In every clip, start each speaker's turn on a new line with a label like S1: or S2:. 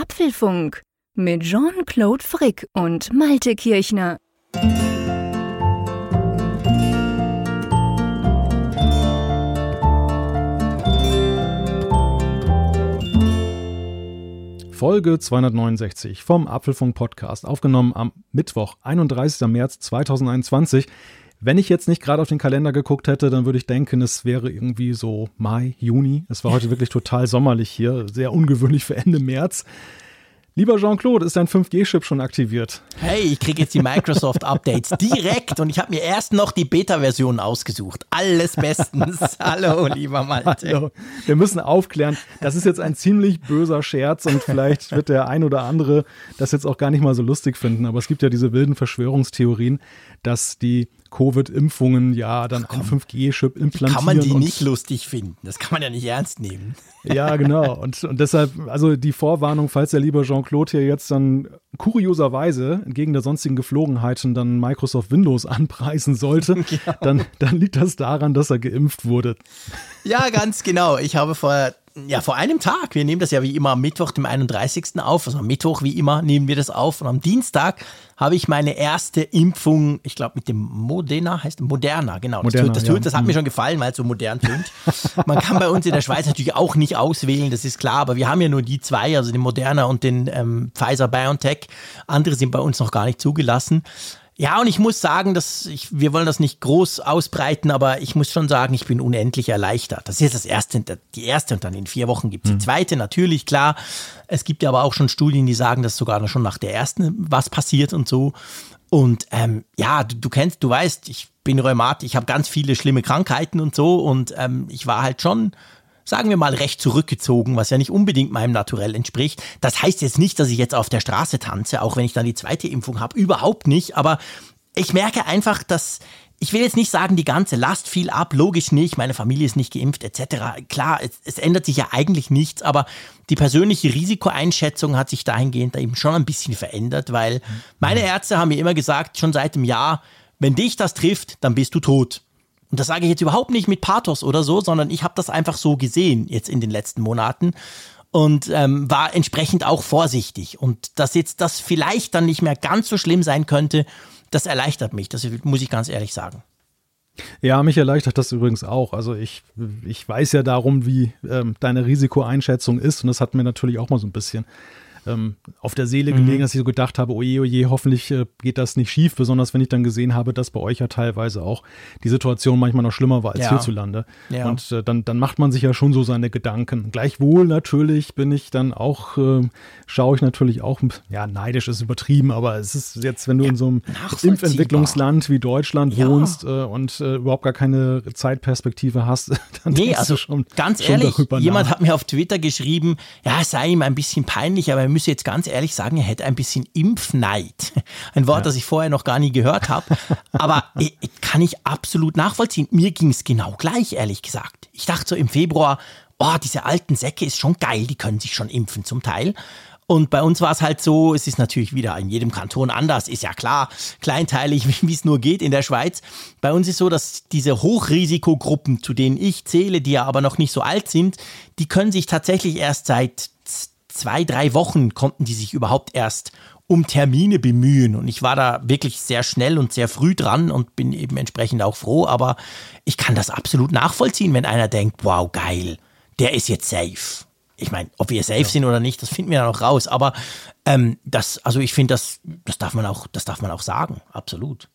S1: Apfelfunk mit Jean-Claude Frick und Malte Kirchner.
S2: Folge 269 vom Apfelfunk Podcast, aufgenommen am Mittwoch, 31. März 2021. Wenn ich jetzt nicht gerade auf den Kalender geguckt hätte, dann würde ich denken, es wäre irgendwie so Mai, Juni. Es war heute wirklich total sommerlich hier, sehr ungewöhnlich für Ende März. Lieber Jean-Claude, ist dein 5G-Chip schon aktiviert?
S3: Hey, ich kriege jetzt die Microsoft-Updates direkt und ich habe mir erst noch die Beta-Version ausgesucht. Alles bestens. Hallo, lieber Malte. Hallo.
S2: Wir müssen aufklären, das ist jetzt ein ziemlich böser Scherz und vielleicht wird der ein oder andere das jetzt auch gar nicht mal so lustig finden, aber es gibt ja diese wilden Verschwörungstheorien, dass die Covid-Impfungen ja dann ein 5G-Chip implantieren.
S3: Kann man die nicht lustig finden? Das kann man ja nicht ernst nehmen.
S2: Ja, genau. Und, und deshalb, also die Vorwarnung, falls der liebe Jean-Claude hier jetzt dann kurioserweise entgegen der sonstigen Geflogenheiten dann Microsoft Windows anpreisen sollte, ja. dann, dann liegt das daran, dass er geimpft wurde.
S3: Ja, ganz genau. Ich habe vor ja, vor einem Tag. Wir nehmen das ja wie immer am Mittwoch, dem 31. auf. Also am Mittwoch, wie immer, nehmen wir das auf. Und am Dienstag habe ich meine erste Impfung, ich glaube mit dem Moderna, heißt Moderna, genau. Moderna, das, tönt, das, tönt, das hat mir mhm. schon gefallen, weil es so modern tönt. Man kann bei uns in der Schweiz natürlich auch nicht auswählen, das ist klar, aber wir haben ja nur die zwei, also den Moderna und den ähm, Pfizer-BioNTech. Andere sind bei uns noch gar nicht zugelassen. Ja, und ich muss sagen, dass ich, wir wollen das nicht groß ausbreiten, aber ich muss schon sagen, ich bin unendlich erleichtert. Das ist jetzt das erste, die erste und dann in vier Wochen gibt's mhm. die zweite, natürlich, klar. Es gibt ja aber auch schon Studien, die sagen, dass sogar schon nach der ersten was passiert und so. Und ähm, ja, du, du kennst, du weißt, ich bin Rheumat, ich habe ganz viele schlimme Krankheiten und so und ähm, ich war halt schon sagen wir mal, recht zurückgezogen, was ja nicht unbedingt meinem Naturell entspricht. Das heißt jetzt nicht, dass ich jetzt auf der Straße tanze, auch wenn ich dann die zweite Impfung habe. Überhaupt nicht. Aber ich merke einfach, dass ich will jetzt nicht sagen, die ganze Last fiel ab, logisch nicht, meine Familie ist nicht geimpft etc. Klar, es, es, ändert sich ja eigentlich nichts, aber die persönliche Risikoeinschätzung hat sich dahingehend eben schon ein bisschen verändert, weil meine Ärzte haben mir immer gesagt, schon seit dem Jahr, wenn dich das trifft, dann bist du tot. Und das sage ich jetzt überhaupt nicht mit Pathos oder so, sondern ich habe das einfach so gesehen jetzt in den letzten Monaten und ähm, war entsprechend auch vorsichtig. Und dass jetzt das vielleicht dann nicht mehr ganz so schlimm sein könnte, das erleichtert mich, das muss ich ganz ehrlich sagen.
S2: Ja, mich erleichtert das übrigens auch. Also ich, ich weiß ja darum, wie ähm, deine Risikoeinschätzung ist und das hat mir natürlich auch mal so ein bisschen ähm, auf der Seele gelegen, mhm. dass ich so gedacht habe, oje, oje, hoffentlich äh, geht das nicht schief, besonders wenn ich dann gesehen habe, dass bei euch ja teilweise auch die Situation manchmal noch schlimmer war als ja. hierzulande. Ja. Und äh, dann, dann macht man sich ja schon so seine Gedanken. Gleichwohl natürlich bin ich dann auch, äh, schaue ich natürlich auch, ja, neidisch ist übertrieben, aber es ist jetzt, wenn du ja, in so einem Impfentwicklungsland wie Deutschland wohnst äh, und äh, überhaupt gar keine Zeitperspektive hast,
S3: dann nee, also schon, ganz schon ehrlich, jemand hat mir auf Twitter geschrieben, ja, es sei ihm ein bisschen peinlich, aber er müsse jetzt ganz ehrlich sagen, er hätte ein bisschen Impfneid. Ein Wort, ja. das ich vorher noch gar nie gehört habe. Aber kann ich absolut nachvollziehen. Mir ging es genau gleich, ehrlich gesagt. Ich dachte so im Februar, oh, diese alten Säcke ist schon geil, die können sich schon impfen zum Teil. Und bei uns war es halt so, es ist natürlich wieder in jedem Kanton anders, ist ja klar, kleinteilig, wie es nur geht in der Schweiz. Bei uns ist so, dass diese Hochrisikogruppen, zu denen ich zähle, die ja aber noch nicht so alt sind, die können sich tatsächlich erst seit zwei, drei Wochen konnten die sich überhaupt erst um Termine bemühen. Und ich war da wirklich sehr schnell und sehr früh dran und bin eben entsprechend auch froh. Aber ich kann das absolut nachvollziehen, wenn einer denkt, wow, geil, der ist jetzt safe. Ich meine, ob wir safe ja. sind oder nicht, das finden wir ja noch raus. Aber ähm, das, also ich finde, das, das darf man auch, das darf man auch sagen, absolut.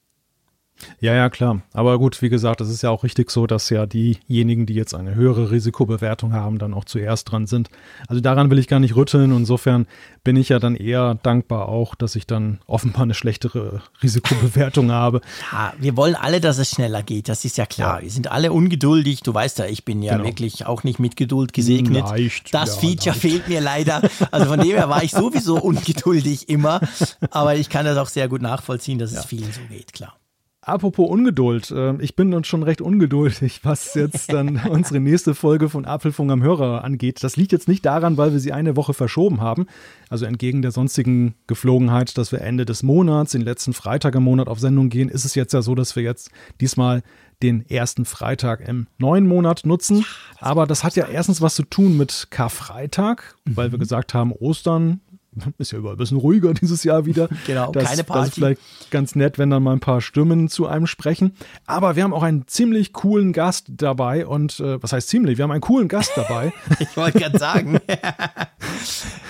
S2: Ja, ja, klar. Aber gut, wie gesagt, es ist ja auch richtig so, dass ja diejenigen, die jetzt eine höhere Risikobewertung haben, dann auch zuerst dran sind. Also daran will ich gar nicht rütteln. Insofern bin ich ja dann eher dankbar auch, dass ich dann offenbar eine schlechtere Risikobewertung habe.
S3: Ja, wir wollen alle, dass es schneller geht. Das ist ja klar. Ja. Wir sind alle ungeduldig. Du weißt ja, ich bin ja genau. wirklich auch nicht mit Geduld gesegnet. Leicht, das ja, Feature leicht. fehlt mir leider. Also von dem her war ich sowieso ungeduldig immer. Aber ich kann das auch sehr gut nachvollziehen, dass es vielen so geht, klar.
S2: Apropos Ungeduld, äh, ich bin uns schon recht ungeduldig, was jetzt dann unsere nächste Folge von Apfelfunk am Hörer angeht. Das liegt jetzt nicht daran, weil wir sie eine Woche verschoben haben, also entgegen der sonstigen Geflogenheit, dass wir Ende des Monats, den letzten Freitag im Monat auf Sendung gehen, ist es jetzt ja so, dass wir jetzt diesmal den ersten Freitag im neuen Monat nutzen. Ja, das Aber das hat ja erstens was zu tun mit Karfreitag, mhm. weil wir gesagt haben, Ostern ist ja überall ein bisschen ruhiger dieses Jahr wieder.
S3: Genau,
S2: das,
S3: keine Party.
S2: Das ist vielleicht ganz nett, wenn dann mal ein paar Stimmen zu einem sprechen. Aber wir haben auch einen ziemlich coolen Gast dabei und äh, was heißt ziemlich? Wir haben einen coolen Gast dabei.
S3: ich wollte gerade sagen.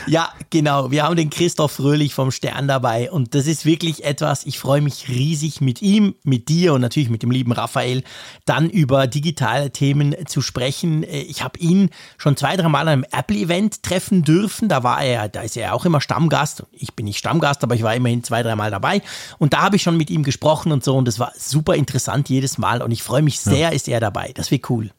S3: ja, genau. Wir haben den Christoph Fröhlich vom Stern dabei und das ist wirklich etwas, ich freue mich riesig mit ihm, mit dir und natürlich mit dem lieben Raphael dann über digitale Themen zu sprechen. Äh, ich habe ihn schon zwei, drei Mal an einem Apple-Event treffen dürfen. Da war er, da ist er auch immer Stammgast. Ich bin nicht Stammgast, aber ich war immerhin zwei, drei Mal dabei. Und da habe ich schon mit ihm gesprochen und so und das war super interessant jedes Mal und ich freue mich sehr, ja. ist er dabei. Das wird cool.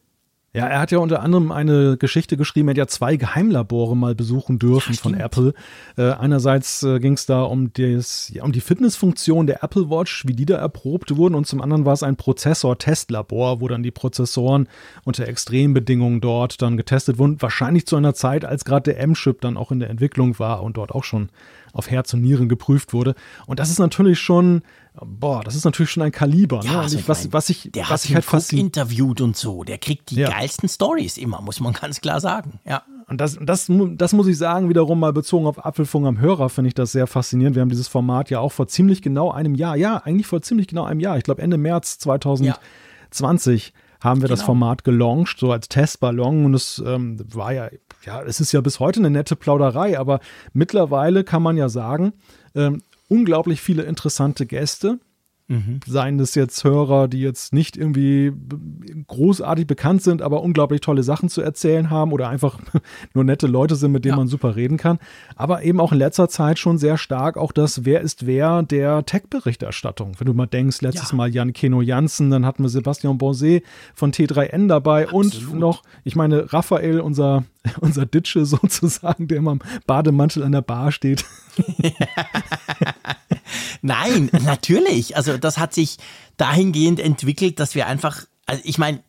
S2: Ja, er hat ja unter anderem eine Geschichte geschrieben, er hat ja zwei Geheimlabore mal besuchen dürfen ja, von Apple. Äh, einerseits äh, ging es da um, des, ja, um die Fitnessfunktion der Apple Watch, wie die da erprobt wurden und zum anderen war es ein Prozessor-Testlabor, wo dann die Prozessoren unter Extrembedingungen dort dann getestet wurden. Wahrscheinlich zu einer Zeit, als gerade der M-Chip dann auch in der Entwicklung war und dort auch schon auf Herz und Nieren geprüft wurde. Und das ist natürlich schon boah, das ist natürlich schon ein Kaliber.
S3: Ja, ne?
S2: also
S3: ich, was, was ich,
S2: der
S3: was
S2: ich halt
S3: fast interviewt und so. Der kriegt die ja. geilsten Stories immer, muss man ganz klar sagen. Ja.
S2: Und das, das, das muss ich sagen, wiederum mal bezogen auf Apfelfunk am Hörer, finde ich das sehr faszinierend. Wir haben dieses Format ja auch vor ziemlich genau einem Jahr, ja, eigentlich vor ziemlich genau einem Jahr, ich glaube Ende März 2020 ja. haben wir genau. das Format gelauncht, so als Testballon. Und es ähm, war ja, ja, es ist ja bis heute eine nette Plauderei, aber mittlerweile kann man ja sagen, ähm, unglaublich viele interessante Gäste. Mhm. Seien das jetzt Hörer, die jetzt nicht irgendwie großartig bekannt sind, aber unglaublich tolle Sachen zu erzählen haben oder einfach nur nette Leute sind, mit denen ja. man super reden kann. Aber eben auch in letzter Zeit schon sehr stark auch das Wer ist wer der Tech-Berichterstattung. Wenn du mal denkst, letztes ja. Mal Jan Keno Jansen, dann hatten wir Sebastian Bonset von T3N dabei Absolut. und noch, ich meine, Raphael, unser, unser Ditsche sozusagen, der immer im Bademantel an der Bar steht.
S3: Nein, natürlich. Also das hat sich dahingehend entwickelt, dass wir einfach, also ich meine,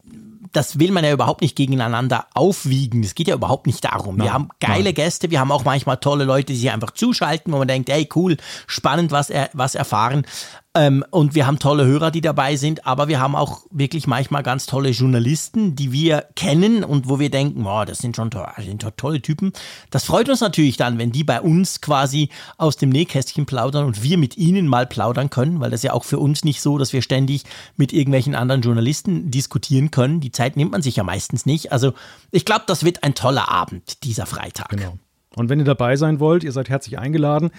S3: das will man ja überhaupt nicht gegeneinander aufwiegen. Es geht ja überhaupt nicht darum. Nein, wir haben geile nein. Gäste, wir haben auch manchmal tolle Leute, die sich einfach zuschalten, wo man denkt, hey, cool, spannend, was, er, was erfahren. Ähm, und wir haben tolle Hörer, die dabei sind, aber wir haben auch wirklich manchmal ganz tolle Journalisten, die wir kennen und wo wir denken, boah, das sind schon to sind to tolle Typen. Das freut uns natürlich dann, wenn die bei uns quasi aus dem Nähkästchen plaudern und wir mit ihnen mal plaudern können, weil das ja auch für uns nicht so, dass wir ständig mit irgendwelchen anderen Journalisten diskutieren können. Die Zeit nimmt man sich ja meistens nicht. Also ich glaube, das wird ein toller Abend, dieser Freitag.
S2: Genau. Und wenn ihr dabei sein wollt, ihr seid herzlich eingeladen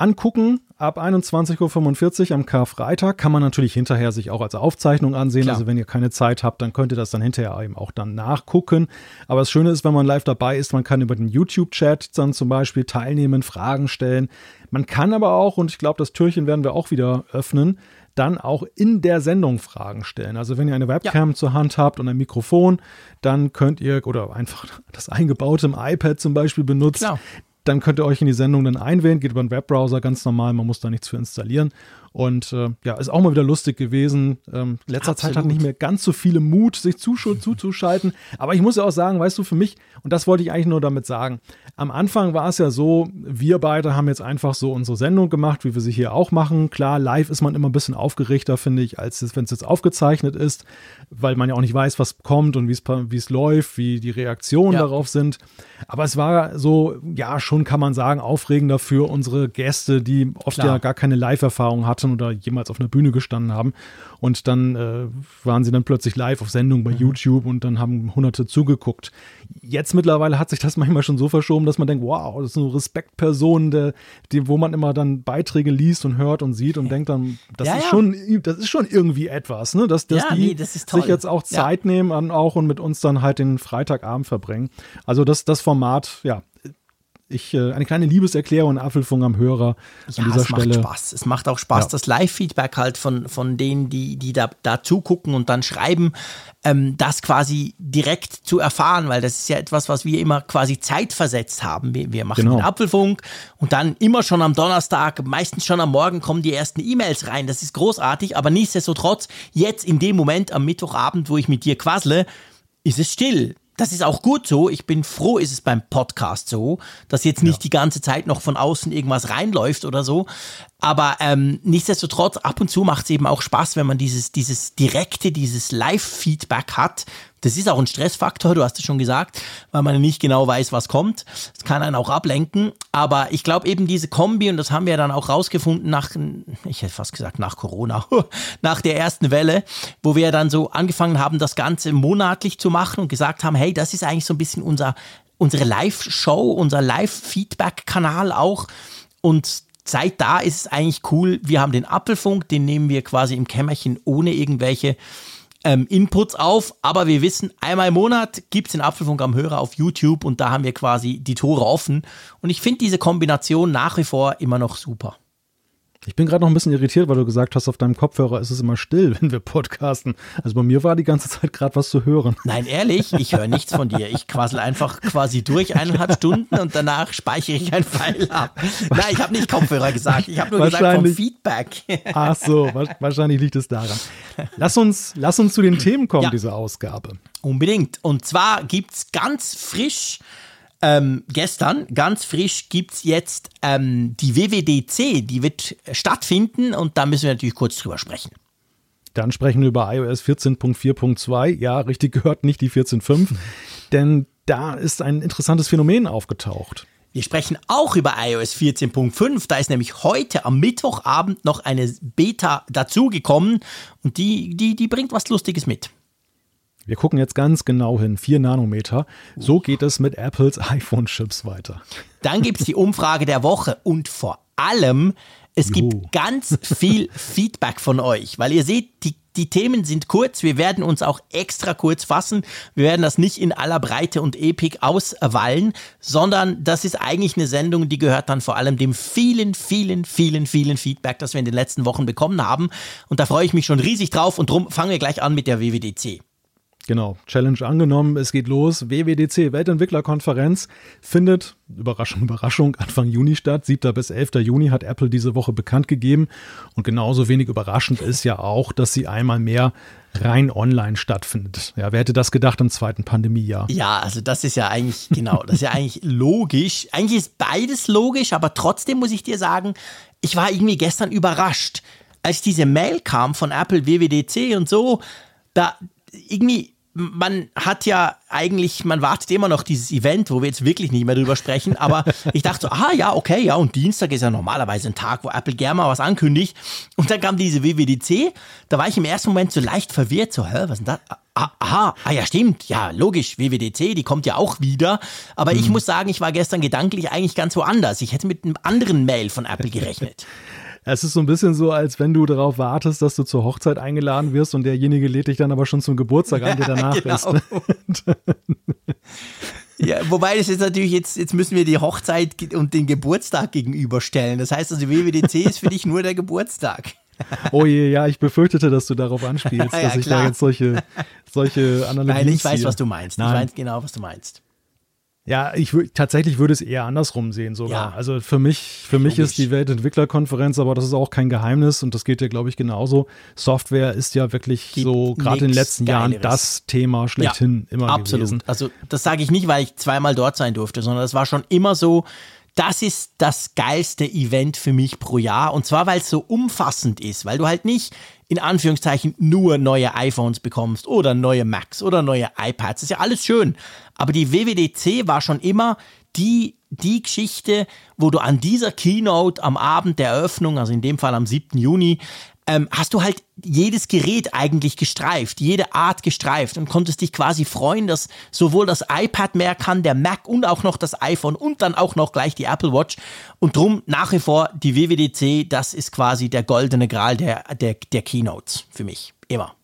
S2: angucken ab 21.45 Uhr am Karfreitag. Kann man natürlich hinterher sich auch als Aufzeichnung ansehen. Klar. Also wenn ihr keine Zeit habt, dann könnt ihr das dann hinterher eben auch dann nachgucken. Aber das Schöne ist, wenn man live dabei ist, man kann über den YouTube-Chat dann zum Beispiel teilnehmen, Fragen stellen. Man kann aber auch, und ich glaube, das Türchen werden wir auch wieder öffnen, dann auch in der Sendung Fragen stellen. Also wenn ihr eine Webcam ja. zur Hand habt und ein Mikrofon, dann könnt ihr oder einfach das eingebaute im iPad zum Beispiel benutzt, Klar dann könnt ihr euch in die Sendung dann einwählen, geht über einen Webbrowser ganz normal, man muss da nichts für installieren. Und äh, ja, ist auch mal wieder lustig gewesen. Ähm, letzter Absolut. Zeit hat nicht mehr ganz so viele Mut, sich zuzuschalten. Aber ich muss ja auch sagen, weißt du, für mich, und das wollte ich eigentlich nur damit sagen, am Anfang war es ja so, wir beide haben jetzt einfach so unsere Sendung gemacht, wie wir sie hier auch machen. Klar, live ist man immer ein bisschen aufgeregter, finde ich, als wenn es jetzt aufgezeichnet ist, weil man ja auch nicht weiß, was kommt und wie es läuft, wie die Reaktionen ja. darauf sind. Aber es war so, ja, schon kann man sagen, aufregender für unsere Gäste, die oft Klar. ja gar keine Live-Erfahrung hatten hatten oder jemals auf einer Bühne gestanden haben. Und dann äh, waren sie dann plötzlich live auf Sendung bei mhm. YouTube und dann haben Hunderte zugeguckt. Jetzt mittlerweile hat sich das manchmal schon so verschoben, dass man denkt, wow, das sind so Respektpersonen, der, die, wo man immer dann Beiträge liest und hört und sieht und denkt dann, das ja, ist ja. schon, das ist schon irgendwie etwas, ne? Dass, dass die nee, das sich jetzt auch Zeit nehmen an auch und mit uns dann halt den Freitagabend verbringen. Also das, das Format, ja, ich, äh, eine kleine Liebeserklärung und Apfelfunk am Hörer
S3: ja, an dieser es Stelle. macht Spaß. Es macht auch Spaß, ja. das Live-Feedback halt von, von denen, die, die da, da zugucken und dann schreiben, ähm, das quasi direkt zu erfahren, weil das ist ja etwas, was wir immer quasi zeitversetzt haben. Wir, wir machen genau. den Apfelfunk und dann immer schon am Donnerstag, meistens schon am Morgen kommen die ersten E-Mails rein. Das ist großartig, aber nichtsdestotrotz, jetzt in dem Moment am Mittwochabend, wo ich mit dir quassle, ist es still das ist auch gut so. Ich bin froh, ist es beim Podcast so, dass jetzt nicht ja. die ganze Zeit noch von außen irgendwas reinläuft oder so. Aber ähm, nichtsdestotrotz, ab und zu macht es eben auch Spaß, wenn man dieses, dieses direkte, dieses Live-Feedback hat Das ist auch ein Stressfaktor, du hast es schon gesagt, weil man nicht genau weiß, was kommt. Das kann einen auch ablenken. Aber ich glaube eben diese Kombi, und das haben wir dann auch rausgefunden nach, ich hätte fast gesagt nach Corona, nach der ersten Welle, wo wir dann so angefangen haben, das Ganze monatlich zu machen und gesagt haben, hey, das ist eigentlich so ein bisschen unser, unsere Live-Show, unser Live-Feedback-Kanal auch. Und seit da ist es eigentlich cool. Wir haben den Apfelfunk, den nehmen wir quasi im Kämmerchen ohne irgendwelche ähm, Inputs auf, aber wir wissen, einmal im Monat gibt es den Apfelfunk am Hörer auf YouTube und da haben wir quasi die Tore offen. Und ich finde diese Kombination nach wie vor immer noch super.
S2: Ich bin gerade noch ein bisschen irritiert, weil du gesagt hast, auf deinem Kopfhörer ist es immer still, wenn wir podcasten. Also bei mir war die ganze Zeit gerade was zu hören.
S3: Nein, ehrlich, ich höre nichts von dir. Ich quassel einfach quasi durch eineinhalb Stunden und danach speichere ich ein Pfeil ab. Nein, ich habe nicht Kopfhörer gesagt. Ich habe nur gesagt vom Feedback.
S2: Ach so, wahrscheinlich liegt es daran. Lass uns, lass uns zu den Themen kommen ja. dieser Ausgabe.
S3: Unbedingt. Und zwar gibt es ganz frisch ähm, gestern, ganz frisch, gibt's jetzt ähm, die WWDC, die wird stattfinden und da müssen wir natürlich kurz drüber sprechen.
S2: Dann sprechen wir über iOS 14.4.2. Ja, richtig gehört, nicht die 14.5. denn da ist ein interessantes Phänomen aufgetaucht.
S3: Wir sprechen auch über iOS 14.5. Da ist nämlich heute am Mittwochabend noch eine Beta dazugekommen und die, die, die bringt was Lustiges mit.
S2: Wir gucken jetzt ganz genau hin, 4 Nanometer. So geht es mit Apples iPhone-Chips weiter.
S3: Dann gibt es die Umfrage der Woche und vor allem, es gibt ganz viel Feedback von euch, weil ihr seht, die, die Themen sind kurz. Wir werden uns auch extra kurz fassen. Wir werden das nicht in aller Breite und Epik auswallen, sondern das ist eigentlich eine Sendung, die gehört dann vor allem dem vielen, vielen, vielen, vielen Feedback, das wir in den letzten Wochen bekommen haben. Und da freue ich mich schon riesig drauf und drum fangen wir gleich an mit der WWDC.
S2: Genau, Challenge angenommen, es geht los. WWDC, Weltentwicklerkonferenz, findet, Überraschung, Überraschung, Anfang Juni statt. 7. bis 11. Juni hat Apple diese Woche bekannt gegeben. Und genauso wenig überraschend ist ja auch, dass sie einmal mehr rein online stattfindet. Ja, wer hätte das gedacht im zweiten Pandemiejahr?
S3: Ja, also das ist ja eigentlich, genau, das ist ja eigentlich logisch. Eigentlich ist beides logisch, aber trotzdem muss ich dir sagen, ich war irgendwie gestern überrascht. Als diese Mail kam von Apple WWDC und so, da irgendwie man hat ja eigentlich, man wartet immer noch dieses Event, wo wir jetzt wirklich nicht mehr drüber sprechen, aber ich dachte so, ah ja, okay, ja, und Dienstag ist ja normalerweise ein Tag, wo Apple gerne mal was ankündigt. Und dann kam diese WWDC, da war ich im ersten Moment so leicht verwirrt, so, hä, was ist denn das? Ah, aha, ah ja, stimmt, ja, logisch, WWDC, die kommt ja auch wieder. Aber mhm. ich muss sagen, ich war gestern gedanklich eigentlich ganz woanders. Ich hätte mit einem anderen Mail von Apple gerechnet.
S2: Es ist so ein bisschen so, als wenn du darauf wartest, dass du zur Hochzeit eingeladen wirst und derjenige lädt dich dann aber schon zum Geburtstag ein, der danach ja, genau. ist.
S3: Ja, wobei das ist natürlich jetzt, jetzt müssen wir die Hochzeit und den Geburtstag gegenüberstellen. Das heißt also, WWDC ist für dich nur der Geburtstag.
S2: Oh je, ja, ich befürchtete, dass du darauf anspielst, ja, dass ich da jetzt solche, solche Analogien
S3: Nein, ich weiß, was du meinst. Nein. Ich weiß genau, was du meinst.
S2: Ja, ich tatsächlich würde es eher andersrum sehen sogar. Ja. Also für mich, für mich ist die Weltentwicklerkonferenz, aber das ist auch kein Geheimnis und das geht ja, glaube ich, genauso. Software ist ja wirklich Gibt so gerade in den letzten Geileres. Jahren das Thema schlechthin ja, immer absolut. gewesen.
S3: Also das sage ich nicht, weil ich zweimal dort sein durfte, sondern das war schon immer so. Das ist das geilste Event für mich pro Jahr und zwar, weil es so umfassend ist, weil du halt nicht in Anführungszeichen nur neue iPhones bekommst oder neue Macs oder neue iPads. Das ist ja alles schön. Aber die WWDC war schon immer die, die Geschichte, wo du an dieser Keynote am Abend der Eröffnung, also in dem Fall am 7. Juni, ähm, hast du halt jedes Gerät eigentlich gestreift, jede Art gestreift und konntest dich quasi freuen, dass sowohl das iPad mehr kann, der Mac und auch noch das iPhone und dann auch noch gleich die Apple Watch. Und drum nach wie vor die WWDC, das ist quasi der goldene Gral der, der, der Keynotes für mich. Immer.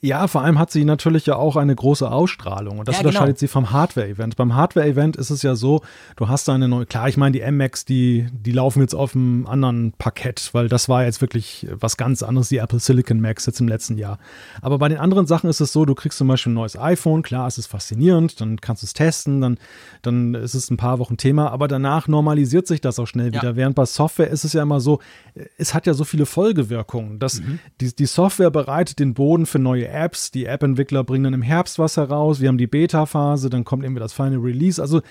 S2: Ja, vor allem hat sie natürlich ja auch eine große Ausstrahlung und das ja, genau. unterscheidet sie vom Hardware-Event. Beim Hardware-Event ist es ja so, du hast da eine neue, klar, ich meine, die M-Macs, die, die laufen jetzt auf einem anderen Parkett, weil das war jetzt wirklich was ganz anderes, die Apple Silicon Macs jetzt im letzten Jahr. Aber bei den anderen Sachen ist es so, du kriegst zum Beispiel ein neues iPhone, klar, es ist faszinierend, dann kannst du es testen, dann, dann ist es ein paar Wochen Thema, aber danach normalisiert sich das auch schnell wieder. Ja. Während bei Software ist es ja immer so, es hat ja so viele Folgewirkungen, dass mhm. die, die Software bereitet den Boden für neue Apps. Die App-Entwickler bringen dann im Herbst was heraus. Wir haben die Beta-Phase, dann kommt irgendwie das Final Release. Also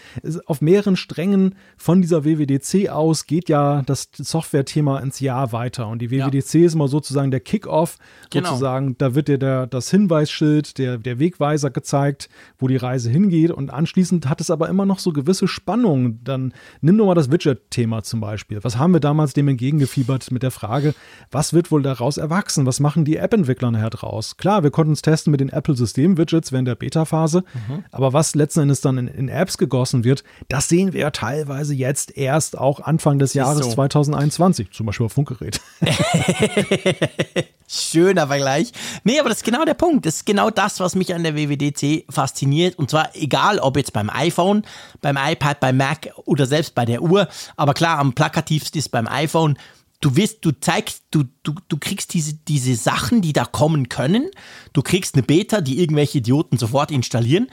S2: auf mehreren Strängen von dieser WWDC aus geht ja das Software-Thema ins Jahr weiter. Und die WWDC ja. ist immer sozusagen der Kick-Off, genau. sozusagen. Da wird dir der, das Hinweisschild, der, der Wegweiser gezeigt, wo die Reise hingeht. Und anschließend hat es aber immer noch so gewisse Spannungen. Dann nimm doch mal das Widget-Thema zum Beispiel. Was haben wir damals dem entgegengefiebert mit der Frage, was wird wohl daraus erwachsen? Was machen die App-Entwickler nachher draus? Klar, wir konnten es testen mit den Apple-System-Widgets während der Beta-Phase, mhm. aber was letzten Endes dann in, in, Apps gegossen wird, das sehen wir ja teilweise jetzt erst auch Anfang des Jahres so. 2021, zum Beispiel auf Funkgerät.
S3: Schöner Vergleich. Nee, aber das ist genau der Punkt. Das ist genau das, was mich an der WWDC fasziniert. Und zwar egal, ob jetzt beim iPhone, beim iPad, beim Mac oder selbst bei der Uhr. Aber klar, am plakativsten ist beim iPhone du wirst, du zeigst, du, du, du kriegst diese, diese Sachen, die da kommen können. Du kriegst eine Beta, die irgendwelche Idioten sofort installieren.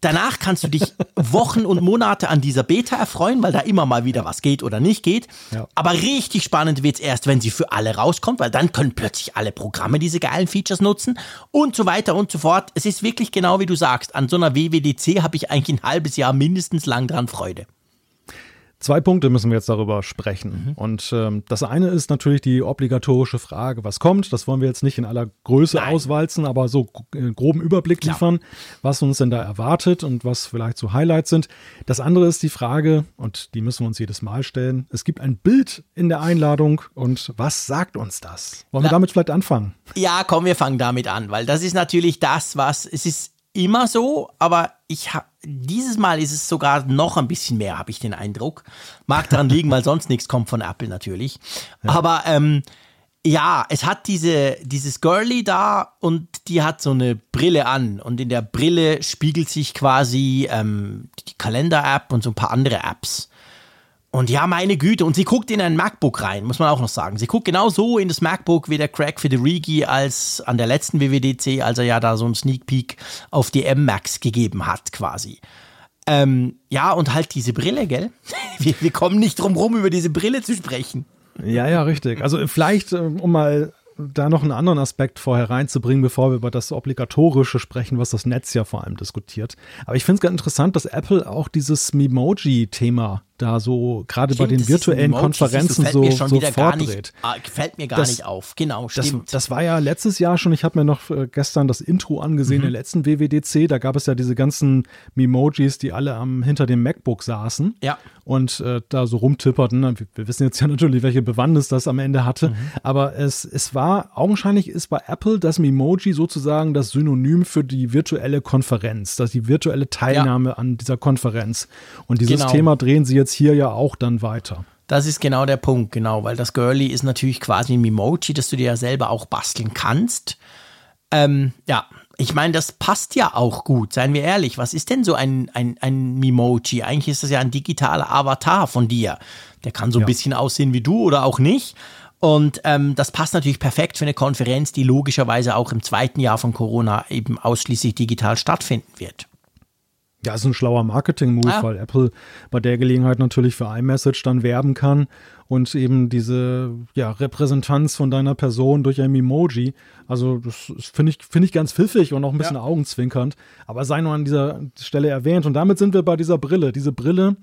S3: Danach kannst du dich Wochen und Monate an dieser Beta erfreuen, weil da immer mal wieder was geht oder nicht geht. Ja. Aber richtig spannend wird es erst, wenn sie für alle rauskommt, weil dann können plötzlich alle Programme diese geilen Features nutzen und so weiter und so fort. Es ist wirklich genau wie du sagst. An so einer WWDC habe ich eigentlich ein halbes Jahr mindestens lang dran Freude.
S2: Zwei Punkte müssen wir jetzt darüber sprechen. Mhm. Und ähm, das eine ist natürlich die obligatorische Frage, was kommt. Das wollen wir jetzt nicht in aller Größe Nein. auswalzen, aber so einen groben Überblick Klar. liefern, was uns denn da erwartet und was vielleicht so Highlights sind. Das andere ist die Frage, und die müssen wir uns jedes Mal stellen. Es gibt ein Bild in der Einladung und was sagt uns das? Wollen Na, wir damit vielleicht anfangen?
S3: Ja, komm, wir fangen damit an, weil das ist natürlich das, was es ist immer so, aber ich habe dieses Mal ist es sogar noch ein bisschen mehr, habe ich den Eindruck. Mag daran liegen, weil sonst nichts kommt von Apple natürlich. Ja. Aber ähm, ja, es hat diese, dieses Girlie da und die hat so eine Brille an und in der Brille spiegelt sich quasi ähm, die Kalender-App und so ein paar andere Apps. Und ja, meine Güte, und sie guckt in ein MacBook rein, muss man auch noch sagen. Sie guckt genau so in das MacBook wie der Craig Federighi als an der letzten WWDC, als er ja da so einen Sneak Peek auf die M-Max gegeben hat, quasi. Ähm, ja, und halt diese Brille, gell? Wir, wir kommen nicht drum rum, über diese Brille zu sprechen.
S2: Ja, ja, richtig. Also vielleicht, ähm, um mal da noch einen anderen Aspekt vorher reinzubringen, bevor wir über das Obligatorische sprechen, was das Netz ja vor allem diskutiert. Aber ich finde es ganz interessant, dass Apple auch dieses Memoji-Thema da so gerade bei den virtuellen Konferenzen so, so
S3: nicht, ah, fällt mir gar das, nicht auf. Genau,
S2: stimmt. Das, das, war ja letztes Jahr schon, ich habe mir noch äh, gestern das Intro angesehen mhm. der letzten WWDC, da gab es ja diese ganzen Memojis, die alle am, hinter dem MacBook saßen
S3: ja.
S2: und äh, da so rumtipperten. Wir, wir, wissen jetzt ja natürlich, welche Bewandtnis das am Ende hatte, mhm. aber es, es war, augenscheinlich ist bei Apple das Memoji sozusagen das Synonym für die virtuelle Konferenz, dass die virtuelle Teilnahme ja. an dieser Konferenz. Und dieses genau. Thema drehen sie jetzt jetzt hier ja auch dann weiter.
S3: Das ist genau der Punkt, genau, weil das Girly ist natürlich quasi ein Memoji, das du dir ja selber auch basteln kannst. Ähm, ja, ich meine, das passt ja auch gut, seien wir ehrlich. Was ist denn so ein, ein, ein Memoji? Eigentlich ist das ja ein digitaler Avatar von dir. Der kann so ein ja. bisschen aussehen wie du oder auch nicht. Und ähm, das passt natürlich perfekt für eine Konferenz, die logischerweise auch im zweiten Jahr von Corona eben ausschließlich digital stattfinden wird.
S2: Ja, ist ein schlauer Marketing-Move, ja. weil Apple bei der Gelegenheit natürlich für iMessage dann werben kann und eben diese ja, Repräsentanz von deiner Person durch ein Emoji. Also, das finde ich, find ich ganz pfiffig und auch ein bisschen ja. augenzwinkernd. Aber sei nur an dieser Stelle erwähnt. Und damit sind wir bei dieser Brille. Diese Brille,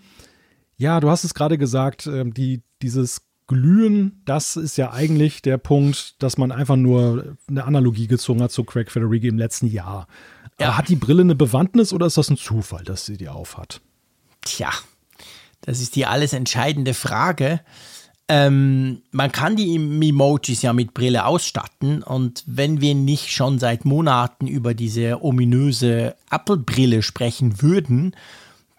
S2: ja, du hast es gerade gesagt, äh, die, dieses Glühen, das ist ja eigentlich der Punkt, dass man einfach nur eine Analogie gezogen hat zu Craig Federighi im letzten Jahr. Ja. Hat die Brille eine Bewandtnis oder ist das ein Zufall, dass sie die aufhat?
S3: Tja, das ist die alles entscheidende Frage. Ähm, man kann die Emojis ja mit Brille ausstatten und wenn wir nicht schon seit Monaten über diese ominöse Apple-Brille sprechen würden,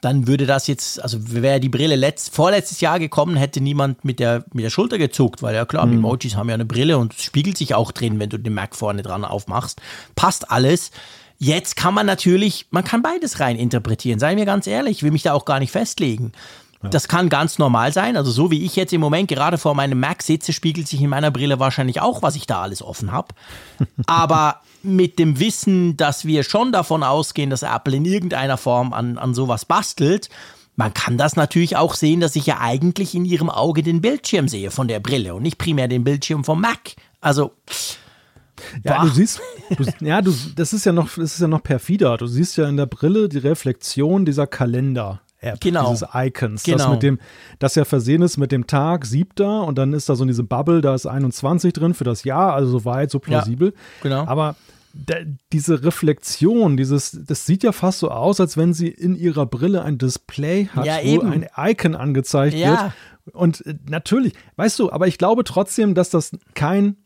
S3: dann würde das jetzt, also wäre die Brille letzt, vorletztes Jahr gekommen, hätte niemand mit der, mit der Schulter gezuckt, weil ja klar, mhm. Emojis haben ja eine Brille und es spiegelt sich auch drin, wenn du den Mac vorne dran aufmachst. Passt alles. Jetzt kann man natürlich, man kann beides rein interpretieren, seien wir ganz ehrlich, ich will mich da auch gar nicht festlegen. Ja. Das kann ganz normal sein. Also so wie ich jetzt im Moment gerade vor meinem Mac sitze, spiegelt sich in meiner Brille wahrscheinlich auch, was ich da alles offen habe. Aber mit dem Wissen, dass wir schon davon ausgehen, dass Apple in irgendeiner Form an, an sowas bastelt, man kann das natürlich auch sehen, dass ich ja eigentlich in ihrem Auge den Bildschirm sehe von der Brille und nicht primär den Bildschirm vom Mac. Also
S2: Ja, du siehst, du, ja, du, das ist ja noch, das ist ja noch perfider. Du siehst ja in der Brille die Reflexion dieser Kalender. App,
S3: genau.
S2: dieses Icons,
S3: genau.
S2: das mit dem, das ja versehen ist mit dem Tag siebter und dann ist da so diese Bubble, da ist 21 drin für das Jahr, also so weit, so plausibel.
S3: Ja, genau.
S2: Aber diese Reflexion, dieses, das sieht ja fast so aus, als wenn sie in ihrer Brille ein Display hat,
S3: ja,
S2: wo
S3: eben.
S2: ein Icon angezeigt
S3: Ja.
S2: wird. Und äh, natürlich, weißt du, aber ich glaube trotzdem, dass das kein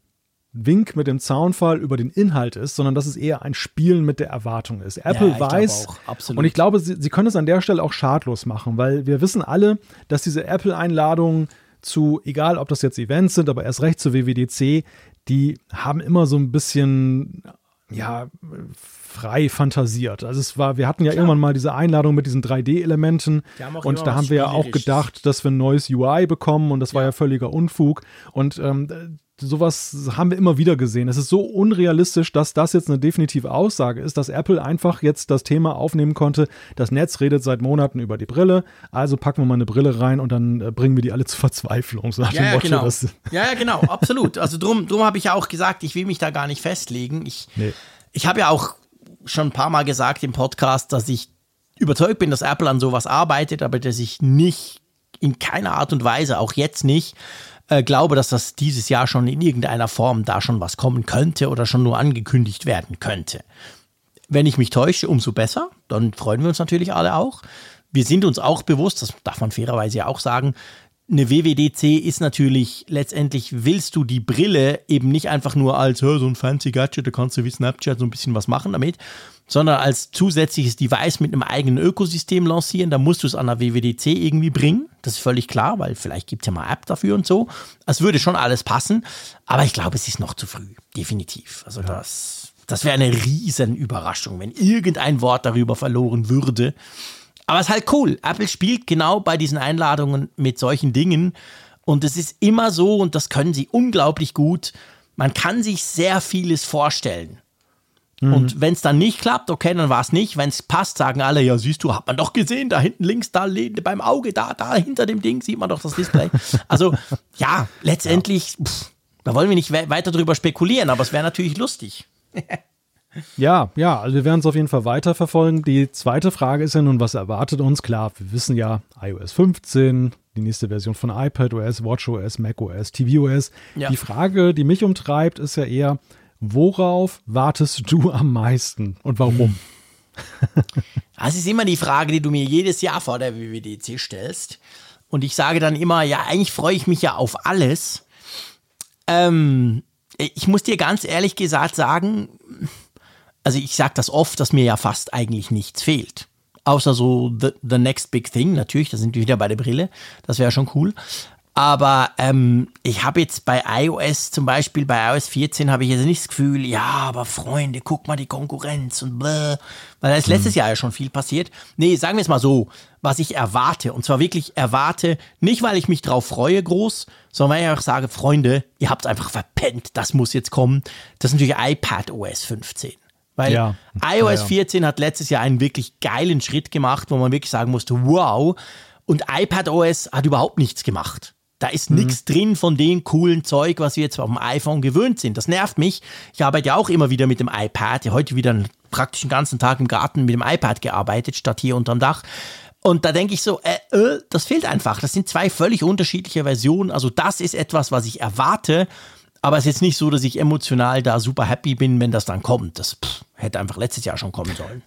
S2: Wink mit dem Zaunfall über den Inhalt ist, sondern dass es eher ein Spielen mit der Erwartung ist. Apple
S3: glaube
S2: weiß,
S3: auch,
S2: und ich glaube, sie, sie können es an der Stelle auch schadlos machen, weil wir wissen alle, dass diese Apple-Einladungen zu, egal ob das jetzt Events sind, aber erst recht zu WWDC, die haben immer so ein bisschen, ja, frei fantasiert. Also es war, wir hatten ja irgendwann mal diese Einladung mit diesen 3D-Elementen
S3: Die haben auch
S2: und da haben wir ja auch gedacht, dass wir ein neues UI bekommen und das war
S3: Ja.
S2: ja völliger Unfug und ähm, sowas haben wir immer wieder gesehen. Es ist so unrealistisch, dass das jetzt eine definitive Aussage ist, dass Apple einfach jetzt das Thema aufnehmen konnte. Das Netz redet seit Monaten über die Brille, also packen wir mal eine Brille rein und dann äh, bringen wir die alle zur Verzweiflung. So
S3: Ja, ja,
S2: Motto,
S3: genau. Ja, ja, genau, absolut. Also drum, drum habe ich ja auch gesagt, ich will mich da gar nicht festlegen. Ich,
S2: Nee.
S3: ich habe ja auch schon ein paar Mal gesagt im Podcast, dass ich überzeugt bin, dass Apple an sowas arbeitet, aber dass ich nicht in keiner Art und Weise, auch jetzt nicht, äh, glaube, dass das dieses Jahr schon in irgendeiner Form da schon was kommen könnte oder schon nur angekündigt werden könnte. Wenn ich mich täusche, umso besser. Dann freuen wir uns natürlich alle auch. Wir sind uns auch bewusst, das darf man fairerweise ja auch sagen, eine WWDC ist natürlich letztendlich, willst du die Brille eben nicht einfach nur als "Hä, so ein fancy Gadget, da kannst du wie Snapchat so ein bisschen was machen damit, sondern als zusätzliches Device mit einem eigenen Ökosystem lancieren, da musst du es an der WWDC irgendwie bringen. Das ist völlig klar, weil vielleicht gibt es ja mal App dafür und so. Es würde schon alles passen, aber ich glaube, es ist noch zu früh, definitiv. Also das, das wäre eine riesen Überraschung, wenn irgendein Wort darüber verloren würde. Aber es ist halt cool. Apple spielt genau bei diesen Einladungen mit solchen Dingen. Und es ist immer so, und das können sie unglaublich gut, man kann sich sehr vieles vorstellen. Und wenn es dann nicht klappt, okay, dann war es nicht. Wenn es passt, sagen alle, ja, siehst du, hat man doch gesehen, da hinten links, da beim Auge, da, da hinter dem Ding sieht man doch das Display. Also, ja, letztendlich, Pff, da wollen wir nicht we weiter drüber spekulieren, aber es wäre natürlich lustig.
S2: Ja, ja, also wir werden es auf jeden Fall weiterverfolgen. Die zweite Frage ist ja nun, was erwartet uns? Klar, wir wissen ja, iOS 15, die nächste Version von iPadOS, WatchOS, macOS, tvOS.
S3: Ja.
S2: Die Frage, die mich umtreibt, ist ja eher, worauf wartest du am meisten und warum?
S3: Das ist immer die Frage, die du mir jedes Jahr vor der WWDC stellst. Und ich sage dann immer, ja, eigentlich freue ich mich ja auf alles. Ähm, ich muss dir ganz ehrlich gesagt sagen, also ich sage das oft, dass mir ja fast eigentlich nichts fehlt. Außer so the, the next big thing, natürlich, da sind wir wieder bei der Brille. Das wäre schon cool. Aber ähm, ich habe jetzt bei iOS zum Beispiel, bei iOS 14 habe ich jetzt nicht das Gefühl, ja, aber Freunde, guck mal die Konkurrenz und bläh. Weil da ist letztes Jahr ja schon viel passiert. Nee, sagen wir es mal so, was ich erwarte. Und zwar wirklich erwarte, nicht weil ich mich drauf freue groß, sondern weil ich auch sage, Freunde, ihr habt es einfach verpennt, das muss jetzt kommen. Das ist natürlich iPad OS 15. Weil
S2: Ja.
S3: iOS
S2: Ja, ja.
S3: 14 hat letztes Jahr einen wirklich geilen Schritt gemacht, wo man wirklich sagen musste, wow. Und iPadOS hat überhaupt nichts gemacht. Da ist nichts drin von dem coolen Zeug, was wir jetzt auf dem iPhone gewöhnt sind. Das nervt mich. Ich arbeite ja auch immer wieder mit dem iPad. Ja, heute wieder praktisch den ganzen Tag im Garten mit dem iPad gearbeitet, statt hier unterm Dach. Und da denke ich so, äh, äh, das fehlt einfach. Das sind zwei völlig unterschiedliche Versionen. Also das ist etwas, was ich erwarte. Aber es ist jetzt nicht so, dass ich emotional da super happy bin, wenn das dann kommt. Das pff, hätte einfach letztes Jahr schon kommen sollen.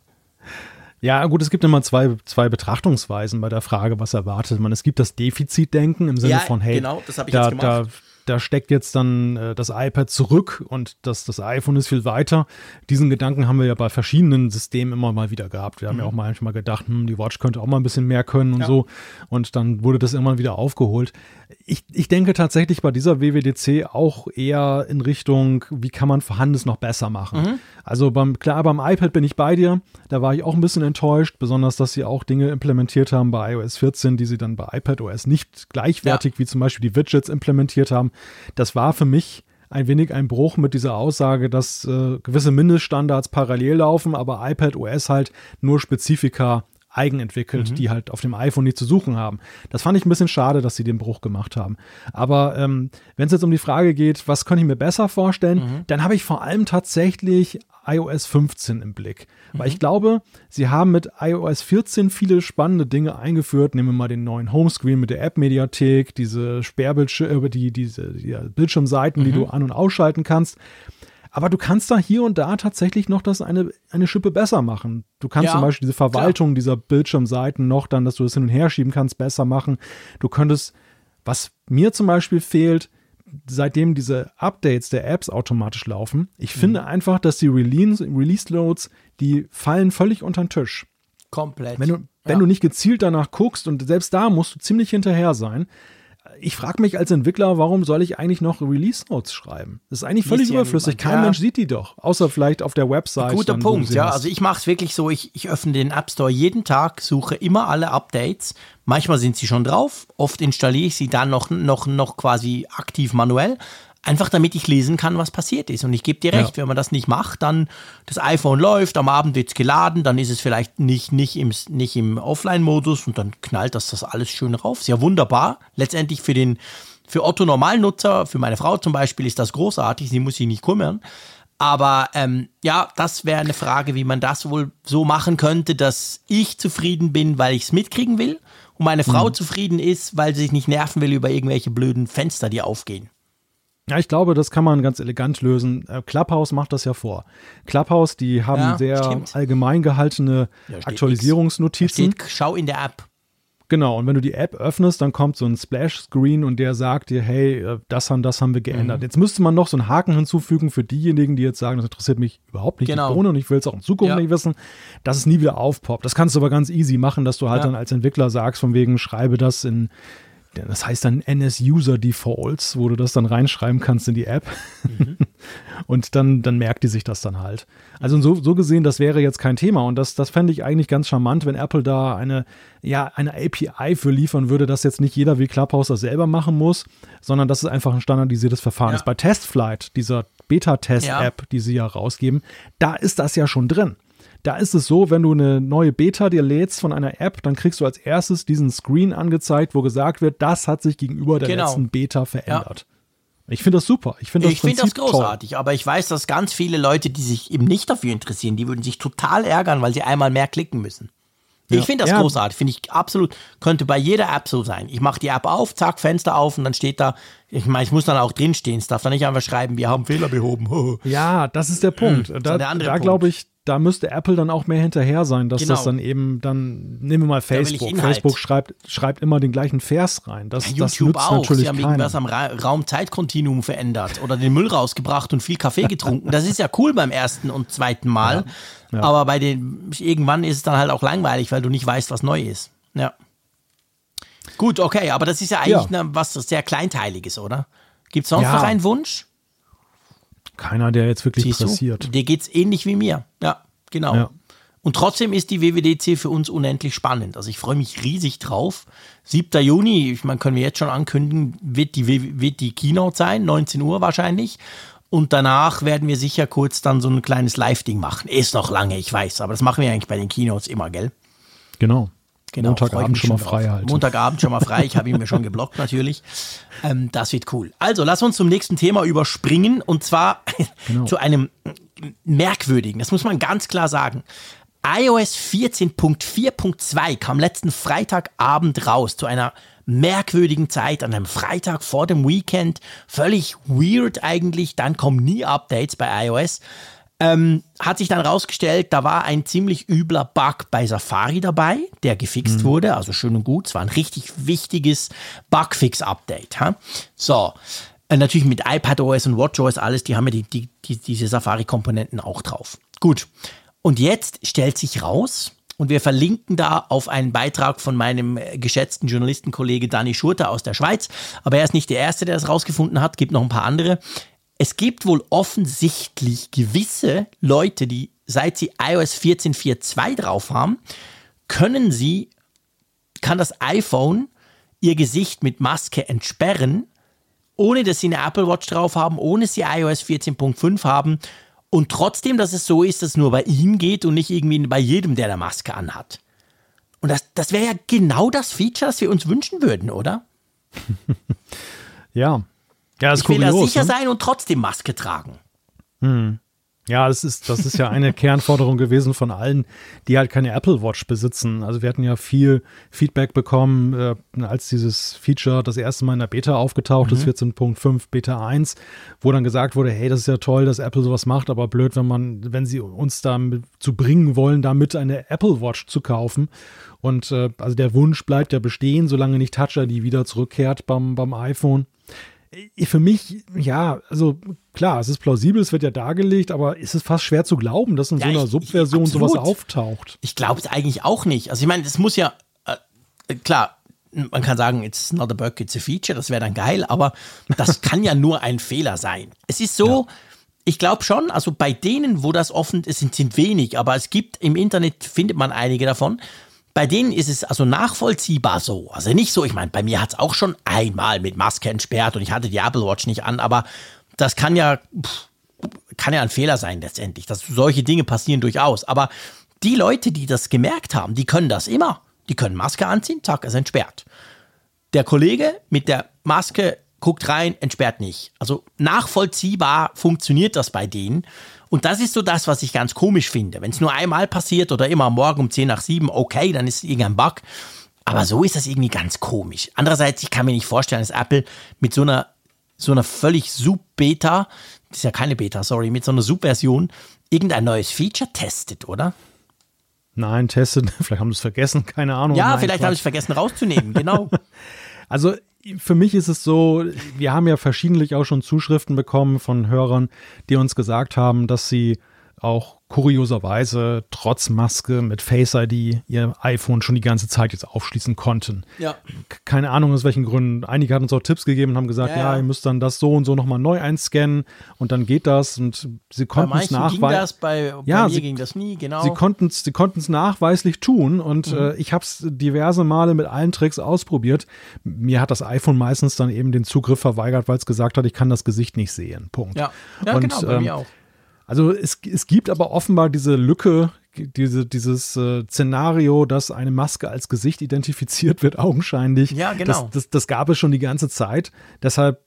S2: Ja, gut, es gibt immer zwei, zwei Betrachtungsweisen bei der Frage, was erwartet man. Es gibt das Defizitdenken im Sinne
S3: Ja,
S2: von, hey,
S3: genau, das hab ich
S2: da,
S3: jetzt
S2: da,
S3: gemacht.
S2: Da steckt jetzt dann äh, das iPad zurück und das, das iPhone ist viel weiter. Diesen Gedanken haben wir ja bei verschiedenen Systemen immer mal wieder gehabt. Wir haben ja auch manchmal gedacht, hm, die Watch könnte auch mal ein bisschen mehr können und
S3: Mhm. Ja.
S2: so. Und dann wurde das irgendwann wieder aufgeholt. Ich, ich denke tatsächlich bei dieser WWDC auch eher in Richtung, wie kann man Vorhandenes noch besser machen.
S3: Mhm.
S2: Also beim, klar, beim iPad bin ich bei dir. Da war ich auch ein bisschen enttäuscht, besonders, dass sie auch Dinge implementiert haben bei iOS 14, die sie dann bei iPadOS nicht gleichwertig wie zum Beispiel die Widgets implementiert haben. Das war für mich ein wenig ein Bruch mit dieser Aussage, dass äh, gewisse Mindeststandards parallel laufen, aber iPadOS halt nur Spezifika eigenentwickelt, mhm. die halt auf dem iPhone nicht zu suchen haben. Das fand ich ein bisschen schade, dass sie den Bruch gemacht haben. Aber ähm, wenn es jetzt um die Frage geht, was könnte ich mir besser vorstellen, mhm. dann habe ich vor allem tatsächlich iOS 15 im Blick. Mhm. Weil ich glaube, sie haben mit iOS 14 viele spannende Dinge eingeführt. Nehmen wir mal den neuen Homescreen mit der App-Mediathek, diese Sperrbildschirme, die, diese die Bildschirmseiten, die mhm. du an- und ausschalten kannst. Aber du kannst da hier und da tatsächlich noch das eine, eine Schippe besser machen. Du kannst ja, zum Beispiel diese Verwaltung klar. dieser Bildschirmseiten noch dann, dass du das hin und her schieben kannst, besser machen. Du könntest, was mir zum Beispiel fehlt, seitdem diese Updates der Apps automatisch laufen, ich mhm. finde einfach, dass die Release-Loads, die fallen völlig unter den Tisch.
S3: Komplett.
S2: Wenn du, wenn ja. du nicht gezielt danach guckst und selbst da musst du ziemlich hinterher sein, ich frage mich als Entwickler, warum soll ich eigentlich noch Release Notes schreiben? Das ist eigentlich völlig überflüssig. Kein ja. Mensch sieht die doch, außer vielleicht auf der Website.
S3: Guter dann, Punkt, ja. Also ich mache es wirklich so, ich, ich öffne den App Store jeden Tag, suche immer alle Updates. Manchmal sind sie schon drauf, oft installiere ich sie dann noch, noch, noch quasi aktiv manuell. Einfach damit ich lesen kann, was passiert ist. Und ich gebe dir recht, ja. wenn man das nicht macht, dann das iPhone läuft, am Abend wird es geladen, dann ist es vielleicht nicht, nicht im, nicht im Offline-Modus und dann knallt das das alles schön rauf. Ist ja wunderbar. Letztendlich für den, für Otto Normalnutzer, für meine Frau zum Beispiel, ist das großartig, sie muss sich nicht kümmern. Aber ähm, ja, das wäre eine Frage, wie man das wohl so machen könnte, dass ich zufrieden bin, weil ich es mitkriegen will und meine Frau mhm. zufrieden ist, weil sie sich nicht nerven will über irgendwelche blöden Fenster, die aufgehen.
S2: Ja, ich glaube, das kann man ganz elegant lösen. Äh, Clubhouse macht das ja vor. Clubhouse, die haben ja, sehr stimmt. allgemein gehaltene ja, Aktualisierungsnotizen.
S3: Steht, schau in der App.
S2: Genau, und wenn du die App öffnest, dann kommt so ein Splash-Screen und der sagt dir, hey, äh, das und das haben wir geändert. Mhm. Jetzt müsste man noch so einen Haken hinzufügen für diejenigen, die jetzt sagen, das interessiert mich überhaupt nicht, genau. Bohne, und ich will es auch in Zukunft ja. nicht wissen, dass es nie wieder aufpoppt. Das kannst du aber ganz easy machen, dass du halt dann als Entwickler sagst, von wegen, schreibe das in das heißt dann NS-User Defaults, wo du das dann reinschreiben kannst in die App. Mhm. und dann, dann merkt die sich das dann halt. Also so, so gesehen, das wäre jetzt kein Thema. Und das, das fände ich eigentlich ganz charmant, wenn Apple da eine, ja, eine API für liefern würde, dass jetzt nicht jeder wie Clubhouse das selber machen muss, sondern dass es einfach ein standardisiertes Verfahren ja. ist. Bei TestFlight, dieser Beta-Test-App, ja. die sie ja rausgeben, da ist das ja schon drin. Da ist es so, wenn du eine neue Beta dir lädst von einer App, dann kriegst du als erstes diesen Screen angezeigt, wo gesagt wird, das hat sich gegenüber der genau. letzten Beta verändert. Ja. Ich finde das super. Ich finde das,
S3: ich find das großartig, toll. aber ich weiß, dass ganz viele Leute, die sich eben nicht dafür interessieren, die würden sich total ärgern, weil sie einmal mehr klicken müssen. Ja. Ich finde das ja. großartig, finde ich absolut, könnte bei jeder App so sein. Ich mache die App auf, zack, Fenster auf und dann steht da, ich meine, ich muss dann auch drinstehen, es darf dann nicht einfach schreiben, wir haben Fehler behoben.
S2: ja, das ist der Punkt. Hm, da, da glaube ich, da müsste Apple dann auch mehr hinterher sein, dass genau. das dann eben dann, nehmen wir mal Facebook. Facebook schreibt, schreibt immer den gleichen Vers rein. Das,
S3: ja,
S2: das
S3: YouTube auch. Natürlich Sie haben irgendwas am Ra Raumzeitkontinuum verändert oder den Müll rausgebracht und viel Kaffee getrunken. das ist ja cool beim ersten und zweiten Mal. Ja. Ja. Aber bei den, irgendwann ist es dann halt auch langweilig, weil du nicht weißt, was neu ist. Ja. Gut, okay, aber das ist ja eigentlich. Ne, was sehr Kleinteiliges, oder? Gibt es sonst noch einen Wunsch?
S2: Keiner, der jetzt wirklich Siehst pressiert.
S3: Du? Dir geht's ähnlich wie mir. Ja, genau. Ja. Und trotzdem ist die WWDC für uns unendlich spannend. Also ich freue mich riesig drauf. 7. Juni, ich meine, können wir jetzt schon ankündigen, wird die, wird die Keynote sein, 19 Uhr wahrscheinlich. Und danach werden wir sicher kurz dann so ein kleines Live-Ding machen. Ist noch lange, ich weiß, aber das machen wir eigentlich bei den Keynotes immer, gell?
S2: Genau. Genau, Montagabend schon mal frei
S3: halt. Montagabend schon mal frei. Ich habe ihn mir schon geblockt natürlich. Ähm, das wird cool. Also, lass uns zum nächsten Thema überspringen und zwar genau. zu einem merkwürdigen. Das muss man ganz klar sagen. iOS 14.4.2 kam letzten Freitagabend raus zu einer merkwürdigen Zeit, an einem Freitag vor dem Weekend. Völlig weird eigentlich. Dann kommen nie Updates bei iOS. Ähm, hat sich dann rausgestellt, da war ein ziemlich übler Bug bei Safari dabei, der gefixt mhm. wurde. Also schön und gut. Es war ein richtig wichtiges Bugfix-Update. So. Äh, natürlich mit iPadOS und WatchOS alles, die haben ja die, die, die, diese Safari-Komponenten auch drauf. Gut. Und jetzt stellt sich raus, und wir verlinken da auf einen Beitrag von meinem äh, geschätzten Journalistenkollege Dani Schurter aus der Schweiz. Aber er ist nicht der Erste, der das rausgefunden hat, gibt noch ein paar andere es gibt wohl offensichtlich gewisse Leute, die seit sie iOS 14.4.2 drauf haben, können sie, kann das iPhone ihr Gesicht mit Maske entsperren, ohne dass sie eine Apple Watch drauf haben, ohne dass sie iOS 14.5 haben und trotzdem, dass es so ist, dass es nur bei ihm geht und nicht irgendwie bei jedem, der eine Maske anhat. Und das, das wäre ja genau das Feature, das wir uns wünschen würden, oder?
S2: ja. Ja, das ist
S3: ich will
S2: kurios,
S3: da sicher
S2: ne?
S3: sein und trotzdem Maske tragen.
S2: Ja, das ist, das ist ja eine Kernforderung gewesen von allen, die halt keine Apple Watch besitzen. Also wir hatten ja viel Feedback bekommen, äh, als dieses Feature das erste Mal in der Beta aufgetaucht ist, 14.5 Beta 1, wo dann gesagt wurde, hey, das ist ja toll, dass Apple sowas macht, aber blöd, wenn man, wenn sie uns damit zu bringen wollen, damit eine Apple Watch zu kaufen. Und äh, also der Wunsch bleibt ja bestehen, solange nicht Touch ID wieder zurückkehrt beim, beim iPhone für mich, ja, also klar, es ist plausibel, es wird ja dargelegt, aber ist es fast schwer zu glauben, dass in
S3: Ja,
S2: so einer
S3: ich-
S2: Subversion
S3: ich-
S2: sowas auftaucht.
S3: Ich glaube es eigentlich auch nicht. Also ich meine, das muss ja, äh, klar, man kann sagen, it's not a bug, it's a feature, das wäre dann geil, aber das kann ja nur ein Fehler sein. Es ist so, ich glaube schon, also bei denen, wo das offen ist, sind, sind wenig, aber es gibt im Internet, findet man einige davon, bei denen ist es also nachvollziehbar so. Also nicht so, ich meine, bei mir hat es auch schon einmal mit Maske entsperrt und ich hatte die Apple Watch nicht an, aber das kann ja, kann ja ein Fehler sein letztendlich. Das, solche Dinge passieren durchaus. Aber die Leute, die das gemerkt haben, die können das immer. Die können Maske anziehen, zack, ist entsperrt. Der Kollege mit der Maske guckt rein, entsperrt nicht. Also nachvollziehbar funktioniert das bei denen. Und das ist so das, was ich ganz komisch finde. Wenn es nur einmal passiert oder immer am morgen um 10 nach 7, okay, dann ist es irgendein Bug. Aber so ist das irgendwie ganz komisch. Andererseits, ich kann mir nicht vorstellen, dass Apple mit so einer, so einer völlig Sub-Beta, das ist ja keine Beta, sorry, mit so einer Sub-Version irgendein neues Feature testet, oder?
S2: Nein, testet, vielleicht haben sie es vergessen, keine Ahnung.
S3: Ja,
S2: Nein,
S3: vielleicht habe ich es vergessen rauszunehmen, genau.
S2: Also für mich ist es so, wir haben ja verschiedentlich auch schon Zuschriften bekommen von Hörern, die uns gesagt haben, dass sie auch kurioserweise trotz Maske mit Face ID ihr iPhone schon die ganze Zeit jetzt aufschließen konnten.
S3: ja.
S2: Keine Ahnung aus welchen Gründen. Einige hatten uns auch Tipps gegeben und haben gesagt,
S3: Ja,
S2: ja,
S3: ja.
S2: ihr müsst dann das so und so nochmal neu einscannen und dann geht das und sie
S3: Bei
S2: konnten es nachweisen.
S3: bei, bei
S2: Ja,
S3: mir
S2: sie-
S3: ging das nie, genau.
S2: Sie konnten es sie konnten's nachweislich tun und
S3: Mhm.
S2: äh, ich habe es diverse Male mit allen Tricks ausprobiert. Mir hat das iPhone meistens dann eben den Zugriff verweigert, weil es gesagt hat, ich kann das Gesicht nicht sehen. Punkt.
S3: ja, ja
S2: Und,
S3: genau, bei
S2: ähm,
S3: mir auch.
S2: Also es, es gibt aber offenbar diese Lücke, diese, dieses äh, Szenario, dass eine Maske als Gesicht identifiziert wird, augenscheinlich.
S3: Ja, genau.
S2: Das, das, das gab es schon die ganze Zeit. Deshalb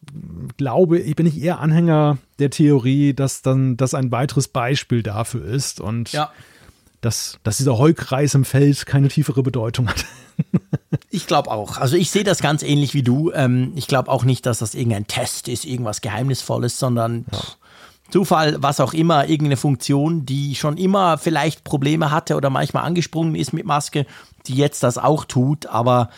S2: glaube ich, bin ich eher Anhänger der Theorie, dass dann das ein weiteres Beispiel dafür ist und
S3: Ja.
S2: dass, dass dieser Heukreis im Feld keine tiefere Bedeutung hat.
S3: Ich glaube auch. Also ich sehe das ganz ähnlich wie du. Ähm, ich glaube auch nicht, dass das irgendein Test ist, irgendwas Geheimnisvolles, sondern pff, Zufall, was auch immer, irgendeine Funktion, die schon immer vielleicht Probleme hatte oder manchmal angesprungen ist mit Maske, die jetzt das auch tut. Aber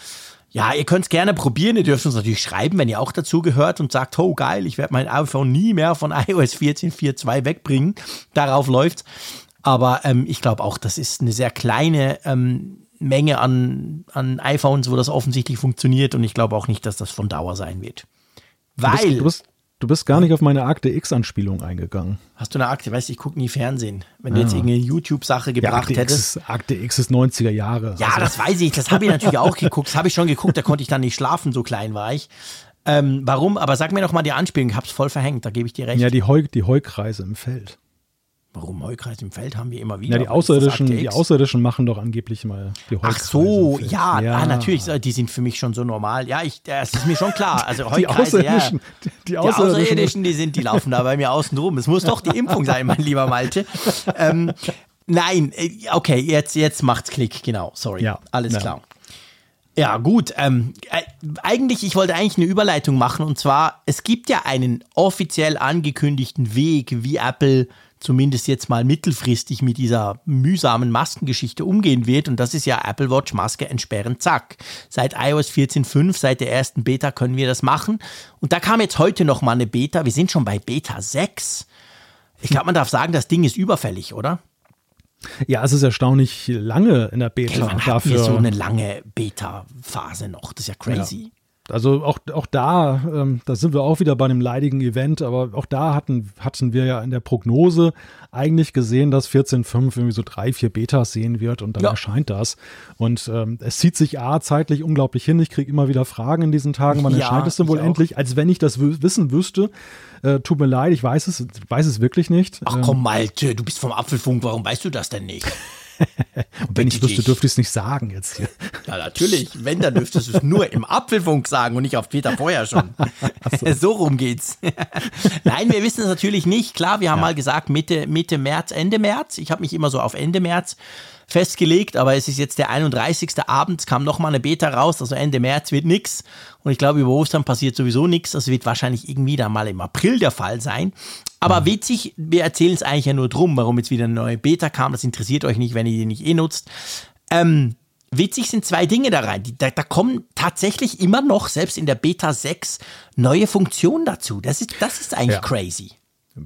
S3: ja, ihr könnt es gerne probieren. Ihr dürft uns natürlich schreiben, wenn ihr auch dazu gehört und sagt, oh geil, ich werde mein iPhone nie mehr von iOS 14.4.2 wegbringen. Darauf läuft's. Aber ähm, ich glaube auch, das ist eine sehr kleine ähm, Menge an, an iPhones, wo das offensichtlich funktioniert. Und ich glaube auch nicht, dass das von Dauer sein wird.
S2: Du bist,
S3: Weil,
S2: du bist, du bist gar nicht auf meine Akte X-Anspielung eingegangen.
S3: hast du eine Akte? Weißt du, ich gucke nie Fernsehen. Wenn du jetzt
S2: Ah.
S3: irgendeine YouTube-Sache
S2: Ja,
S3: gebracht
S2: Akte X,
S3: hättest.
S2: ist, Akte X ist 90er Jahre.
S3: Ja,
S2: Also,
S3: das weiß ich. Das habe ich natürlich auch geguckt. Das habe ich schon geguckt. Da konnte ich dann nicht schlafen, so klein war ich. Ähm, warum? Aber sag mir doch mal die Anspielung. Ich habe es voll verhängt. Da gebe ich dir recht.
S2: ja die, Heu, die Heukreise im Feld.
S3: Warum Heukreis im Feld haben wir immer wieder?
S2: Ja, die Außerirdischen, die? Außerirdischen machen doch angeblich mal die Heukreise.
S3: Ach so,
S2: Feld.
S3: ja, Ah, natürlich, die sind für mich schon so normal. Ja, ich, das ist mir schon klar. Also
S2: Die
S3: Heukreise, ja.
S2: Außerirdischen, die, die
S3: Die
S2: Außerirdischen,
S3: Außerirdischen, die sind, die laufen da bei mir außen rum. Es muss doch die Impfung sein, mein lieber Malte. Ähm, nein, äh, okay, jetzt, jetzt macht's Klick, genau. Sorry.
S2: Ja,
S3: Alles
S2: ja.
S3: klar. Ja, gut. Ähm, äh, eigentlich, ich wollte eigentlich eine Überleitung machen und zwar, es gibt ja einen offiziell angekündigten Weg, wie Apple zumindest jetzt mal mittelfristig mit dieser mühsamen Maskengeschichte umgehen wird. Und das ist ja Apple Watch Maske entsperren, zack. Seit iOS 14.5, seit der ersten Beta können wir das machen. Und da kam jetzt heute noch mal eine Beta. Wir sind schon bei Beta 6. Ich glaube, man darf sagen, das Ding ist überfällig, oder?
S2: Ja, es ist erstaunlich lange in der Beta.
S3: Wir
S2: dafür,
S3: so eine lange Beta-Phase noch? Das ist ja crazy.
S2: Also auch, auch da, ähm, da sind wir auch wieder bei einem leidigen Event, aber auch da hatten, hatten wir ja in der Prognose eigentlich gesehen, dass 14.5 irgendwie so drei, vier Betas sehen wird und dann
S3: Ja.
S2: erscheint das. Und ähm, es zieht sich A zeitlich unglaublich hin. Ich kriege immer wieder Fragen in diesen Tagen, wann
S3: Ja,
S2: erscheint es denn wohl
S3: auch.
S2: endlich, als wenn ich das wissen wüsste. Äh, tut mir leid, ich weiß es, weiß es wirklich nicht.
S3: Ach
S2: Ähm,
S3: komm, Malte, du bist vom Apfelfunk, warum weißt du das denn nicht?
S2: Und wenn ich wüsste, dürfte ich es nicht sagen jetzt hier.
S3: Ja, natürlich. Wenn, dann dürftest du es nur im Apfelfunk sagen und nicht auf Twitter vorher schon. so. so rum geht's. Nein, wir wissen es natürlich nicht. Klar, wir haben ja. mal gesagt Mitte, Mitte März, Ende März. Ich habe mich immer so auf Ende März festgelegt, aber es ist jetzt der 31. Abend, kam nochmal eine Beta raus, also Ende März wird nichts. Und ich glaube, über Ostern passiert sowieso nichts. Das wird wahrscheinlich irgendwie dann mal im April der Fall sein. Aber mhm. witzig, wir erzählen es eigentlich ja nur drum, warum jetzt wieder eine neue Beta kam. Das interessiert euch nicht, wenn ihr die nicht eh nutzt. Ähm, witzig sind zwei Dinge da rein. Da, da, kommen tatsächlich immer noch, selbst in der Beta 6, neue Funktionen dazu. Das ist, das ist eigentlich ja. crazy.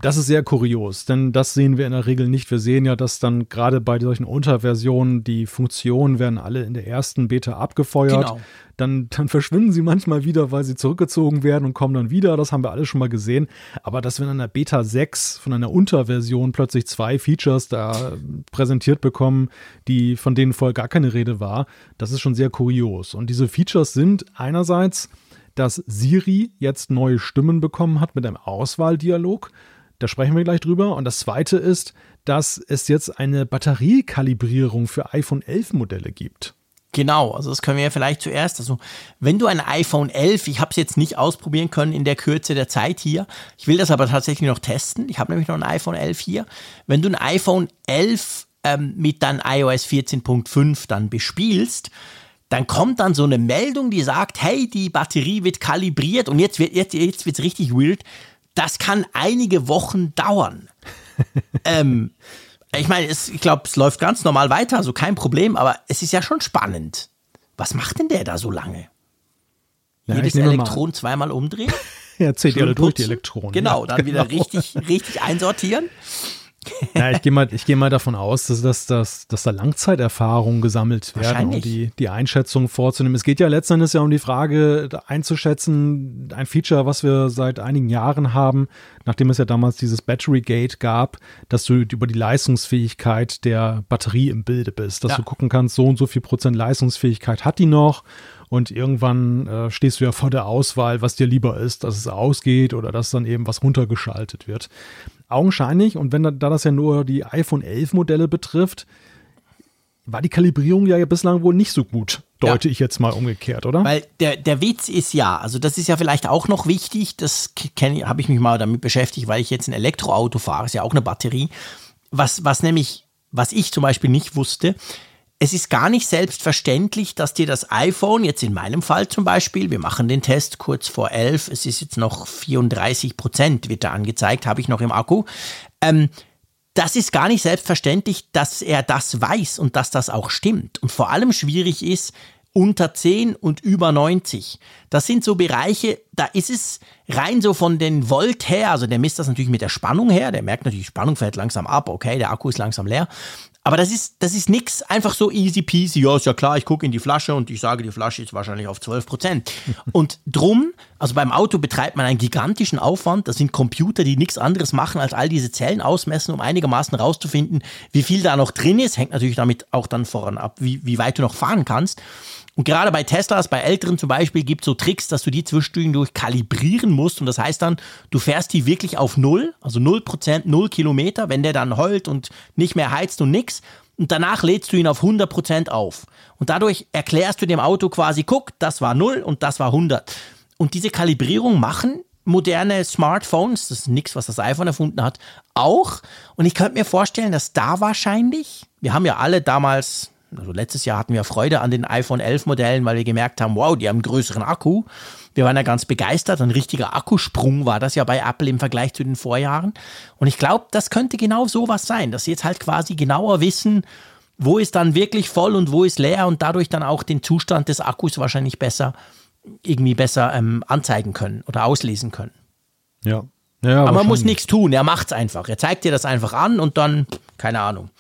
S2: Das ist sehr kurios, denn das sehen wir in der Regel nicht. Wir sehen ja, dass dann gerade bei solchen Unterversionen die Funktionen werden alle in der ersten Beta abgefeuert. Genau. Dann, dann verschwinden sie manchmal wieder, weil sie zurückgezogen werden und kommen dann wieder. Das haben wir alle schon mal gesehen. Aber dass wir in einer Beta 6 von einer Unterversion plötzlich zwei Features da präsentiert bekommen, die, von denen vorher gar keine Rede war, das ist schon sehr kurios. Und diese Features sind einerseits, dass Siri jetzt neue Stimmen bekommen hat mit einem Auswahldialog. Da sprechen wir gleich drüber. Und das zweite ist, dass es jetzt eine Batteriekalibrierung für iPhone 11 Modelle gibt.
S3: Genau, also das können wir ja vielleicht zuerst. Also wenn du ein iPhone 11, ich habe es jetzt nicht ausprobieren können in der Kürze der Zeit hier, ich will das aber tatsächlich noch testen. Ich habe nämlich noch ein iPhone 11 hier. Wenn du ein iPhone 11 ähm, mit dann iOS 14.5 dann bespielst, dann kommt dann so eine Meldung, die sagt, hey, die Batterie wird kalibriert und jetzt wird jetzt, jetzt richtig weird das kann einige Wochen dauern. ähm, ich meine, ich glaube, es läuft ganz normal weiter, also kein Problem, aber es ist ja schon spannend. Was macht denn der da so lange? Ja, Jedes Elektron zweimal umdrehen?
S2: ja, zählt alle durch die Elektronen.
S3: Genau, dann wieder genau. richtig, richtig einsortieren.
S2: Ja, ich gehe mal, geh mal davon aus, dass, dass, dass, dass da Langzeiterfahrungen gesammelt werden, um die, die Einschätzung vorzunehmen. Es geht ja letztendlich ja um die Frage einzuschätzen, ein Feature, was wir seit einigen Jahren haben, nachdem es ja damals dieses Battery Gate gab, dass du über die Leistungsfähigkeit der Batterie im Bilde bist, dass ja. du gucken kannst, so und so viel Prozent Leistungsfähigkeit hat die noch und irgendwann äh, stehst du ja vor der Auswahl, was dir lieber ist, dass es ausgeht oder dass dann eben was runtergeschaltet wird augenscheinlich, und wenn da, da das ja nur die iPhone 11 Modelle betrifft, war die Kalibrierung ja bislang wohl nicht so gut, deute ja. ich jetzt mal umgekehrt, oder?
S3: Weil der, der Witz ist ja, also das ist ja vielleicht auch noch wichtig, das habe ich mich mal damit beschäftigt, weil ich jetzt ein Elektroauto fahre, ist ja auch eine Batterie. Was, was nämlich, was ich zum Beispiel nicht wusste, es ist gar nicht selbstverständlich, dass dir das iPhone, jetzt in meinem Fall zum Beispiel, wir machen den Test kurz vor 11, es ist jetzt noch 34 Prozent, wird da angezeigt, habe ich noch im Akku. Ähm, das ist gar nicht selbstverständlich, dass er das weiß und dass das auch stimmt. Und vor allem schwierig ist, unter 10 und über 90. Das sind so Bereiche, da ist es rein so von den Volt her, also der misst das natürlich mit der Spannung her, der merkt natürlich, Spannung fällt langsam ab, okay, der Akku ist langsam leer. Aber das ist, das ist nix einfach so easy peasy. Ja, ist ja klar, ich gucke in die Flasche und ich sage, die Flasche ist wahrscheinlich auf 12 Prozent. und drum, also beim Auto betreibt man einen gigantischen Aufwand. Das sind Computer, die nichts anderes machen, als all diese Zellen ausmessen, um einigermaßen rauszufinden, wie viel da noch drin ist. Hängt natürlich damit auch dann voran ab, wie, wie weit du noch fahren kannst. Und gerade bei Teslas, bei älteren zum Beispiel, gibt es so Tricks, dass du die zwischendurch kalibrieren musst. Und das heißt dann, du fährst die wirklich auf Null, also Null Prozent, Null Kilometer, wenn der dann heult und nicht mehr heizt und nix. Und danach lädst du ihn auf 100 Prozent auf. Und dadurch erklärst du dem Auto quasi, guck, das war Null und das war 100. Und diese Kalibrierung machen moderne Smartphones, das ist nichts, was das iPhone erfunden hat, auch. Und ich könnte mir vorstellen, dass da wahrscheinlich, wir haben ja alle damals also letztes Jahr hatten wir Freude an den iPhone 11 Modellen, weil wir gemerkt haben, wow, die haben einen größeren Akku. Wir waren ja ganz begeistert. Ein richtiger Akkusprung war das ja bei Apple im Vergleich zu den Vorjahren. Und ich glaube, das könnte genau sowas sein, dass sie jetzt halt quasi genauer wissen, wo ist dann wirklich voll und wo ist leer und dadurch dann auch den Zustand des Akkus wahrscheinlich besser, irgendwie besser ähm, anzeigen können oder auslesen können.
S2: Ja.
S3: ja Aber man muss nichts tun, er macht es einfach. Er zeigt dir das einfach an und dann, keine Ahnung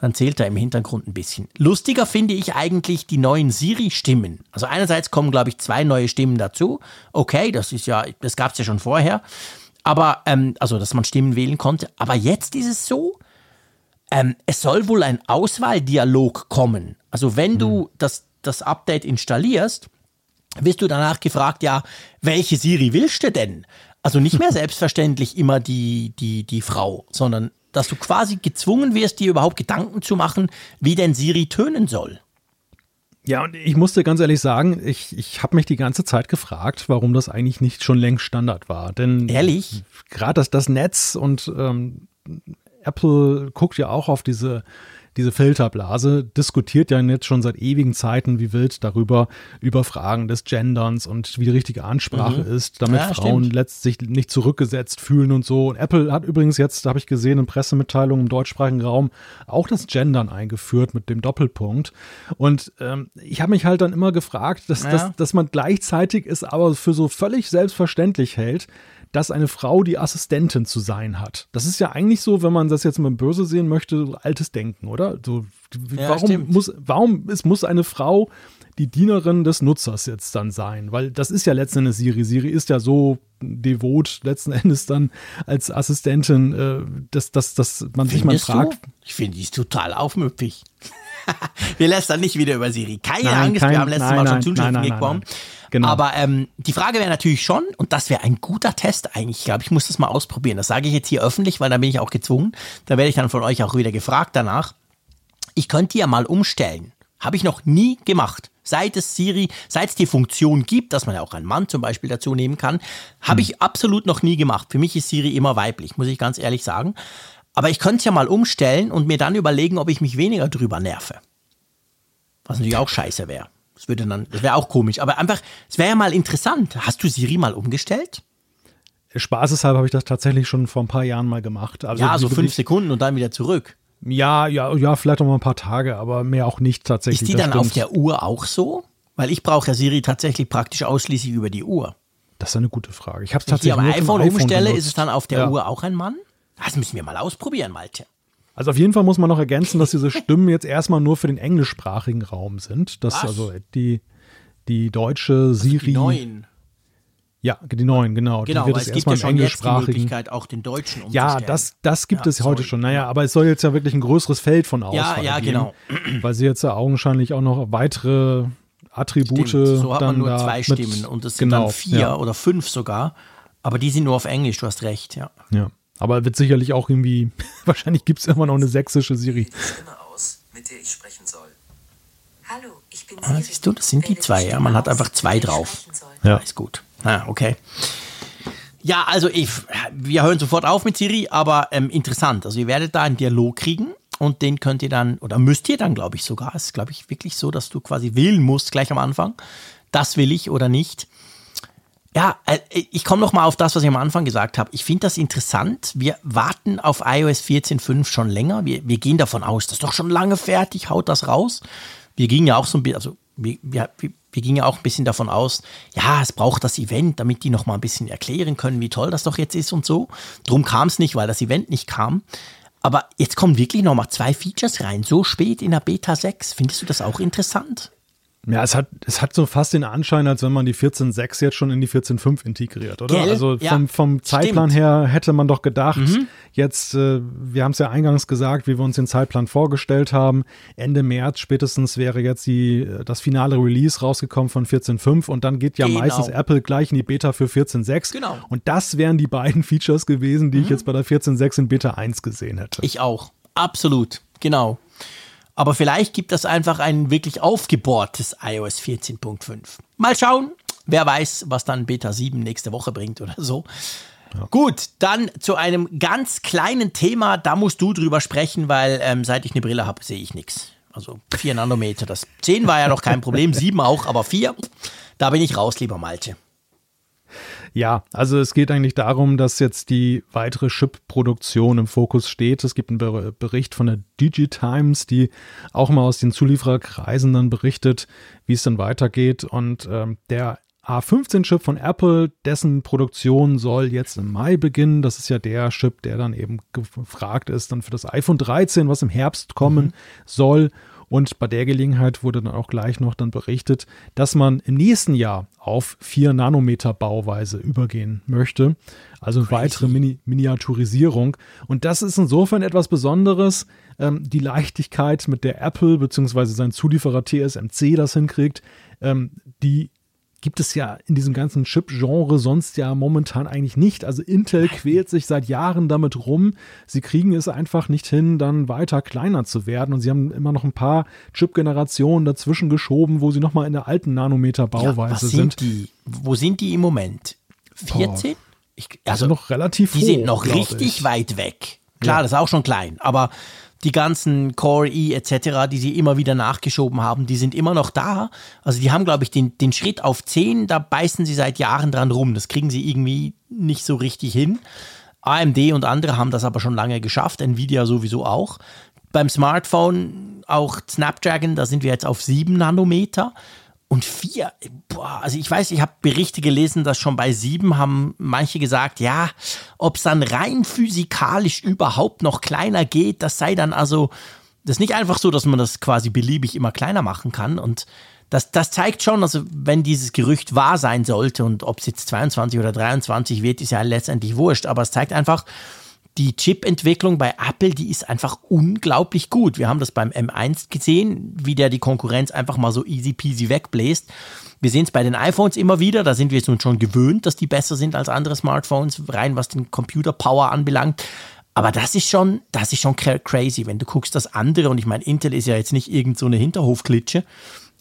S3: dann zählt er im Hintergrund ein bisschen. Lustiger finde ich eigentlich die neuen Siri-Stimmen. Also einerseits kommen, glaube ich, zwei neue Stimmen dazu. Okay, das ist ja, das gab es ja schon vorher. Aber, ähm, also, dass man Stimmen wählen konnte. Aber jetzt ist es so, ähm, es soll wohl ein Auswahldialog kommen. Also, wenn hm. du das, das Update installierst, wirst du danach gefragt, ja, welche Siri willst du denn? Also nicht mehr selbstverständlich immer die, die, die Frau, sondern dass du quasi gezwungen wirst, dir überhaupt Gedanken zu machen, wie denn Siri tönen soll.
S2: Ja, und ich musste ganz ehrlich sagen, ich, ich habe mich die ganze Zeit gefragt, warum das eigentlich nicht schon längst Standard war. Denn
S3: Ehrlich?
S2: gerade das, das Netz und ähm, Apple guckt ja auch auf diese diese Filterblase diskutiert ja jetzt schon seit ewigen Zeiten wie wild darüber, über Fragen des Genderns und wie die richtige Ansprache mhm. ist, damit ja, Frauen stimmt. letztlich nicht zurückgesetzt fühlen und so. Und Apple hat übrigens jetzt, da habe ich gesehen, in Pressemitteilungen im deutschsprachigen Raum auch das Gendern eingeführt mit dem Doppelpunkt. Und ähm, ich habe mich halt dann immer gefragt, dass, ja. dass, dass man gleichzeitig es aber für so völlig selbstverständlich hält, dass eine Frau die Assistentin zu sein hat. Das ist ja eigentlich so, wenn man das jetzt mal böse sehen möchte, altes Denken, oder? So, ja, warum stimmt. muss, warum ist, muss eine Frau die Dienerin des Nutzers jetzt dann sein? Weil das ist ja letzten Endes Siri. Siri ist ja so devot letzten Endes dann als Assistentin, äh, dass, dass, dass man Findest sich mal fragt. Du?
S3: Ich finde, die ist total aufmüpfig. wir lästern nicht wieder über Siri. Keine nein, Angst, kein, wir haben letztes nein, Mal schon Zuschriften bekommen. Genau. Aber ähm, die Frage wäre natürlich schon, und das wäre ein guter Test eigentlich, ich glaube, ich muss das mal ausprobieren. Das sage ich jetzt hier öffentlich, weil da bin ich auch gezwungen. Da werde ich dann von euch auch wieder gefragt danach. Ich könnte ja mal umstellen. Habe ich noch nie gemacht. Seit es Siri, seit es die Funktion gibt, dass man ja auch einen Mann zum Beispiel dazu nehmen kann, habe hm. ich absolut noch nie gemacht. Für mich ist Siri immer weiblich, muss ich ganz ehrlich sagen. Aber ich könnte es ja mal umstellen und mir dann überlegen, ob ich mich weniger drüber nerve. Was natürlich auch scheiße wäre. Das würde dann, das wäre auch komisch. Aber einfach, es wäre ja mal interessant. Hast du Siri mal umgestellt?
S2: Spaßeshalber habe ich das tatsächlich schon vor ein paar Jahren mal gemacht.
S3: Also ja, so fünf Sekunden und dann wieder zurück.
S2: Ja, ja, ja, vielleicht noch mal ein paar Tage, aber mehr auch nicht tatsächlich.
S3: Ist die dann stimmt. auf der Uhr auch so? Weil ich brauche ja Siri tatsächlich praktisch ausschließlich über die Uhr.
S2: Das ist eine gute Frage. Ich habe es tatsächlich.
S3: Wenn ich die am iPhone, iPhone umstelle, benutzt. ist es dann auf der ja. Uhr auch ein Mann? Das müssen wir mal ausprobieren, Malte.
S2: Also auf jeden Fall muss man noch ergänzen, dass diese Stimmen jetzt erstmal nur für den englischsprachigen Raum sind. Dass Was? also die, die deutsche Siri. Also die
S3: neuen.
S2: Ja, die neuen, genau.
S3: Genau,
S2: die wird
S3: es gibt ja schon jetzt die Möglichkeit, auch den Deutschen
S2: Ja, das, das gibt ja, es heute schon. Naja, aber es soll jetzt ja wirklich ein größeres Feld von Auswahl
S3: Ja, ja,
S2: geben,
S3: genau.
S2: Weil sie jetzt ja augenscheinlich auch noch weitere Attribute Stimmt,
S3: so hat man nur zwei Stimmen und es sind genau, dann vier ja. oder fünf sogar. Aber die sind nur auf Englisch, du hast recht, ja.
S2: Ja. Aber wird sicherlich auch irgendwie, wahrscheinlich gibt es immer noch eine sächsische Siri.
S3: Aus, mit der ich sprechen soll. Hallo, ich bin ah, siehst du, das sind die zwei, ja. Man hat einfach zwei drauf. Ja. Ist gut. Ah, okay. Ja, also ich, wir hören sofort auf mit Siri, aber ähm, interessant. Also ihr werdet da einen Dialog kriegen und den könnt ihr dann, oder müsst ihr dann, glaube ich sogar, es ist, glaube ich, wirklich so, dass du quasi wählen musst gleich am Anfang. Das will ich oder nicht. Ja, äh, ich komme noch mal auf das, was ich am Anfang gesagt habe. Ich finde das interessant. Wir warten auf iOS 14.5 schon länger. Wir, wir gehen davon aus, das ist doch schon lange fertig, haut das raus. Wir gingen ja auch so ein bisschen, also wir, wir, wir gingen auch ein bisschen davon aus, ja, es braucht das Event, damit die noch mal ein bisschen erklären können, wie toll das doch jetzt ist und so. Drum kam es nicht, weil das Event nicht kam. Aber jetzt kommen wirklich noch mal zwei Features rein, so spät in der Beta 6. Findest du das auch interessant?
S2: Ja, es hat, es hat so fast den Anschein, als wenn man die 14.6 jetzt schon in die 14.5 integriert, oder? Gell? Also vom, ja, vom Zeitplan stimmt. her hätte man doch gedacht, mhm. jetzt, äh, wir haben es ja eingangs gesagt, wie wir uns den Zeitplan vorgestellt haben, Ende März spätestens wäre jetzt die, äh, das finale Release rausgekommen von 14.5 und dann geht ja genau. meistens Apple gleich in die Beta für 14.6.
S3: Genau.
S2: Und das wären die beiden Features gewesen, die mhm. ich jetzt bei der 14.6 in Beta 1 gesehen hätte.
S3: Ich auch. Absolut. Genau. Aber vielleicht gibt es einfach ein wirklich aufgebohrtes iOS 14.5. Mal schauen. Wer weiß, was dann Beta 7 nächste Woche bringt oder so. Ja. Gut, dann zu einem ganz kleinen Thema. Da musst du drüber sprechen, weil ähm, seit ich eine Brille habe, sehe ich nichts. Also 4 Nanometer. Das 10 war ja noch kein Problem, 7 auch, aber 4, da bin ich raus, lieber Malte.
S2: Ja, also es geht eigentlich darum, dass jetzt die weitere Chip-Produktion im Fokus steht. Es gibt einen Bericht von der Digitimes, die auch mal aus den Zuliefererkreisen dann berichtet, wie es dann weitergeht. Und ähm, der A15-Chip von Apple, dessen Produktion soll jetzt im Mai beginnen. Das ist ja der Chip, der dann eben gefragt ist, dann für das iPhone 13, was im Herbst kommen mhm. soll. Und bei der Gelegenheit wurde dann auch gleich noch dann berichtet, dass man im nächsten Jahr auf 4 Nanometer Bauweise übergehen möchte. Also Crazy. weitere Mini Miniaturisierung. Und das ist insofern etwas Besonderes. Ähm, die Leichtigkeit, mit der Apple bzw. sein Zulieferer TSMC das hinkriegt, ähm, die gibt es ja in diesem ganzen Chip-Genre sonst ja momentan eigentlich nicht. Also Intel quält sich seit Jahren damit rum. Sie kriegen es einfach nicht hin, dann weiter kleiner zu werden. Und sie haben immer noch ein paar Chip-Generationen dazwischen geschoben, wo sie nochmal in der alten Nanometer-Bauweise ja, sind.
S3: Die? Wo sind die im Moment? 14?
S2: Ich, also, also noch relativ
S3: Die hoch, sind noch richtig ich. weit weg. Klar, ja. das ist auch schon klein, aber die ganzen Core E etc., die sie immer wieder nachgeschoben haben, die sind immer noch da. Also die haben, glaube ich, den, den Schritt auf 10, da beißen sie seit Jahren dran rum. Das kriegen sie irgendwie nicht so richtig hin. AMD und andere haben das aber schon lange geschafft, Nvidia sowieso auch. Beim Smartphone auch Snapdragon, da sind wir jetzt auf 7 Nanometer. Und vier, boah, also ich weiß, ich habe Berichte gelesen, dass schon bei sieben haben manche gesagt, ja, ob es dann rein physikalisch überhaupt noch kleiner geht, das sei dann also, das ist nicht einfach so, dass man das quasi beliebig immer kleiner machen kann. Und das, das zeigt schon, also wenn dieses Gerücht wahr sein sollte und ob es jetzt 22 oder 23 wird, ist ja letztendlich wurscht, aber es zeigt einfach, die Chip-Entwicklung bei Apple, die ist einfach unglaublich gut. Wir haben das beim M1 gesehen, wie der die Konkurrenz einfach mal so easy peasy wegbläst. Wir sehen es bei den iPhones immer wieder, da sind wir jetzt nun schon gewöhnt, dass die besser sind als andere Smartphones, rein was den Computer Power anbelangt. Aber das ist schon, das ist schon crazy, wenn du guckst, dass andere, und ich meine, Intel ist ja jetzt nicht irgend so eine Hinterhofklitsche,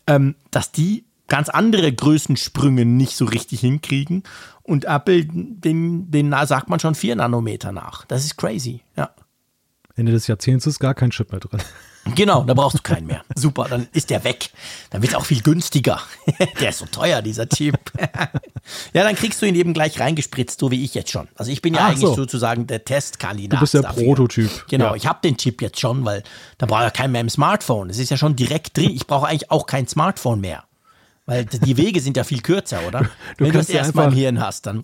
S3: ähm, dass die ganz andere Größensprünge nicht so richtig hinkriegen. Und Apple, den, den sagt man schon vier Nanometer nach. Das ist crazy, ja.
S2: Ende des Jahrzehnts ist gar kein Chip mehr drin.
S3: Genau, da brauchst du keinen mehr. Super, dann ist der weg. Dann wird es auch viel günstiger. der ist so teuer, dieser Chip. ja, dann kriegst du ihn eben gleich reingespritzt, so wie ich jetzt schon. Also ich bin ja Ach eigentlich so. sozusagen der Testkandidat.
S2: Du bist der dafür. Prototyp.
S3: Genau, ja. ich habe den Chip jetzt schon, weil da braucht ja kein mehr im Smartphone. Es ist ja schon direkt drin. Ich brauche eigentlich auch kein Smartphone mehr. Weil die Wege sind ja viel kürzer, oder?
S2: Du Wenn
S3: du es erstmal im Hirn hast, dann.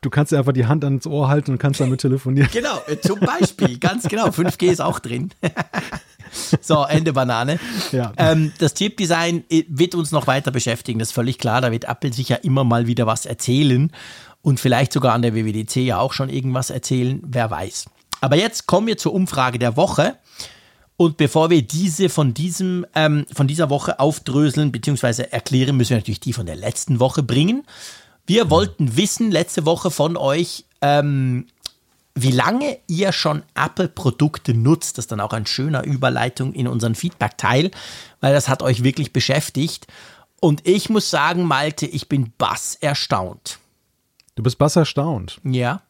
S2: Du kannst dir einfach die Hand ans Ohr halten und kannst damit telefonieren.
S3: Genau, äh, zum Beispiel, ganz genau. 5G ist auch drin. so, Ende Banane. Ja. Ähm, das Chip-Design äh, wird uns noch weiter beschäftigen, das ist völlig klar. Da wird Apple sicher immer mal wieder was erzählen und vielleicht sogar an der WWDC ja auch schon irgendwas erzählen, wer weiß. Aber jetzt kommen wir zur Umfrage der Woche. Und bevor wir diese von, diesem, ähm, von dieser Woche aufdröseln bzw. erklären, müssen wir natürlich die von der letzten Woche bringen. Wir wollten wissen letzte Woche von euch, ähm, wie lange ihr schon Apple-Produkte nutzt. Das ist dann auch eine schöne Überleitung in unseren Feedback-Teil, weil das hat euch wirklich beschäftigt. Und ich muss sagen, Malte, ich bin bass erstaunt.
S2: Du bist bass erstaunt?
S3: Ja.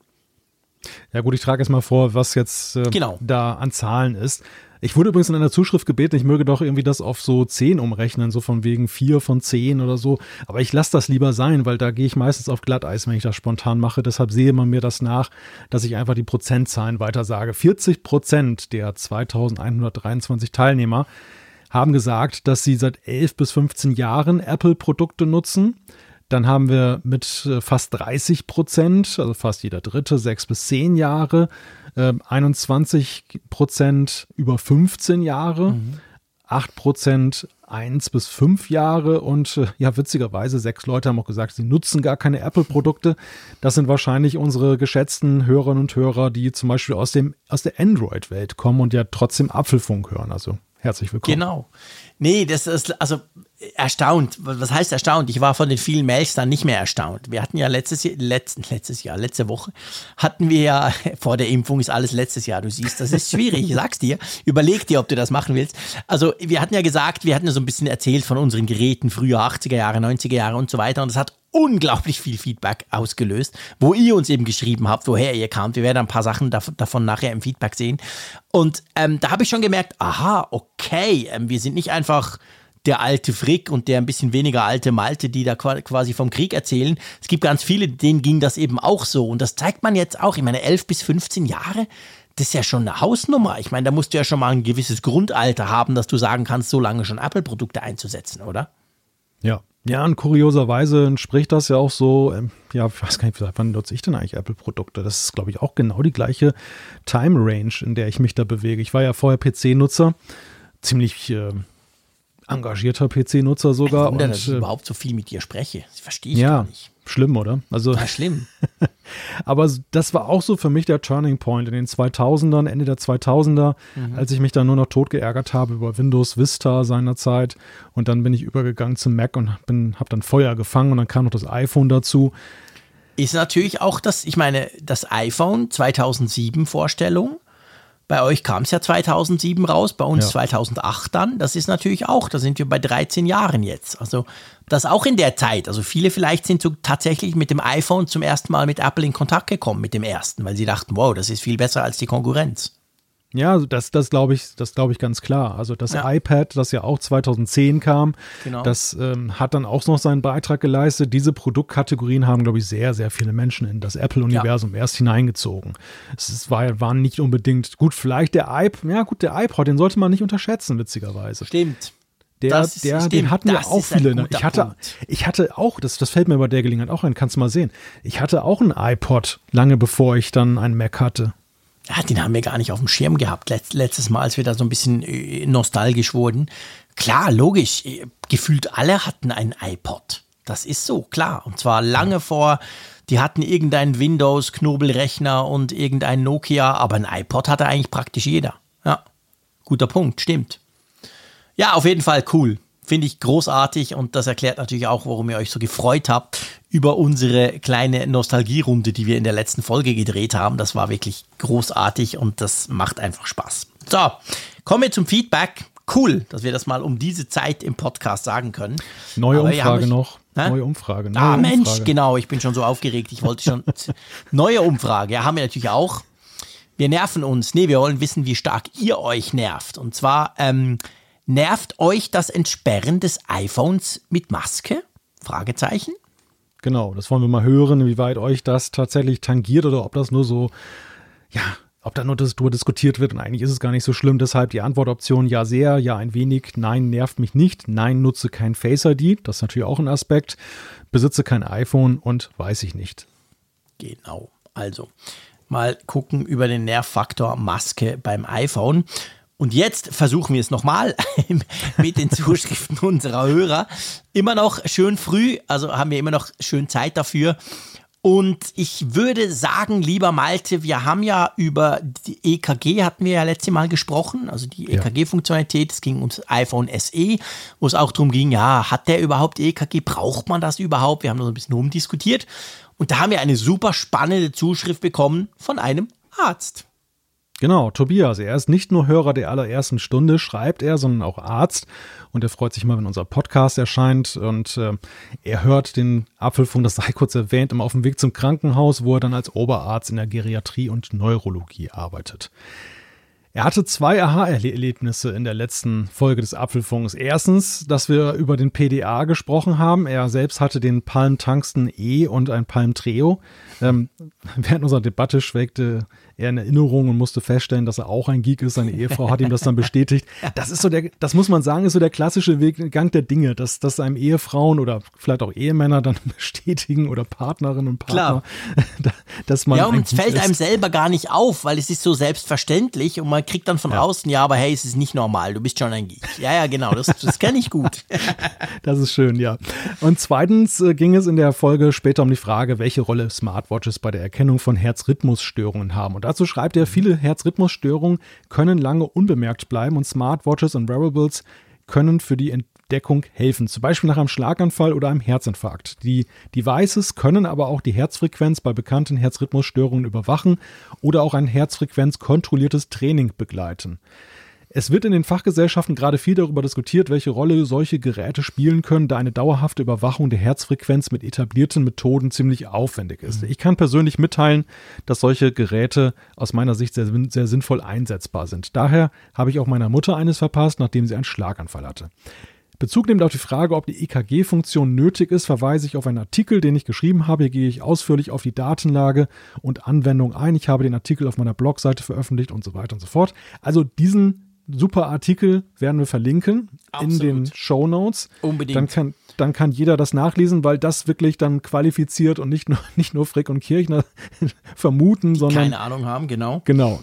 S2: Ja gut, ich trage jetzt mal vor, was jetzt äh, genau. da an Zahlen ist. Ich wurde übrigens in einer Zuschrift gebeten, ich möge doch irgendwie das auf so 10 umrechnen, so von wegen 4 von 10 oder so. Aber ich lasse das lieber sein, weil da gehe ich meistens auf Glatteis, wenn ich das spontan mache. Deshalb sehe man mir das nach, dass ich einfach die Prozentzahlen weiter sage. 40 Prozent der 2123 Teilnehmer haben gesagt, dass sie seit 11 bis 15 Jahren Apple-Produkte nutzen. Dann haben wir mit äh, fast 30 Prozent, also fast jeder Dritte, 6 bis 10 Jahre. 21 ähm, Prozent über 15 Jahre, mhm. 8 Prozent 1 bis 5 Jahre und äh, ja, witzigerweise, sechs Leute haben auch gesagt, sie nutzen gar keine Apple-Produkte. Das sind wahrscheinlich unsere geschätzten Hörerinnen und Hörer, die zum Beispiel aus, dem, aus der Android-Welt kommen und ja trotzdem Apfelfunk hören. Also herzlich willkommen.
S3: Genau. Nee, das ist, also erstaunt. Was heißt erstaunt? Ich war von den vielen Mails dann nicht mehr erstaunt. Wir hatten ja letztes Jahr, letzten, letztes Jahr, letzte Woche, hatten wir ja, vor der Impfung ist alles letztes Jahr, du siehst, das ist schwierig, ich sag's dir. Überleg dir, ob du das machen willst. Also, wir hatten ja gesagt, wir hatten ja so ein bisschen erzählt von unseren Geräten, früher 80er Jahre, 90er Jahre und so weiter. Und das hat unglaublich viel Feedback ausgelöst, wo ihr uns eben geschrieben habt, woher ihr kamt. Wir werden ein paar Sachen davon nachher im Feedback sehen. Und ähm, da habe ich schon gemerkt, aha, okay, ähm, wir sind nicht einfach der alte Frick und der ein bisschen weniger alte Malte, die da quasi vom Krieg erzählen. Es gibt ganz viele, denen ging das eben auch so. Und das zeigt man jetzt auch. Ich meine, 11 bis 15 Jahre, das ist ja schon eine Hausnummer. Ich meine, da musst du ja schon mal ein gewisses Grundalter haben, dass du sagen kannst, so lange schon Apple-Produkte einzusetzen, oder?
S2: Ja. Ja, und kurioserweise entspricht das ja auch so, ähm, ja, ich weiß gar nicht, wann nutze ich denn eigentlich Apple-Produkte? Das ist, glaube ich, auch genau die gleiche Time-Range, in der ich mich da bewege. Ich war ja vorher PC-Nutzer, ziemlich äh, engagierter PC-Nutzer sogar.
S3: Wunder, und, dass ich äh, überhaupt so viel mit dir spreche. Das verstehe ich ja, gar nicht.
S2: Schlimm, oder? Also,
S3: Ja, schlimm.
S2: aber das war auch so für mich der Turning Point in den 2000ern, Ende der 2000er, als ich mich dann nur noch tot geärgert habe über Windows Vista seinerzeit. Und dann bin ich übergegangen zum Mac und bin, habe dann Feuer gefangen und dann kam noch das iPhone dazu.
S3: Ist natürlich auch das, ich meine, das iPhone 2007 Vorstellung. Bei euch kam es ja 2007 raus, bei uns
S2: Ja.
S3: 2008 dann. Das ist natürlich auch, da sind wir bei 13 Jahren jetzt. Also das auch in der Zeit. Also viele vielleicht sind so tatsächlich mit dem iPhone zum ersten Mal mit Apple in Kontakt gekommen, mit dem ersten, weil sie dachten, wow, das ist viel besser als die Konkurrenz.
S2: Ja, also das, das glaube ich, das glaube ich ganz klar. Also das
S3: Ja.
S2: iPad, das ja auch 2010 kam,
S3: Genau.
S2: das ähm, hat dann auch noch seinen Beitrag geleistet. Diese Produktkategorien haben, glaube ich, sehr, sehr viele Menschen in das Apple-Universum erst hineingezogen. Es ist- war, waren nicht unbedingt gut. Vielleicht der iPod, ja gut, der iPod, den sollte man nicht unterschätzen, witzigerweise.
S3: Stimmt.
S2: Der,
S3: ist-
S2: der, den
S3: stimmt,
S2: hatten ja auch viele. Ne? Ich hatte,
S3: Punkt.
S2: ich hatte auch, das, das fällt mir bei der Gelegenheit auch ein, kannst du mal sehen. Ich hatte auch einen iPod, lange bevor ich dann einen Mac hatte.
S3: Ja, den haben wir gar nicht auf dem Schirm gehabt. Letz, letztes Mal, als wir da so ein bisschen äh, nostalgisch wurden. Klar, logisch. äh, Gefühlt alle hatten einen iPod. Das ist so, klar. Und zwar lange vor, die hatten irgendeinen Windows-Knobelrechner und irgendein Nokia, aber ein iPod hatte eigentlich praktisch jeder. Ja, guter Punkt, stimmt. Ja, auf jeden Fall cool. Finde ich großartig und das erklärt natürlich auch, warum ihr euch so gefreut habt über unsere kleine Nostalgierunde, die wir in der letzten Folge gedreht haben. Das war wirklich großartig und das macht einfach Spaß. So, kommen wir zum Feedback. Cool, dass wir das mal um diese Zeit im Podcast sagen können.
S2: Neue
S3: Aber
S2: Umfrage
S3: euch-
S2: noch.
S3: Hä?
S2: Neue Umfrage. Neue
S3: Ah, Mensch,
S2: Umfrage.
S3: genau, ich bin schon so aufgeregt. Ich wollte schon. Neue Umfrage, ja, haben wir natürlich auch. Wir nerven uns. Nee, wir wollen wissen, wie stark ihr euch nervt. Und zwar, ähm, nervt euch das Entsperren des iPhones mit Maske? Fragezeichen.
S2: Genau, das wollen wir mal hören, wie weit euch das tatsächlich tangiert oder ob das nur so, ja, ob da nur das drüber diskutiert wird und eigentlich ist es gar nicht so schlimm. Deshalb die Antwortoption ja sehr, ja ein wenig, nein nervt mich nicht, nein nutze kein Face ID, das ist natürlich auch ein Aspekt, besitze kein iPhone und weiß ich nicht.
S3: Genau. Also, mal gucken über den Nervfaktor Maske beim iPhone. Und jetzt versuchen wir es nochmal mit den Zuschriften unserer Hörer. Immer noch schön früh, also haben wir immer noch schön Zeit dafür. Und ich würde sagen, lieber Malte, wir haben ja über die EKG, hatten wir ja letztes Mal gesprochen, also die. EKG-Funktionalität. Es ging ums iPhone SE, wo es auch darum ging, ja, hat der überhaupt EKG? Braucht man das überhaupt? Wir haben da so ein bisschen rumdiskutiert. Und da haben wir eine super spannende Zuschrift bekommen von einem Arzt.
S2: Genau, Tobias, er ist nicht nur Hörer der allerersten Stunde, schreibt er, sondern auch Arzt. Und er freut sich mal, wenn unser Podcast erscheint. Und äh, er hört den Apfelfunk, das sei kurz erwähnt, immer auf dem Weg zum Krankenhaus, wo er dann als Oberarzt in der Geriatrie und Neurologie arbeitet. Er hatte zwei Aha-Erlebnisse in der letzten Folge des Apfelfunks. Erstens, dass wir über den PDA gesprochen haben. Er selbst hatte den Palm Tungsten E und ein Palm Treo. Ähm, während unserer Debatte schwelgte er in Erinnerung und musste feststellen, dass er auch ein Geek ist. Seine Ehefrau hat ihm das dann bestätigt. Das ist so der, das muss man sagen, ist so der klassische Weg, Gang der Dinge, dass, dass einem Ehefrauen oder vielleicht auch Ehemänner dann bestätigen oder Partnerinnen und Partner, dass man
S3: ja, und es fällt
S2: ist.
S3: einem selber gar nicht auf, weil es ist so selbstverständlich und man kriegt dann von außen, ja, aber hey, es ist nicht normal, du bist schon ein Geek. Ja, ja, genau, das, das kenne ich gut.
S2: Das ist schön, ja. Und zweitens äh, ging es in der Folge später um die Frage, welche Rolle Smartwatches bei der Erkennung von Herzrhythmusstörungen haben. Und dazu schreibt er, viele Herzrhythmusstörungen können lange unbemerkt bleiben und Smartwatches und Wearables können für die Entdeckung helfen, zum Beispiel nach einem Schlaganfall oder einem Herzinfarkt. Die Devices können aber auch die Herzfrequenz bei bekannten Herzrhythmusstörungen überwachen oder auch ein herzfrequenzkontrolliertes Training begleiten. Es wird in den Fachgesellschaften gerade viel darüber diskutiert, welche Rolle solche Geräte spielen können, da eine dauerhafte Überwachung der Herzfrequenz mit etablierten Methoden ziemlich aufwendig ist. Ich kann persönlich mitteilen, dass solche Geräte aus meiner Sicht sehr, sehr sinnvoll einsetzbar sind. Daher habe ich auch meiner Mutter eines verpasst, nachdem sie einen Schlaganfall hatte. Bezug nimmt auf die Frage, ob die EKG-Funktion nötig ist, verweise ich auf einen Artikel, den ich geschrieben habe. Hier gehe ich ausführlich auf die Datenlage und Anwendung ein. Ich habe den Artikel auf meiner Blogseite veröffentlicht und so weiter und so fort. Also diesen super Artikel werden wir verlinken in
S3: Absolut.
S2: den Show Notes.
S3: Unbedingt.
S2: Dann kann, dann kann jeder das nachlesen, weil das wirklich dann qualifiziert und nicht nur, nicht nur Frick und Kirchner vermuten, sondern
S3: Keine Ahnung haben, genau.
S2: genau.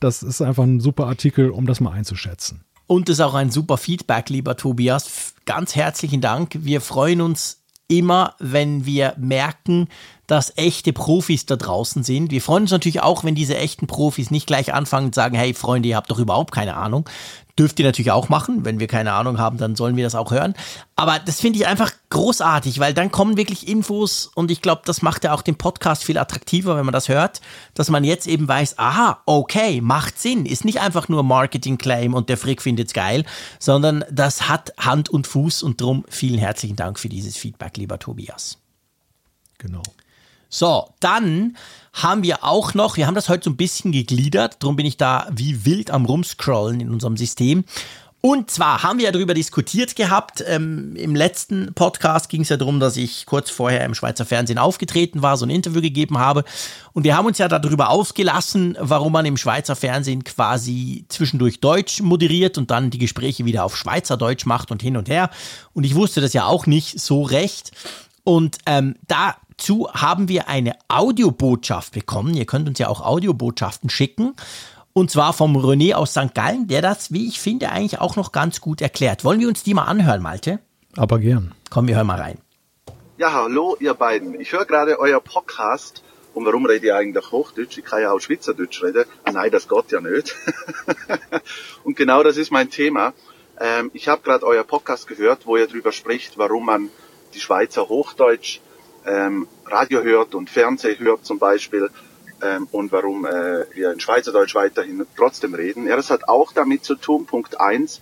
S2: Das ist einfach ein super Artikel, um das mal einzuschätzen.
S3: Und ist auch ein super Feedback, lieber Tobias. Ganz herzlichen Dank. Wir freuen uns immer, wenn wir merken, dass echte Profis da draußen sind. Wir freuen uns natürlich auch, wenn diese echten Profis nicht gleich anfangen und sagen, hey Freunde, ihr habt doch überhaupt keine Ahnung. Dürft ihr natürlich auch machen. Wenn wir keine Ahnung haben, dann sollen wir das auch hören. Aber das finde ich einfach großartig, weil dann kommen wirklich Infos und ich glaube, das macht ja auch den Podcast viel attraktiver, wenn man das hört, dass man jetzt eben weiß, aha, okay, macht Sinn. Ist nicht einfach nur Marketing-Claim und der Frick findet's geil, sondern das hat Hand und Fuß und drum vielen herzlichen Dank für dieses Feedback, lieber Tobias.
S2: Genau.
S3: So, dann haben wir auch noch, wir haben das heute so ein bisschen gegliedert, darum bin ich da wie wild am Rumscrollen in unserem System. Und zwar haben wir ja darüber diskutiert gehabt. Ähm, Im letzten Podcast ging es ja darum, dass ich kurz vorher im Schweizer Fernsehen aufgetreten war, so ein Interview gegeben habe. Und wir haben uns ja darüber ausgelassen, warum man im Schweizer Fernsehen quasi zwischendurch Deutsch moderiert und dann die Gespräche wieder auf Schweizerdeutsch macht und hin und her. Und ich wusste das ja auch nicht so recht. Und ähm, da Dazu haben wir eine Audiobotschaft bekommen. Ihr könnt uns ja auch Audiobotschaften schicken. Und zwar vom René aus St. Gallen, der das, wie ich finde, eigentlich auch noch ganz gut erklärt. Wollen wir uns die mal anhören, Malte?
S2: Aber gern.
S3: Komm, wir hören mal rein.
S4: Ja, hallo, ihr beiden. Ich höre gerade euer Podcast. Und warum rede ich eigentlich Hochdeutsch? Ich kann ja auch Schweizerdeutsch reden. Ah nein, das geht ja nicht. und genau das ist mein Thema. Ähm, ich habe gerade euer Podcast gehört, wo ihr darüber spricht, warum man die Schweizer Hochdeutsch ähm, Radio hört und Fernseh hört zum Beispiel ähm, und warum äh, wir in Schweizerdeutsch weiterhin trotzdem reden. Ja, das hat auch damit zu tun, Punkt eins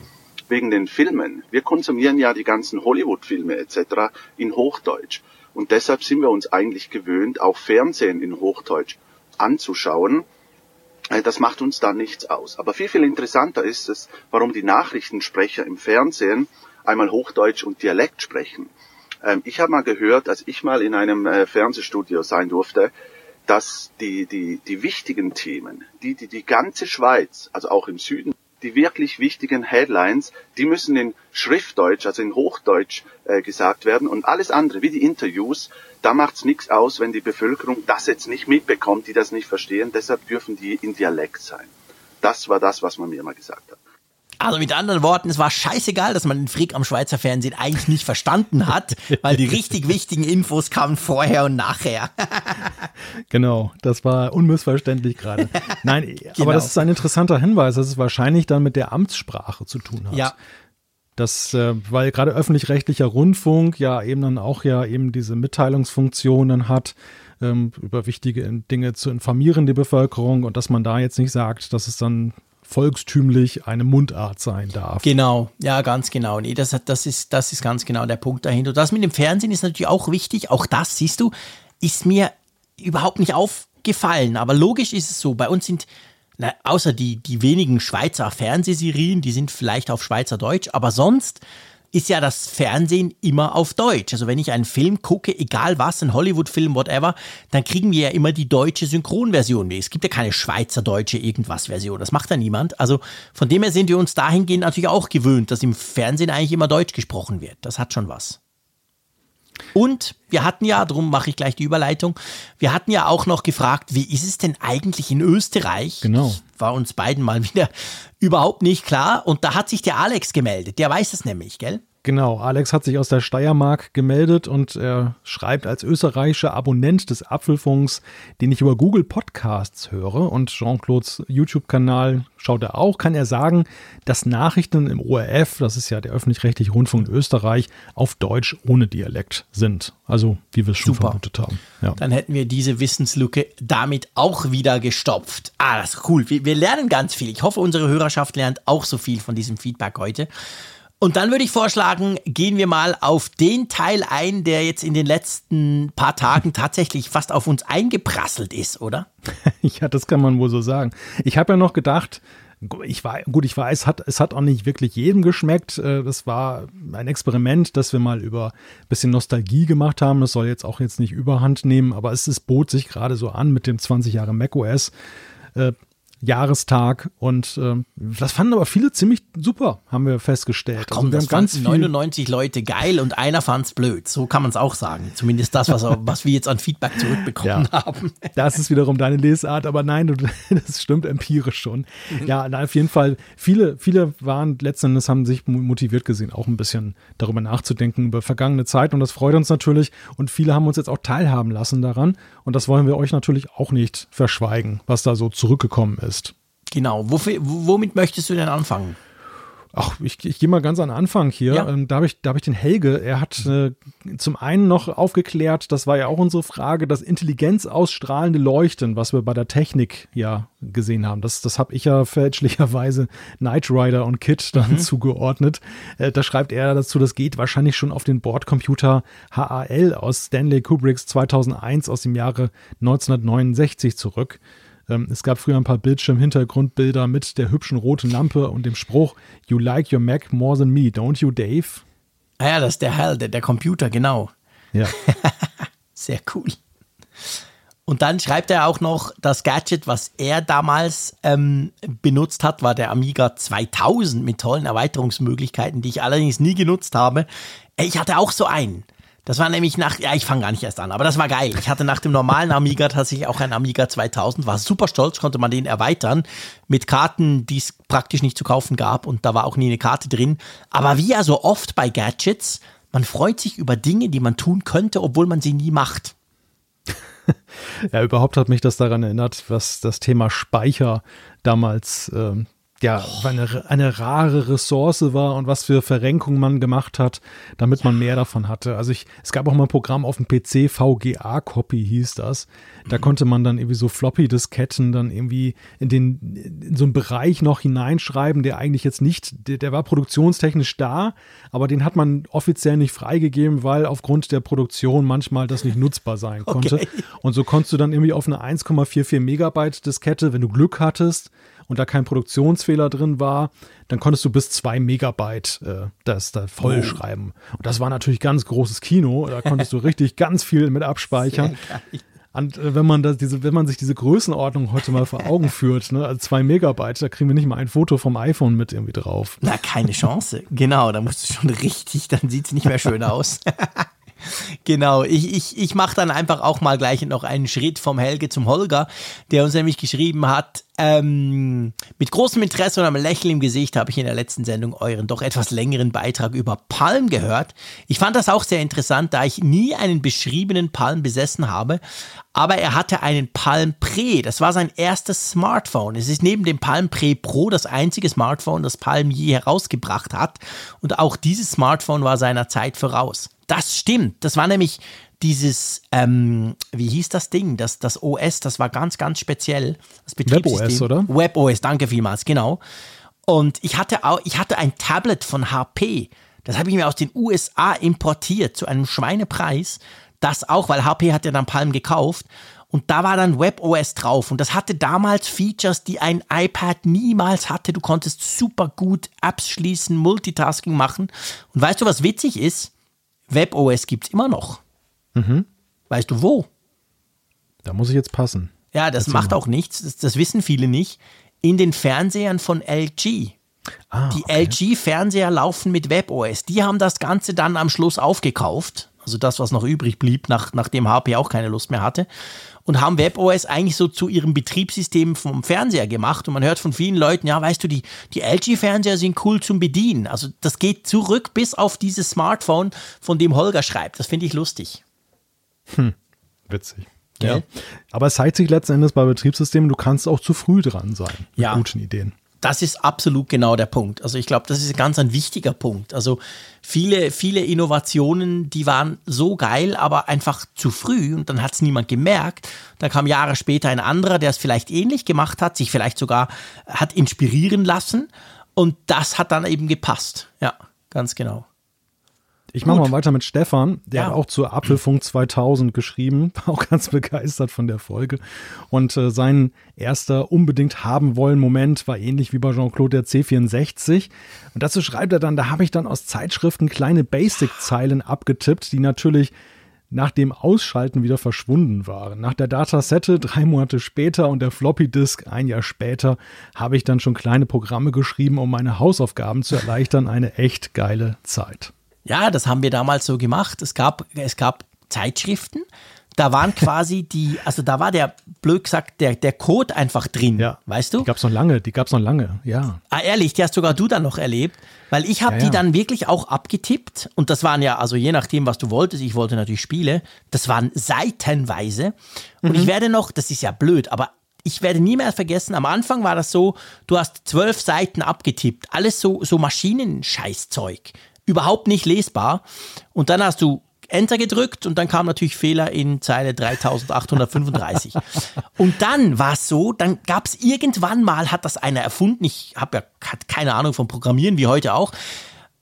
S4: wegen den Filmen. Wir konsumieren ja die ganzen Hollywood-Filme etc. in Hochdeutsch. Und deshalb sind wir uns eigentlich gewöhnt, auch Fernsehen in Hochdeutsch anzuschauen. Äh, das macht uns da nichts aus. Aber viel, viel interessanter ist es, warum die Nachrichtensprecher im Fernsehen einmal Hochdeutsch und Dialekt sprechen. Ähm, ich habe mal gehört, als ich mal in einem äh, Fernsehstudio sein durfte, dass die, die, die wichtigen Themen, die, die die ganze Schweiz, also auch im Süden, die wirklich wichtigen Headlines, die müssen in Schriftdeutsch, also in Hochdeutsch äh, gesagt werden und alles andere, wie die Interviews, da macht's nichts aus, wenn die Bevölkerung das jetzt nicht mitbekommt, die das nicht verstehen, deshalb dürfen die in Dialekt sein. Das war das, was man mir mal gesagt hat.
S3: Also mit anderen Worten, es war scheißegal, dass man den Frick am Schweizer Fernsehen eigentlich nicht verstanden hat, weil die richtig wichtigen Infos kamen vorher und nachher.
S2: genau, das war unmissverständlich gerade. Nein, genau. aber das ist ein interessanter Hinweis, dass es wahrscheinlich dann mit der Amtssprache zu tun hat.
S3: Ja.
S2: Das, äh, weil gerade öffentlich-rechtlicher Rundfunk ja eben dann auch ja eben diese Mitteilungsfunktionen hat, ähm, über wichtige Dinge zu informieren, die Bevölkerung, und dass man da jetzt nicht sagt, dass es dann volkstümlich eine Mundart sein darf.
S3: Genau, ja, ganz genau. Nee, das, das, ist, das ist ganz genau der Punkt dahinter. Und das mit dem Fernsehen ist natürlich auch wichtig. Auch das, siehst du, ist mir überhaupt nicht aufgefallen. Aber logisch ist es so. Bei uns sind, na, außer die, die wenigen Schweizer Fernsehserien, die sind vielleicht auf Schweizerdeutsch, aber sonst ist ja das Fernsehen immer auf Deutsch. Also wenn ich einen Film gucke, egal was, ein Hollywood-Film, whatever, dann kriegen wir ja immer die deutsche Synchronversion. Es gibt ja keine schweizerdeutsche irgendwas-Version. Das macht ja niemand. Also von dem her sind wir uns dahingehend natürlich auch gewöhnt, dass im Fernsehen eigentlich immer Deutsch gesprochen wird. Das hat schon was. Und wir hatten ja, darum mache ich gleich die Überleitung, wir hatten ja auch noch gefragt, wie ist es denn eigentlich in Österreich?
S2: Genau.
S3: War uns beiden mal wieder überhaupt nicht klar. Und da hat sich der Alex gemeldet. Der weiß es nämlich, gell?
S2: Genau, Alex hat sich aus der Steiermark gemeldet und er schreibt als österreichischer Abonnent des Apfelfunks, den ich über Google Podcasts höre und Jean-Claudes YouTube-Kanal schaut er auch, kann er sagen, dass Nachrichten im ORF, das ist ja der öffentlich-rechtliche Rundfunk in Österreich, auf Deutsch ohne Dialekt sind. Also, wie wir es schon
S3: Super.
S2: vermutet haben.
S3: Ja. Dann hätten wir diese Wissenslücke damit auch wieder gestopft. Ah, das ist cool. Wir, wir lernen ganz viel. Ich hoffe, unsere Hörerschaft lernt auch so viel von diesem Feedback heute. Und dann würde ich vorschlagen, gehen wir mal auf den Teil ein, der jetzt in den letzten paar Tagen tatsächlich fast auf uns eingeprasselt ist, oder?
S2: ja, das kann man wohl so sagen. Ich habe ja noch gedacht, ich war, gut, ich weiß, es hat, es hat auch nicht wirklich jedem geschmeckt. Äh, das war ein Experiment, das wir mal über ein bisschen Nostalgie gemacht haben. Das soll jetzt auch jetzt nicht überhand nehmen, aber es, es bot sich gerade so an mit dem 20 Jahre macOS. Jahrestag und ähm, das fanden aber viele ziemlich super, haben wir festgestellt.
S3: Ach komm,
S2: also wir
S3: das
S2: haben ganz
S3: fanden
S2: viel,
S3: 99 Leute geil und einer fand's blöd. So kann man es auch sagen. Zumindest das, was, was wir jetzt an Feedback zurückbekommen
S2: Ja.
S3: haben.
S2: Das ist wiederum deine Lesart, aber nein, das stimmt empirisch schon. Ja, auf jeden Fall, viele, viele waren letzten Endes, haben sich mo- motiviert gesehen, auch ein bisschen darüber nachzudenken, über vergangene Zeit und das freut uns natürlich und viele haben uns jetzt auch teilhaben lassen daran und das wollen wir euch natürlich auch nicht verschweigen, was da so zurückgekommen ist.
S3: Genau. Wofür, womit möchtest du denn anfangen?
S2: Ach, ich, ich gehe mal ganz an den Anfang hier.
S3: Ja.
S2: Ähm, da habe ich, da hab ich den Helge. Er hat äh, zum einen noch aufgeklärt, das war ja auch unsere Frage, das Intelligenz ausstrahlende Leuchten, was wir bei der Technik ja gesehen haben. Das, das habe ich ja fälschlicherweise Knight Rider und Kit dann zugeordnet. Äh, da schreibt er dazu, das geht wahrscheinlich schon auf den Bordcomputer HAL aus Stanley Kubricks 2001 aus dem Jahre 1969 zurück. Ähm, Es gab früher ein paar Bildschirm-Hintergrundbilder mit der hübschen roten Lampe und dem Spruch You like your Mac more than me, don't you, Dave?
S3: Ah ja, das ist der Hell, der, der Computer, genau.
S2: Ja,
S3: Sehr cool. Und dann schreibt er auch noch, das Gadget, was er damals ähm, benutzt hat, war der Amiga 2000 mit tollen Erweiterungsmöglichkeiten, die ich allerdings nie genutzt habe. Ich hatte auch so einen. Das war nämlich nach, ja, ich fange gar nicht erst an, aber das war geil. Ich hatte nach dem normalen Amiga tatsächlich auch einen Amiga 2000, war super stolz, konnte man den erweitern mit Karten, die es praktisch nicht zu kaufen gab und da war auch nie eine Karte drin. Aber wie ja so oft bei Gadgets, man freut sich über Dinge, die man tun könnte, obwohl man sie nie macht.
S2: ja, überhaupt hat mich das daran erinnert, was das Thema Speicher damals ähm, ja eine, eine rare Ressource war und was für Verrenkungen man gemacht hat, damit man mehr davon hatte. Also ich, es gab auch mal ein Programm auf dem PC, VGA Copy hieß das. Da konnte man dann irgendwie so Floppy-Disketten dann irgendwie in den in so einen Bereich noch hineinschreiben, der eigentlich jetzt nicht, der, der war produktionstechnisch da, aber den hat man offiziell nicht freigegeben, weil aufgrund der Produktion manchmal das nicht nutzbar sein konnte.
S3: Okay.
S2: Und so konntest du dann irgendwie auf eine 1,44 Megabyte Diskette, wenn du Glück hattest und da kein Produktionsfehler drin war, dann konntest du bis zwei Megabyte äh, das da voll schreiben. Und das war natürlich ganz großes Kino. Da konntest du richtig ganz viel mit abspeichern. Und äh, wenn man das, diese, wenn man sich diese Größenordnung heute mal vor Augen führt, ne, also zwei Megabyte, da kriegen wir nicht mal ein Foto vom iPhone mit irgendwie drauf.
S3: Na, keine Chance. Genau, da musst du schon richtig, dann sieht es nicht mehr schön aus. genau, ich, ich, ich mache dann einfach auch mal gleich noch einen Schritt vom Helge zum Holger, der uns nämlich geschrieben hat, ähm, mit großem Interesse und einem Lächeln im Gesicht habe ich in der letzten Sendung euren doch etwas längeren Beitrag über Palm gehört. Ich fand das auch sehr interessant, da ich nie einen beschriebenen Palm besessen habe, aber er hatte einen Palm Pre. Das war sein erstes Smartphone. Es ist neben dem Palm Pre Pro das einzige Smartphone, das Palm je herausgebracht hat. Und auch dieses Smartphone war seiner Zeit voraus. Das stimmt. Das war nämlich dieses, ähm, wie hieß das Ding? Das, das OS, das war ganz, ganz speziell. Das Betriebssystem.
S2: oder?
S3: WebOS, danke vielmals, genau. Und ich hatte auch, ich hatte ein Tablet von HP. Das habe ich mir aus den USA importiert zu einem Schweinepreis. Das auch, weil HP hat ja dann Palm gekauft. Und da war dann WebOS drauf. Und das hatte damals Features, die ein iPad niemals hatte. Du konntest super gut Apps schließen, Multitasking machen. Und weißt du, was witzig ist? WebOS gibt's immer noch. Weißt du wo?
S2: Da muss ich jetzt passen.
S3: Ja, das macht auch nichts. Das, das wissen viele nicht. In den Fernsehern von LG.
S2: Ah,
S3: Die
S2: okay.
S3: LG-Fernseher laufen mit WebOS. Die haben das Ganze dann am Schluss aufgekauft. Also das, was noch übrig blieb, nach, nachdem HP auch keine Lust mehr hatte. Und haben WebOS eigentlich so zu ihrem Betriebssystem vom Fernseher gemacht. Und man hört von vielen Leuten, ja, weißt du, die, die LG-Fernseher sind cool zum Bedienen. Also das geht zurück bis auf dieses Smartphone, von dem Holger schreibt. Das finde ich lustig.
S2: Witzig.
S3: Gell?
S2: Ja. Aber es zeigt sich letzten Endes bei Betriebssystemen, du kannst auch zu früh dran sein mit
S3: Ja.
S2: guten Ideen.
S3: Das ist absolut genau der Punkt. Also ich glaube, das ist ganz ein wichtiger Punkt. Also viele, viele Innovationen, die waren so geil, aber einfach zu früh und dann hat es niemand gemerkt. Da kam Jahre später ein anderer, der es vielleicht ähnlich gemacht hat, sich vielleicht sogar hat inspirieren lassen und das hat dann eben gepasst. Ja, ganz genau.
S2: Ich mache mal weiter mit Stefan, der
S3: Ja.
S2: hat auch zur Apfelfunk 2000 geschrieben, war auch ganz begeistert von der Folge. Und äh, sein erster unbedingt haben wollen Moment war ähnlich wie bei Jean-Claude der C64. Und dazu schreibt er dann, da habe ich dann aus Zeitschriften kleine Basic-Zeilen abgetippt, die natürlich nach dem Ausschalten wieder verschwunden waren. Nach der Datasette drei Monate später und der Floppy Disk ein Jahr später habe ich dann schon kleine Programme geschrieben, um meine Hausaufgaben zu erleichtern. Eine echt geile Zeit.
S3: Ja, das haben wir damals so gemacht. Es gab, es gab Zeitschriften, da waren quasi die, also da war der, blöd gesagt, der, der Code einfach drin, ja. weißt du?
S2: Die gab es noch lange, die gab es noch lange, ja.
S3: Ah, ehrlich, die hast sogar du dann noch erlebt, weil ich habe ja, ja. die dann wirklich auch abgetippt und das waren ja, also je nachdem, was du wolltest, ich wollte natürlich Spiele, das waren seitenweise und mhm. ich werde noch, das ist ja blöd, aber ich werde nie mehr vergessen, am Anfang war das so, du hast zwölf Seiten abgetippt, alles so, so Maschinenscheißzeug, überhaupt nicht lesbar und dann hast du Enter gedrückt und dann kam natürlich Fehler in Zeile 3835. und dann war es so, dann gab es irgendwann mal, hat das einer erfunden, ich habe ja keine Ahnung vom Programmieren, wie heute auch,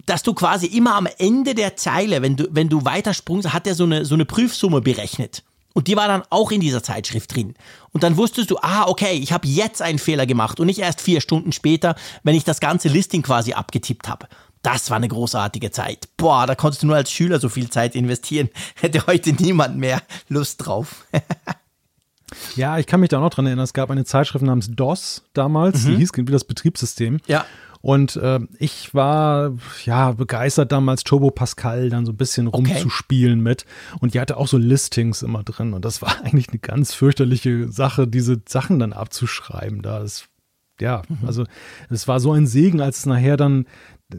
S3: dass du quasi immer am Ende der Zeile, wenn du, wenn du weitersprungst, hat er so eine, so eine Prüfsumme berechnet. Und die war dann auch in dieser Zeitschrift drin. Und dann wusstest du, ah, okay, ich habe jetzt einen Fehler gemacht und nicht erst vier Stunden später, wenn ich das ganze Listing quasi abgetippt habe. Das war eine großartige Zeit. Boah, da konntest du nur als Schüler so viel Zeit investieren. Hätte heute niemand mehr Lust drauf.
S2: ja, ich kann mich da auch noch dran erinnern. Es gab eine Zeitschrift namens DOS damals. Mhm. Die hieß wie das Betriebssystem.
S3: Ja.
S2: Und äh, ich war ja begeistert damals Turbo Pascal dann so ein bisschen rumzuspielen okay. mit. Und die hatte auch so Listings immer drin. Und das war eigentlich eine ganz fürchterliche Sache, diese Sachen dann abzuschreiben. Da ist ja, mhm. also es war so ein Segen, als es nachher dann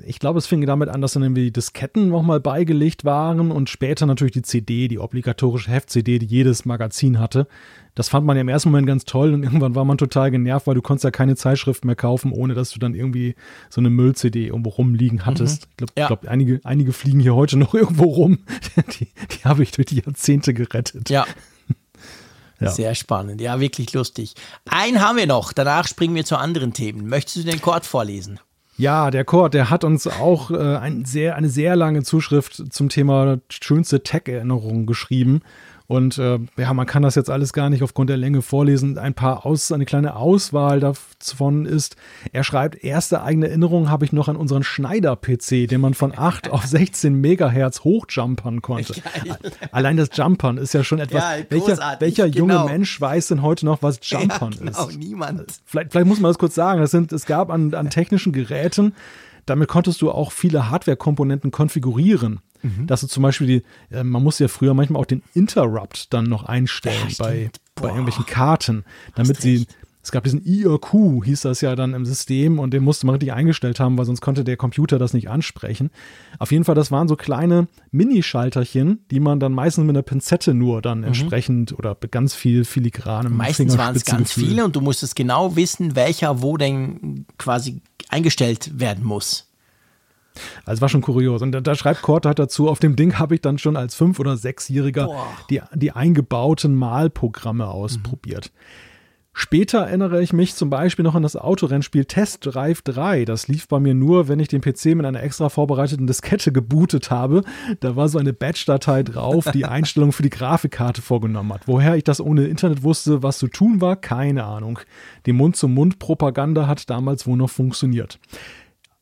S2: ich glaube, es fing damit an, dass dann irgendwie Disketten nochmal beigelegt waren und später natürlich die CD, die obligatorische Heft-CD, die jedes Magazin hatte. Das fand man ja im ersten Moment ganz toll und irgendwann war man total genervt, weil du konntest ja keine Zeitschrift mehr kaufen, ohne dass du dann irgendwie so eine Müll-CD irgendwo rumliegen hattest. Mhm. Ich glaube, ja. glaub, einige, einige fliegen hier heute noch irgendwo rum. Die, die habe ich durch die Jahrzehnte gerettet.
S3: Ja. Ja. Sehr spannend, ja, wirklich lustig. Einen haben wir noch, danach springen wir zu anderen Themen. Möchtest du den Chord vorlesen?
S2: Ja, der Chord, der hat uns auch äh, ein sehr, eine sehr lange Zuschrift zum Thema schönste Tech-Erinnerungen geschrieben. Und äh, ja, man kann das jetzt alles gar nicht aufgrund der Länge vorlesen. Ein paar aus, eine kleine Auswahl davon ist, er schreibt, erste eigene Erinnerung habe ich noch an unseren Schneider-PC, den man von 8 auf 16 Megahertz hochjumpern konnte. Geil. Allein das Jumpern ist ja schon etwas. Ja, welcher, welcher junge genau. Mensch weiß denn heute noch, was Jumpern ja, genau, ist?
S3: niemand.
S2: Vielleicht, vielleicht muss man das kurz sagen. Das sind, es gab an, an technischen Geräten, damit konntest du auch viele Hardware-Komponenten konfigurieren. Mhm. Dass du zum Beispiel die, äh, man muss ja früher manchmal auch den Interrupt dann noch einstellen ja, bei, bei irgendwelchen Karten, damit sie, es gab diesen IRQ, hieß das ja dann im System und den musste man richtig eingestellt haben, weil sonst konnte der Computer das nicht ansprechen. Auf jeden Fall, das waren so kleine Minischalterchen, die man dann meistens mit einer Pinzette nur dann mhm. entsprechend oder ganz viel filigranem
S3: Meistens waren es ganz viele und du musstest genau wissen, welcher wo denn quasi eingestellt werden muss.
S2: Also war schon kurios. Und da, da schreibt Kort halt dazu, auf dem Ding habe ich dann schon als Fünf- oder Sechsjähriger die, die eingebauten Malprogramme ausprobiert. Mhm. Später erinnere ich mich zum Beispiel noch an das Autorennspiel Test Drive 3. Das lief bei mir nur, wenn ich den PC mit einer extra vorbereiteten Diskette gebootet habe. Da war so eine Batch-Datei drauf, die Einstellungen für die Grafikkarte vorgenommen hat. Woher ich das ohne Internet wusste, was zu tun war, keine Ahnung. Die Mund-zu-Mund-Propaganda hat damals wohl noch funktioniert.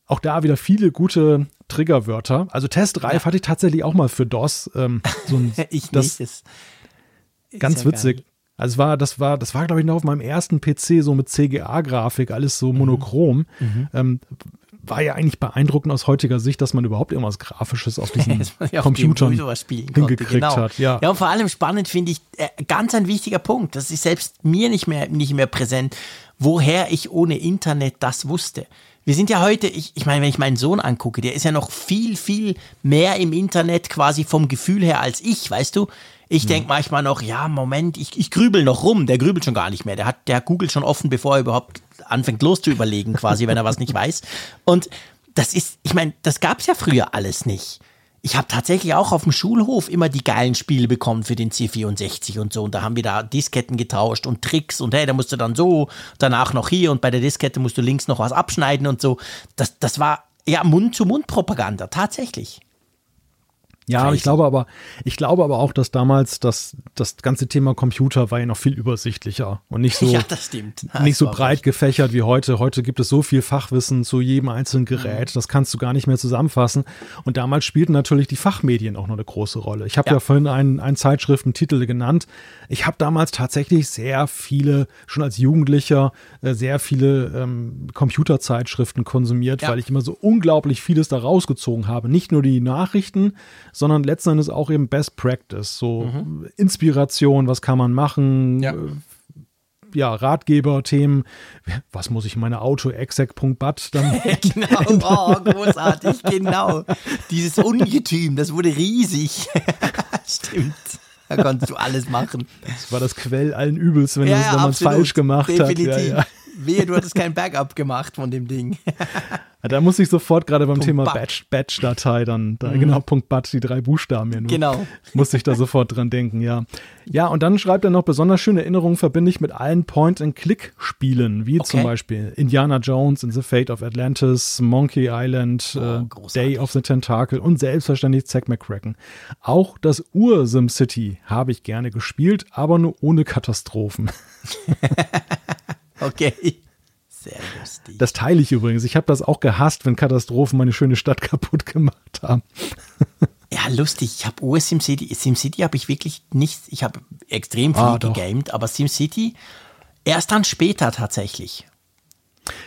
S2: Auch da wieder viele gute Triggerwörter. Also Test Drive ja. hatte ich tatsächlich auch mal für DOS. Ähm, so ein,
S3: ich das, nicht.
S2: Ist, ganz witzig. Also war, das war, das war, glaube ich, noch auf meinem ersten PC so mit CGA-Grafik, alles so monochrom. Mhm. Ähm, war ja eigentlich beeindruckend aus heutiger Sicht, dass man überhaupt irgendwas Grafisches auf diesen ja, Computern hingekriegt genau. hat. Ja.
S3: ja, und vor allem spannend finde ich, äh, ganz ein wichtiger Punkt, das ist selbst mir nicht mehr, nicht mehr präsent, woher ich ohne Internet das wusste. Wir sind ja heute, ich, ich meine, wenn ich meinen Sohn angucke, der ist ja noch viel, viel mehr im Internet quasi vom Gefühl her als ich, weißt du? Ich mhm. denke manchmal noch, ja, Moment, ich, ich grübel noch rum. Der grübelt schon gar nicht mehr. Der hat, der googelt schon offen, bevor er überhaupt anfängt loszuüberlegen, quasi, wenn er was nicht weiß. Und das ist, ich meine, das gab's ja früher alles nicht ich habe tatsächlich auch auf dem Schulhof immer die geilen Spiele bekommen für den C64 und so. Und da haben wir da Disketten getauscht und Tricks und hey, da musst du dann so, danach noch hier und bei der Diskette musst du links noch was abschneiden und so. Das, das war ja Mund-zu-Mund-Propaganda, tatsächlich.
S2: Ja,
S3: Crazy.
S2: ich glaube aber, ich glaube aber auch, dass damals das, das ganze Thema Computer war ja noch viel übersichtlicher und nicht so,
S3: ja,
S2: nicht so breit gefächert wie heute. Heute gibt es so viel Fachwissen zu jedem einzelnen Gerät, das kannst du gar nicht mehr zusammenfassen. Und damals spielten natürlich die Fachmedien auch noch eine große Rolle. Ich habe ja.
S3: Ja.
S2: vorhin einen, einen Zeitschriftentitel genannt. Ich habe damals tatsächlich sehr viele, schon als Jugendlicher, äh, sehr viele ähm, Computerzeitschriften konsumiert,
S3: Ja.
S2: weil ich immer so unglaublich vieles da rausgezogen habe. Nicht nur die Nachrichten, sondern letzten Endes auch eben Best Practice, so Inspiration, was kann man machen,
S3: Mhm. Ja.
S2: äh, ja, Ratgeber, Themen, was muss ich in meine Auto, exec.bat dann
S3: Genau, oh, großartig, genau. Dieses Ungetüm, das wurde riesig. Stimmt. Da konntest du alles machen.
S2: Das war das Quell allen Übels, wenn, wenn man es falsch gemacht
S3: Definitiv.
S2: hat. Ja, ja.
S3: Wehe, du hattest kein Backup gemacht von dem Ding.
S2: Ja, Da muss ich sofort gerade beim
S3: Punkt
S2: Thema
S3: Bat.
S2: Batch, Batch-Datei dann, da, genau, Punkt Bat, die drei Buchstaben ja nur.
S3: Genau.
S2: Muss ich da sofort dran denken, ja. Ja, und dann schreibt er noch, besonders schöne Erinnerungen verbinde ich mit allen Point-and-Click-Spielen, wie zum
S3: Okay.
S2: Beispiel Indiana Jones in The Fate of Atlantis, Monkey Island,
S3: Oh,
S2: äh. Day of the Tentacle und selbstverständlich Zack McCracken. Auch das Ur-SimCity habe ich gerne gespielt, aber nur ohne Katastrophen.
S3: Okay. Sehr lustig.
S2: Das teile ich übrigens. Ich habe das auch gehasst, wenn Katastrophen meine schöne Stadt kaputt gemacht haben.
S3: Ja, lustig. Ich habe US SimCity, SimCity habe ich wirklich nicht, ich habe extrem viel
S2: Ah,
S3: gegamed, aber SimCity erst dann später tatsächlich.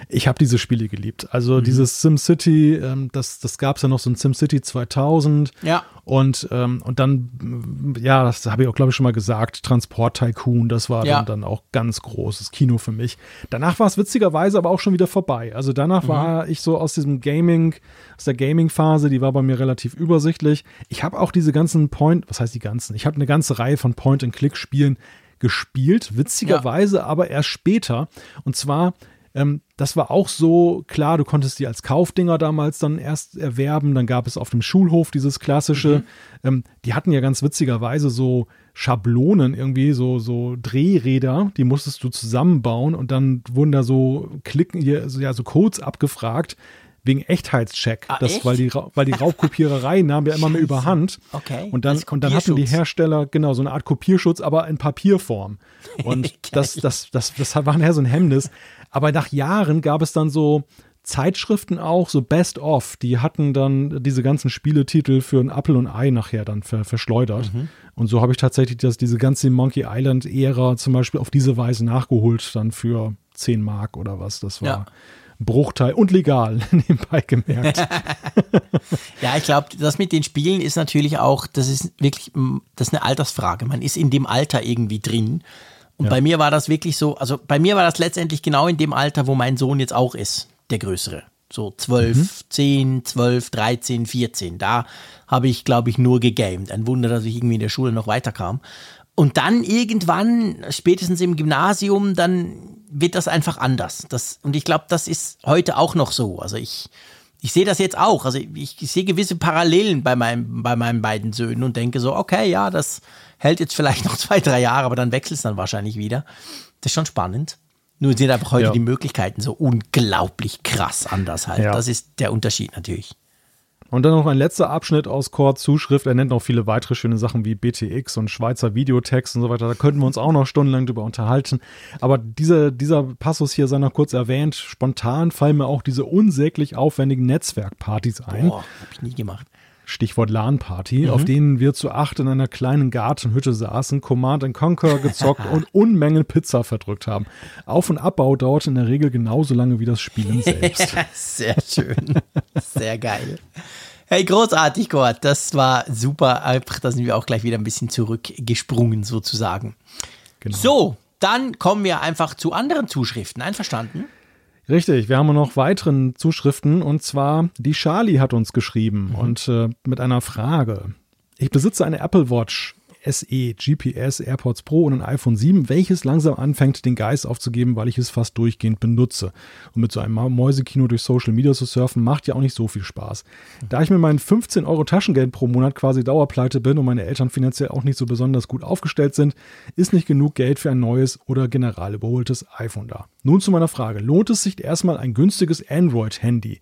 S2: Ich habe diese Spiele geliebt. Also
S3: Mhm.
S2: dieses SimCity, ähm, das, das gab es ja noch so ein SimCity 2000.
S3: Ja.
S2: Und, ähm, und dann, mm, ja, das habe ich auch, glaube ich, schon mal gesagt, Transport Tycoon, das war
S3: Ja.
S2: dann, dann auch ganz großes Kino für mich. Danach war es witzigerweise aber auch schon wieder vorbei. Also
S3: Mhm.
S2: danach war ich so aus diesem Gaming, aus der Gaming-Phase, die war bei mir relativ übersichtlich. Ich habe auch diese ganzen Point, was heißt die ganzen? Ich habe eine ganze Reihe von Point-and-Click-Spielen gespielt, witzigerweise aber erst später. Und zwar ähm, das war auch so, klar, du konntest die als Kaufdinger damals dann erst erwerben. Dann gab es auf dem Schulhof dieses klassische. Ähm, die hatten ja ganz witzigerweise so Schablonen irgendwie, so, so Drehräder, die musstest du zusammenbauen und dann wurden da so Klicken, hier, so, ja, so Codes abgefragt wegen Echtheitscheck.
S3: Ah,
S2: das,
S3: echt?
S2: weil die, weil die Raubkopiererei nahm ja immer mehr überhand.
S3: Okay,
S2: Und dann, und dann hatten die. Hersteller, genau, so eine Art Kopierschutz, aber in Papierform. Und das, das, das, das war nachher so ein Hemmnis. Aber nach Jahren gab es dann so Zeitschriften auch, so Best of, die hatten dann diese ganzen Spieletitel für ein Apple und Ei nachher dann ver verschleudert.
S3: Mhm.
S2: Und so habe ich tatsächlich das, diese ganze Monkey Island-Ära zum Beispiel auf diese Weise nachgeholt, dann für 10 Mark oder was. Das war
S3: Ja.
S2: Bruchteil und legal, nebenbei gemerkt.
S3: Ja, ich glaube, das mit den Spielen ist natürlich auch, das ist wirklich, mm, das ist eine Altersfrage. Man ist in dem Alter irgendwie drin. Und bei mir war das wirklich so, also bei mir war das letztendlich genau in dem Alter, wo mein Sohn jetzt auch ist, der Größere. So 12, 10, 12, 13, 14. Da habe ich, glaube ich, nur gegamed. Ein Wunder, dass ich irgendwie in der Schule noch weiterkam. Und dann irgendwann, spätestens im Gymnasium, dann wird das einfach anders. Das, und ich glaube, das ist heute auch noch so. Also ich, ich sehe das jetzt auch. Also ich, ich sehe gewisse Parallelen bei, meinem, bei meinen beiden Söhnen und denke so, okay, ja, das hält jetzt vielleicht noch zwei, drei Jahre, aber dann wechselt es dann wahrscheinlich wieder. Das ist schon spannend. Nur sind einfach heute
S2: Ja.
S3: die Möglichkeiten so unglaublich krass anders halt.
S2: Ja.
S3: Das ist der Unterschied natürlich.
S2: Und dann noch ein letzter Abschnitt aus Korts Zuschrift. Er nennt noch viele weitere schöne Sachen wie BTX und Schweizer Videotext und so weiter. Da könnten wir uns auch noch stundenlang drüber unterhalten. Aber diese, dieser Passus hier sei noch kurz erwähnt. Spontan fallen mir auch diese unsäglich aufwendigen Netzwerkpartys ein.
S3: Boah, hab ich nie gemacht.
S2: Stichwort LAN-Party, auf denen wir zu acht in einer kleinen Gartenhütte saßen, Command and Conquer gezockt und Unmengen Pizza verdrückt haben. Auf- und Abbau dauerte in der Regel genauso lange wie das Spielen selbst.
S3: Sehr schön. Sehr geil. Hey, großartig, Gott. Das war super. Einfach, da sind wir auch gleich wieder ein bisschen zurückgesprungen, sozusagen.
S2: Genau.
S3: So, dann kommen wir einfach zu anderen Zuschriften. Einverstanden?
S2: Richtig, wir haben noch weiteren Zuschriften. Und zwar die Charlie hat uns geschrieben. Und äh, mit einer Frage. Ich besitze eine Apple Watch SE, GPS, AirPods Pro und ein iPhone 7, welches langsam anfängt, den Geist aufzugeben, weil ich es fast durchgehend benutze. Und mit so einem Mäusekino durch Social Media zu surfen, macht ja auch nicht so viel Spaß. Da ich mit meinen 15 Euro Taschengeld pro Monat quasi Dauerpleite bin und meine Eltern finanziell auch nicht so besonders gut aufgestellt sind, ist nicht genug Geld für ein neues oder general überholtes iPhone da. Nun zu meiner Frage. Lohnt es sich erstmal ein günstiges Android-Handy?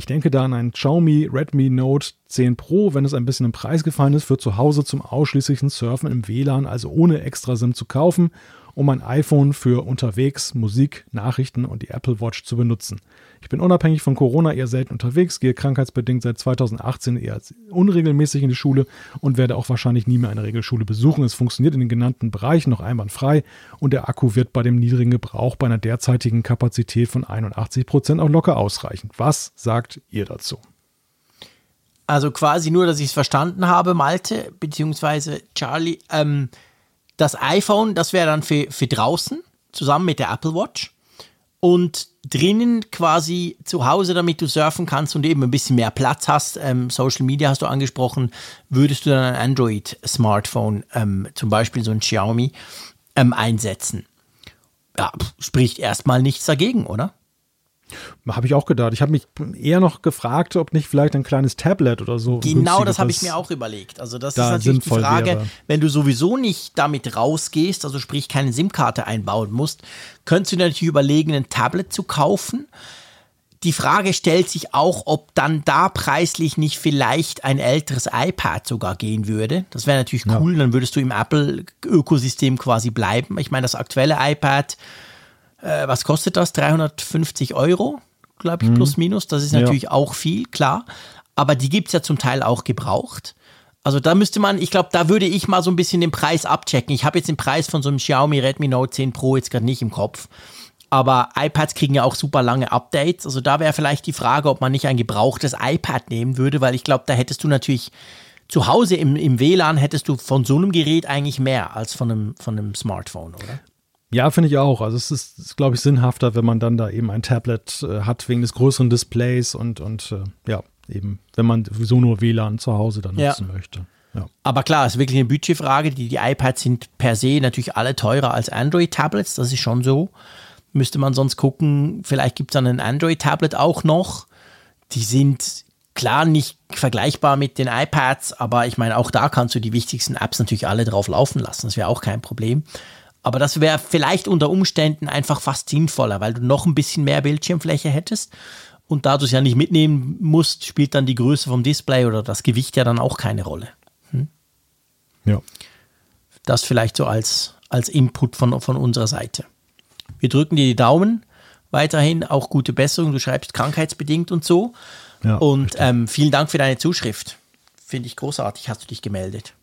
S2: Ich denke da an ein Xiaomi Redmi Note 10 Pro, wenn es ein bisschen im Preis gefallen ist, für zu Hause zum ausschließlichen Surfen im WLAN, also ohne extra SIM zu kaufen um mein iPhone für unterwegs, Musik, Nachrichten und die Apple Watch zu benutzen. Ich bin unabhängig von Corona eher selten unterwegs, gehe krankheitsbedingt seit 2018 eher unregelmäßig in die Schule und werde auch wahrscheinlich nie mehr eine Regelschule besuchen. Es funktioniert in den genannten Bereichen noch einwandfrei und der Akku wird bei dem niedrigen Gebrauch bei einer derzeitigen Kapazität von 81 Prozent auch locker ausreichen. Was sagt ihr dazu?
S3: Also quasi nur, dass ich es verstanden habe, Malte, beziehungsweise Charlie. Ähm, das iPhone, das wäre dann für, für draußen, zusammen mit der Apple Watch. Und drinnen quasi zu Hause, damit du surfen kannst und eben ein bisschen mehr Platz hast, ähm, Social Media hast du angesprochen, würdest du dann ein Android-Smartphone, ähm, zum Beispiel so ein Xiaomi, ähm, einsetzen. Ja, spricht erstmal nichts dagegen, oder?
S2: Habe ich auch gedacht. Ich habe mich eher noch gefragt, ob nicht vielleicht ein kleines Tablet oder so.
S3: Genau, das habe ich mir auch überlegt. Also das da ist natürlich die Frage, wäre. wenn du sowieso nicht damit rausgehst, also sprich keine SIM-Karte einbauen musst, könntest du natürlich überlegen, ein Tablet zu kaufen. Die Frage stellt sich auch, ob dann da preislich nicht vielleicht ein älteres iPad sogar gehen würde. Das wäre natürlich cool, ja. dann würdest du im Apple-Ökosystem quasi bleiben. Ich meine, das aktuelle iPad äh, was kostet das? 350 Euro, glaube ich, mhm. plus minus. Das ist natürlich ja. auch viel, klar. Aber die gibt es ja zum Teil auch gebraucht. Also da müsste man, ich glaube, da würde ich mal so ein bisschen den Preis abchecken. Ich habe jetzt den Preis von so einem Xiaomi Redmi Note 10 Pro jetzt gerade nicht im Kopf. Aber iPads kriegen ja auch super lange Updates. Also da wäre vielleicht die Frage, ob man nicht ein gebrauchtes iPad nehmen würde, weil ich glaube, da hättest du natürlich zu Hause im, im WLAN hättest du von so einem Gerät eigentlich mehr als von einem, von einem Smartphone, oder?
S2: Ja, finde ich auch. Also es ist, ist glaube ich, sinnhafter, wenn man dann da eben ein Tablet äh, hat wegen des größeren Displays und, und äh, ja, eben, wenn man sowieso nur WLAN zu Hause dann nutzen ja. möchte. Ja.
S3: Aber klar, es ist wirklich eine Budgetfrage. Die, die iPads sind per se natürlich alle teurer als Android-Tablets. Das ist schon so. Müsste man sonst gucken, vielleicht gibt es dann ein Android-Tablet auch noch. Die sind klar nicht vergleichbar mit den iPads, aber ich meine, auch da kannst du die wichtigsten Apps natürlich alle drauf laufen lassen. Das wäre auch kein Problem. Aber das wäre vielleicht unter Umständen einfach fast sinnvoller, weil du noch ein bisschen mehr Bildschirmfläche hättest. Und da du es ja nicht mitnehmen musst, spielt dann die Größe vom Display oder das Gewicht ja dann auch keine Rolle. Hm?
S2: Ja.
S3: Das vielleicht so als, als Input von, von unserer Seite. Wir drücken dir die Daumen. Weiterhin auch gute Besserung. Du schreibst krankheitsbedingt und so. Ja, und ähm, vielen Dank für deine Zuschrift. Finde ich großartig, hast du dich gemeldet.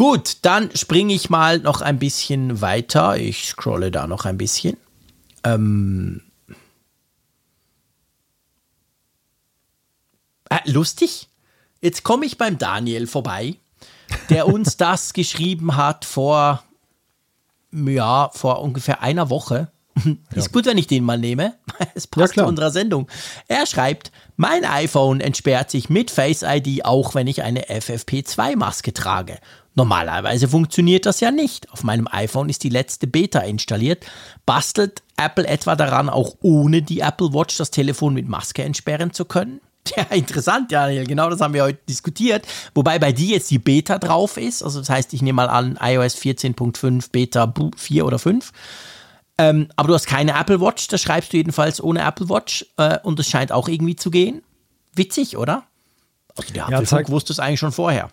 S3: Gut, dann springe ich mal noch ein bisschen weiter. Ich scrolle da noch ein bisschen. Ähm äh, lustig. Jetzt komme ich beim Daniel vorbei, der uns das geschrieben hat vor, ja, vor ungefähr einer Woche. Ist ja. gut, wenn ich den mal nehme. Es passt ja, zu unserer Sendung. Er schreibt, mein iPhone entsperrt sich mit Face ID auch, wenn ich eine FFP2-Maske trage. Normalerweise funktioniert das ja nicht. Auf meinem iPhone ist die letzte Beta installiert. Bastelt Apple etwa daran, auch ohne die Apple Watch das Telefon mit Maske entsperren zu können? Ja, interessant, Daniel. Genau das haben wir heute diskutiert. Wobei bei dir jetzt die Beta drauf ist. Also das heißt, ich nehme mal an, iOS 14.5 Beta 4 oder 5. Ähm, aber du hast keine Apple Watch. Das schreibst du jedenfalls ohne Apple Watch. Äh, und das scheint auch irgendwie zu gehen. Witzig, oder? Also der Apfelfunk ja, wusste es eigentlich schon vorher.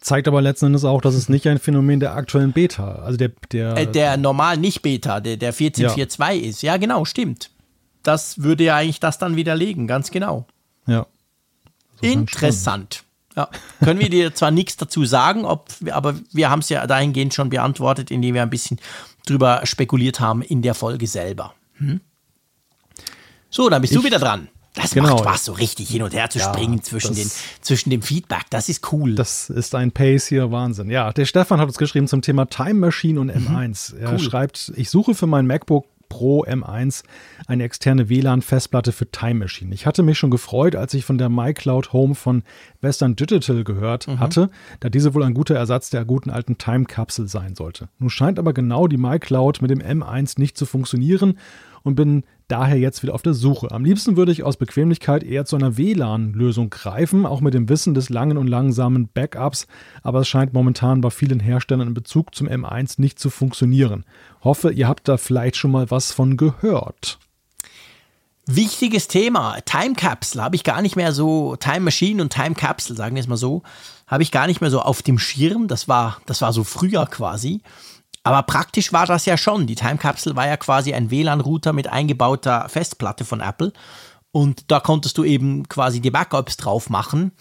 S2: Zeigt aber letzten Endes auch, dass es nicht ein Phänomen der aktuellen Beta, also der der,
S3: äh, der normal nicht Beta, der der 14.4.2 ja. ist. Ja, genau, stimmt. Das würde ja eigentlich das dann widerlegen, ganz genau.
S2: Ja.
S3: Interessant. Ja. Können wir dir zwar nichts dazu sagen, ob, aber wir haben es ja dahingehend schon beantwortet, indem wir ein bisschen drüber spekuliert haben in der Folge selber. Hm? So, dann bist ich, du wieder dran. Das genau. macht Spaß, so richtig hin und her zu ja, springen zwischen, den, zwischen dem Feedback. Das ist cool.
S2: Das ist ein Pace hier, Wahnsinn. Ja, der Stefan hat uns geschrieben zum Thema Time Machine und M1. Mhm. Er cool. schreibt, ich suche für mein MacBook Pro M1 eine externe WLAN-Festplatte für Time Machine. Ich hatte mich schon gefreut, als ich von der MyCloud Home von Western Digital gehört mhm. hatte, da diese wohl ein guter Ersatz der guten alten Time-Kapsel sein sollte. Nun scheint aber genau die MyCloud mit dem M1 nicht zu funktionieren und bin daher jetzt wieder auf der Suche. Am liebsten würde ich aus Bequemlichkeit eher zu einer WLAN-Lösung greifen, auch mit dem Wissen des langen und langsamen Backups, aber es scheint momentan bei vielen Herstellern in Bezug zum M1 nicht zu funktionieren. Hoffe, ihr habt da vielleicht schon mal was von gehört.
S3: Wichtiges Thema, Time Capsule habe ich gar nicht mehr so, Time Machine und Time Capsule, sagen wir es mal so, habe ich gar nicht mehr so auf dem Schirm. Das war, das war so früher quasi. Aber praktisch war das ja schon. Die Time Capsule war ja quasi ein WLAN-Router mit eingebauter Festplatte von Apple. Und da konntest du eben quasi die Backups drauf machen.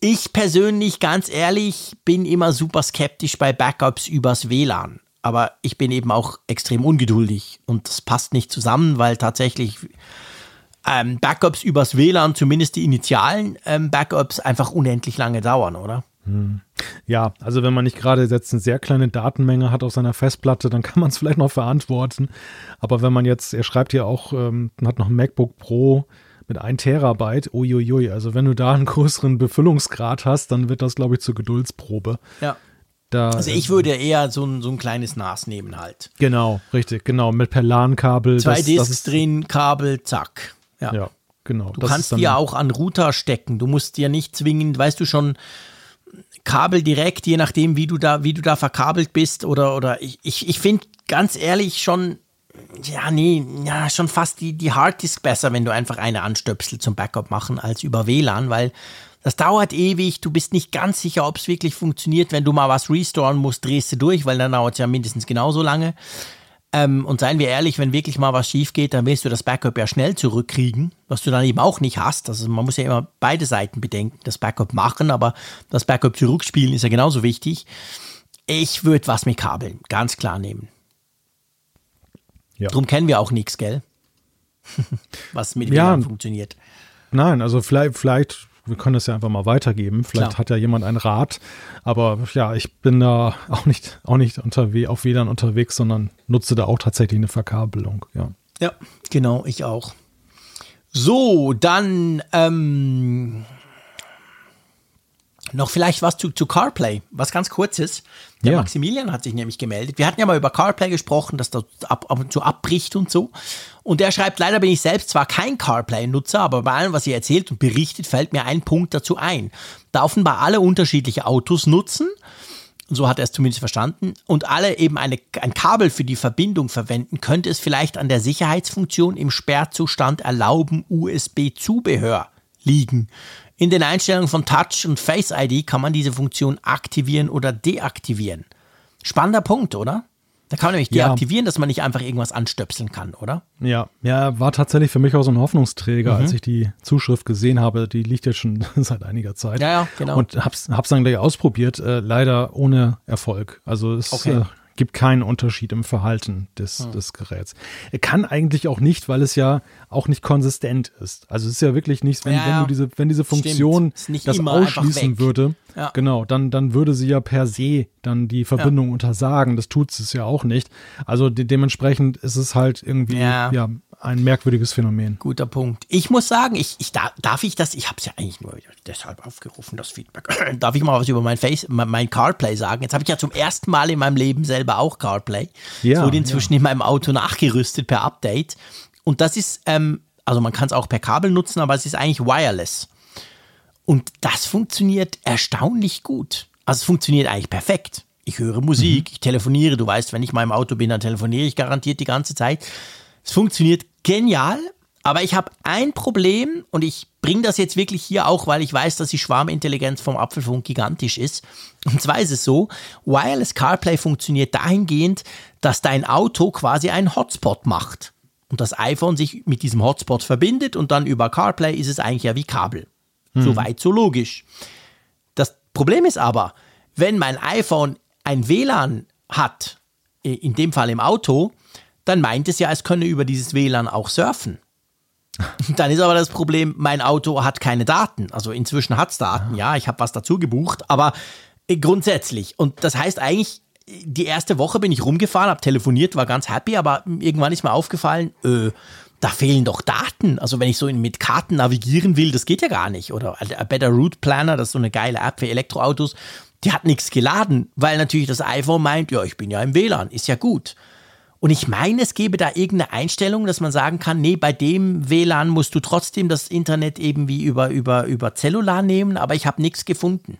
S3: Ich persönlich, ganz ehrlich, bin immer super skeptisch bei Backups übers WLAN. Aber ich bin eben auch extrem ungeduldig und das passt nicht zusammen, weil tatsächlich ähm, Backups übers WLAN, zumindest die initialen ähm, Backups, einfach unendlich lange dauern, oder?
S2: Hm. Ja, also wenn man nicht gerade jetzt eine sehr kleine Datenmenge hat auf seiner Festplatte, dann kann man es vielleicht noch verantworten. Aber wenn man jetzt, er schreibt ja auch, ähm, hat noch ein MacBook Pro mit 1 Terabyte, uiuiui, also wenn du da einen größeren Befüllungsgrad hast, dann wird das, glaube ich, zur Geduldsprobe.
S3: Ja. Da, also ich würde eher so ein, so ein kleines NAS nehmen halt.
S2: Genau, richtig, genau, mit per LAN-Kabel.
S3: Zwei das, Disks das drin, Kabel, zack. Ja, ja
S2: genau.
S3: Du kannst die ja auch an Router stecken. Du musst dir nicht zwingend, weißt du schon, Kabel direkt, je nachdem, wie du da, wie du da verkabelt bist. Oder, oder ich, ich, ich finde ganz ehrlich schon, ja, nee, ja, schon fast die, die Harddisk besser, wenn du einfach eine anstöpselst zum Backup machen, als über WLAN, weil das dauert ewig, du bist nicht ganz sicher, ob es wirklich funktioniert. Wenn du mal was restoren musst, drehst du durch, weil dann dauert es ja mindestens genauso lange. Ähm, und seien wir ehrlich, wenn wirklich mal was schief geht, dann willst du das Backup ja schnell zurückkriegen, was du dann eben auch nicht hast. Also man muss ja immer beide Seiten bedenken, das Backup machen, aber das Backup zurückspielen ist ja genauso wichtig. Ich würde was mit Kabeln ganz klar nehmen. Ja. Drum kennen wir auch nichts, gell? was mit WLAN ja, funktioniert.
S2: Nein, also vielleicht, vielleicht wir können das ja einfach mal weitergeben. Vielleicht Klar. hat ja jemand einen Rat. Aber ja, ich bin da auch nicht, auch nicht unterwe auf WLAN unterwegs, sondern nutze da auch tatsächlich eine Verkabelung. Ja,
S3: ja genau, ich auch. So, dann ähm, noch vielleicht was zu, zu CarPlay, was ganz kurzes. Der ja. Maximilian hat sich nämlich gemeldet. Wir hatten ja mal über CarPlay gesprochen, dass das ab, ab und zu abbricht und so. Und er schreibt, leider bin ich selbst zwar kein CarPlay-Nutzer, aber bei allem, was ihr erzählt und berichtet, fällt mir ein Punkt dazu ein. Da offenbar alle unterschiedliche Autos nutzen, so hat er es zumindest verstanden, und alle eben eine, ein Kabel für die Verbindung verwenden, könnte es vielleicht an der Sicherheitsfunktion im Sperrzustand erlauben USB-Zubehör liegen. In den Einstellungen von Touch und Face ID kann man diese Funktion aktivieren oder deaktivieren. Spannender Punkt, oder? Da kann man nämlich deaktivieren, ja. dass man nicht einfach irgendwas anstöpseln kann, oder?
S2: Ja, ja, war tatsächlich für mich auch so ein Hoffnungsträger, mhm. als ich die Zuschrift gesehen habe. Die liegt ja schon seit einiger Zeit.
S3: Ja, ja, genau.
S2: Und hab's, hab's dann gleich ausprobiert, äh, leider ohne Erfolg. Also es okay. äh, gibt keinen Unterschied im Verhalten des, hm. des Geräts. Er kann eigentlich auch nicht, weil es ja auch nicht konsistent ist. Also es ist ja wirklich nichts, wenn, ja, wenn du diese, wenn diese Funktion das ausschließen würde, ja. genau, dann, dann würde sie ja per se dann die Verbindung ja. untersagen. Das tut es ja auch nicht. Also de dementsprechend ist es halt irgendwie ja ein merkwürdiges Phänomen.
S3: Guter Punkt. Ich muss sagen, ich, ich darf, darf ich das, ich habe es ja eigentlich nur deshalb aufgerufen, das Feedback. darf ich mal was über mein Face, mein CarPlay sagen? Jetzt habe ich ja zum ersten Mal in meinem Leben selber auch CarPlay. Ja. wurde inzwischen ja. in meinem Auto nachgerüstet per Update. Und das ist, ähm, also man kann es auch per Kabel nutzen, aber es ist eigentlich wireless. Und das funktioniert erstaunlich gut. Also es funktioniert eigentlich perfekt. Ich höre Musik, mhm. ich telefoniere. Du weißt, wenn ich mal im Auto bin, dann telefoniere ich garantiert die ganze Zeit. Es funktioniert genial, aber ich habe ein Problem und ich bringe das jetzt wirklich hier auch, weil ich weiß, dass die Schwarmintelligenz vom Apfelfunk gigantisch ist. Und zwar ist es so, Wireless CarPlay funktioniert dahingehend, dass dein Auto quasi einen Hotspot macht. Und das iPhone sich mit diesem Hotspot verbindet und dann über CarPlay ist es eigentlich ja wie Kabel. Mhm. So weit, so logisch. Das Problem ist aber, wenn mein iPhone ein WLAN hat, in dem Fall im Auto, dann meint es ja, es könne über dieses WLAN auch surfen. Dann ist aber das Problem, mein Auto hat keine Daten. Also inzwischen hat es Daten, ja, ich habe was dazu gebucht, aber äh, grundsätzlich. Und das heißt eigentlich, die erste Woche bin ich rumgefahren, habe telefoniert, war ganz happy, aber irgendwann ist mir aufgefallen, äh, da fehlen doch Daten. Also wenn ich so mit Karten navigieren will, das geht ja gar nicht. Oder A Better Route Planner, das ist so eine geile App für Elektroautos, die hat nichts geladen, weil natürlich das iPhone meint, ja, ich bin ja im WLAN, ist ja gut. Und ich meine, es gäbe da irgendeine Einstellung, dass man sagen kann, nee, bei dem WLAN musst du trotzdem das Internet eben wie über, über, über Cellular nehmen, aber ich habe nichts gefunden.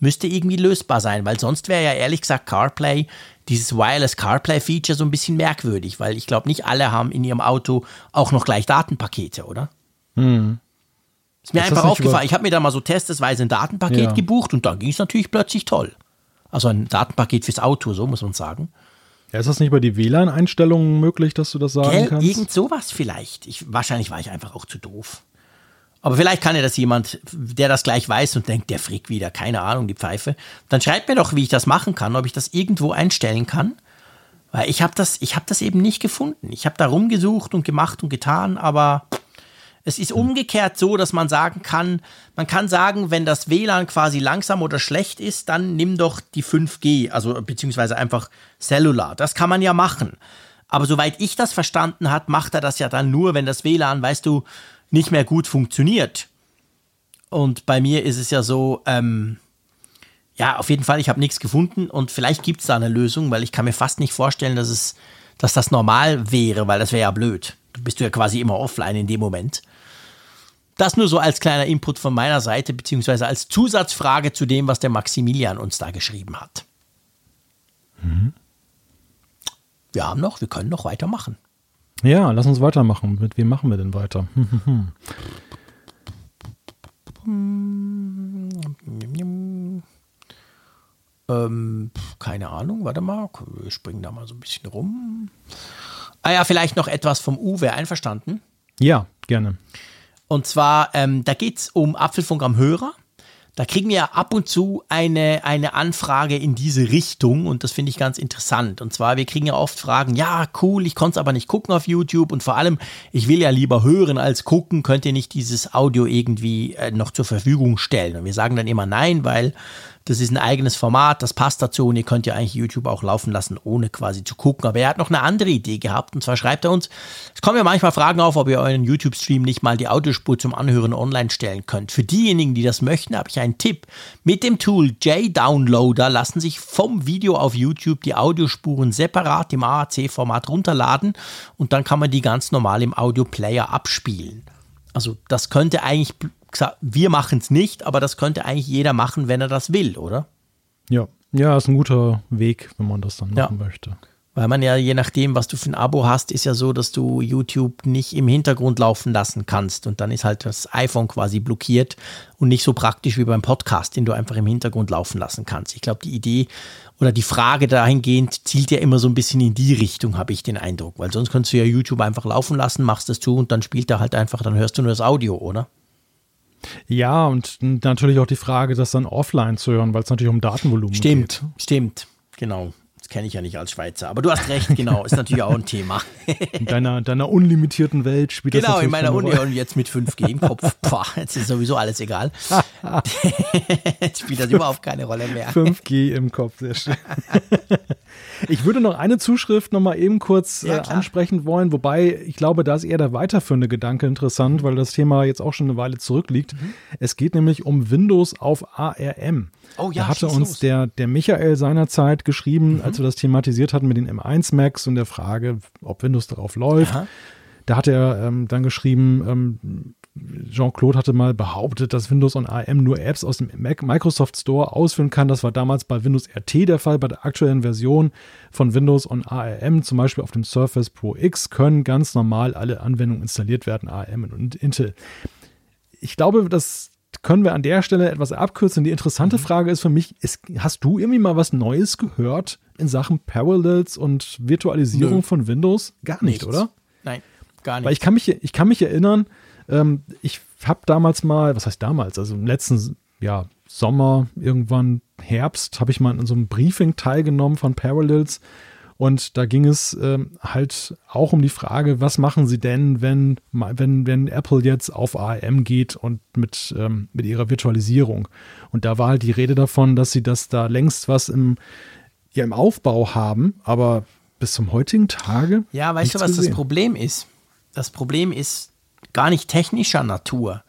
S3: müsste irgendwie lösbar sein, weil sonst wäre ja ehrlich gesagt CarPlay, dieses Wireless CarPlay-Feature so ein bisschen merkwürdig, weil ich glaube, nicht alle haben in ihrem Auto auch noch gleich Datenpakete, oder?
S2: Hm.
S3: Ist mir
S2: das
S3: einfach aufgefallen. Ich habe mir da mal so testesweise ein Datenpaket
S2: Ja.
S3: gebucht und dann ging es natürlich plötzlich toll. Also ein Datenpaket fürs Auto, so muss man sagen.
S2: Ja, ist das nicht bei die WLAN-Einstellungen möglich, dass du das sagen
S3: Gell,
S2: kannst?
S3: irgend sowas vielleicht. Ich, wahrscheinlich war ich einfach auch zu doof. Aber vielleicht kann ja das jemand, der das gleich weiß und denkt, der Frick wieder, keine Ahnung, die Pfeife. Dann schreibt mir doch, wie ich das machen kann, ob ich das irgendwo einstellen kann. Weil ich habe das, ich habe das eben nicht gefunden. Ich habe da rumgesucht und gemacht und getan, aber es ist umgekehrt so, dass man sagen kann, man kann sagen, wenn das WLAN quasi langsam oder schlecht ist, dann nimm doch die 5G, also beziehungsweise einfach Cellular. Das kann man ja machen. Aber soweit ich das verstanden hat, macht er das ja dann nur, wenn das WLAN, weißt du, nicht mehr gut funktioniert. Und bei mir ist es ja so, ähm, ja, auf jeden Fall, ich habe nichts gefunden und vielleicht gibt es da eine Lösung, weil ich kann mir fast nicht vorstellen, dass es, dass das normal wäre, weil das wäre ja blöd. Du bist ja quasi immer offline in dem Moment. Das nur so als kleiner Input von meiner Seite, beziehungsweise als Zusatzfrage zu dem, was der Maximilian uns da geschrieben hat. Wir haben noch, wir können noch weitermachen.
S2: Ja, lass uns weitermachen. Mit wem machen wir denn weiter?
S3: Ähm, keine Ahnung, warte mal, wir springen da mal so ein bisschen rum. Ah ja, vielleicht noch etwas vom Uwe, einverstanden?
S2: ja, gerne.
S3: Und zwar, ähm, da geht es um Apfelfunk am Hörer. Da kriegen wir ab und zu eine, eine Anfrage in diese Richtung und das finde ich ganz interessant. Und zwar, wir kriegen ja oft Fragen, ja, cool, ich konnte es aber nicht gucken auf YouTube und vor allem, ich will ja lieber hören als gucken, könnt ihr nicht dieses Audio irgendwie äh, noch zur Verfügung stellen? Und wir sagen dann immer nein, weil das ist ein eigenes Format, das passt dazu und ihr könnt ja eigentlich YouTube auch laufen lassen, ohne quasi zu gucken. Aber er hat noch eine andere Idee gehabt und zwar schreibt er uns, es kommen ja manchmal Fragen auf, ob ihr euren YouTube-Stream nicht mal die Audiospur zum Anhören online stellen könnt. Für diejenigen, die das möchten, habe ich einen Tipp. Mit dem Tool J-Downloader lassen sich vom Video auf YouTube die Audiospuren separat im AAC-Format runterladen und dann kann man die ganz normal im Audio-Player abspielen. Also das könnte eigentlich, wir machen es nicht, aber das könnte eigentlich jeder machen, wenn er das will, oder?
S2: Ja. Ja, ist ein guter Weg, wenn man das dann
S3: Ja.
S2: machen möchte.
S3: Weil man ja, je nachdem, was du für ein Abo hast, ist ja so, dass du YouTube nicht im Hintergrund laufen lassen kannst. Und dann ist halt das iPhone quasi blockiert und nicht so praktisch wie beim Podcast, den du einfach im Hintergrund laufen lassen kannst. Ich glaube, die Idee oder die Frage dahingehend zielt ja immer so ein bisschen in die Richtung, habe ich den Eindruck. Weil sonst könntest du ja YouTube einfach laufen lassen, machst das zu und dann spielt er halt einfach, dann hörst du nur das Audio, oder?
S2: Ja, und natürlich auch die Frage, das dann offline zu hören, weil es natürlich um Datenvolumen
S3: Stimmt,
S2: geht.
S3: stimmt, genau. Das kenne ich ja nicht als Schweizer. Aber du hast recht, genau, ist natürlich auch ein Thema.
S2: In deiner, deiner unlimitierten Welt spielt das
S3: Genau, in meiner
S2: eine
S3: Uni und jetzt mit 5G im Kopf. Boah, jetzt ist sowieso alles egal. jetzt spielt das überhaupt keine Rolle mehr.
S2: 5G im Kopf, sehr schön. Ich würde noch eine Zuschrift noch mal eben kurz
S3: Ja,
S2: äh, ansprechen wollen, wobei ich glaube, da ist eher der weiterführende Gedanke interessant, weil das Thema jetzt auch schon eine Weile zurückliegt.
S3: Mhm.
S2: Es geht nämlich um Windows auf ARM.
S3: Oh ja,
S2: da hatte uns
S3: los. Mhm.
S2: der, der Michael seinerzeit geschrieben, als wir das thematisiert hatten mit den M1 Macs und der Frage, ob Windows darauf läuft.
S3: Aha.
S2: Da hat er ähm, dann geschrieben, ähm, Jean-Claude hatte mal behauptet, dass Windows on ARM nur Apps aus dem Mac Microsoft Store ausführen kann. Das war damals bei Windows RT der Fall. Bei der aktuellen Version von Windows on ARM, zum Beispiel auf dem Surface Pro X, können ganz normal alle Anwendungen installiert werden, ARM und Intel. Ich glaube, das können wir an der Stelle etwas abkürzen. Die interessante
S3: Mhm.
S2: Frage ist für mich, ist, hast du irgendwie mal was Neues gehört in Sachen Parallels und Virtualisierung
S3: Nö.
S2: von Windows? Gar nicht,
S3: Nichts.
S2: oder?
S3: Nein, gar nicht.
S2: Weil ich kann mich, ich kann mich erinnern, ähm, ich habe damals mal, was heißt damals, also im letzten ja, Sommer, irgendwann Herbst, habe ich mal in so einem Briefing teilgenommen von Parallels. Und da ging es ähm, halt auch um die Frage, was machen sie denn, wenn, wenn, wenn Apple jetzt auf ARM geht und mit, ähm, mit ihrer Virtualisierung. Und da war halt die Rede davon, dass sie das da längst was im, ja, im Aufbau haben, aber bis zum heutigen Tage.
S3: Ja, weißt du, was das
S2: gesehen.
S3: Problem ist? Das Problem ist gar nicht technischer Natur.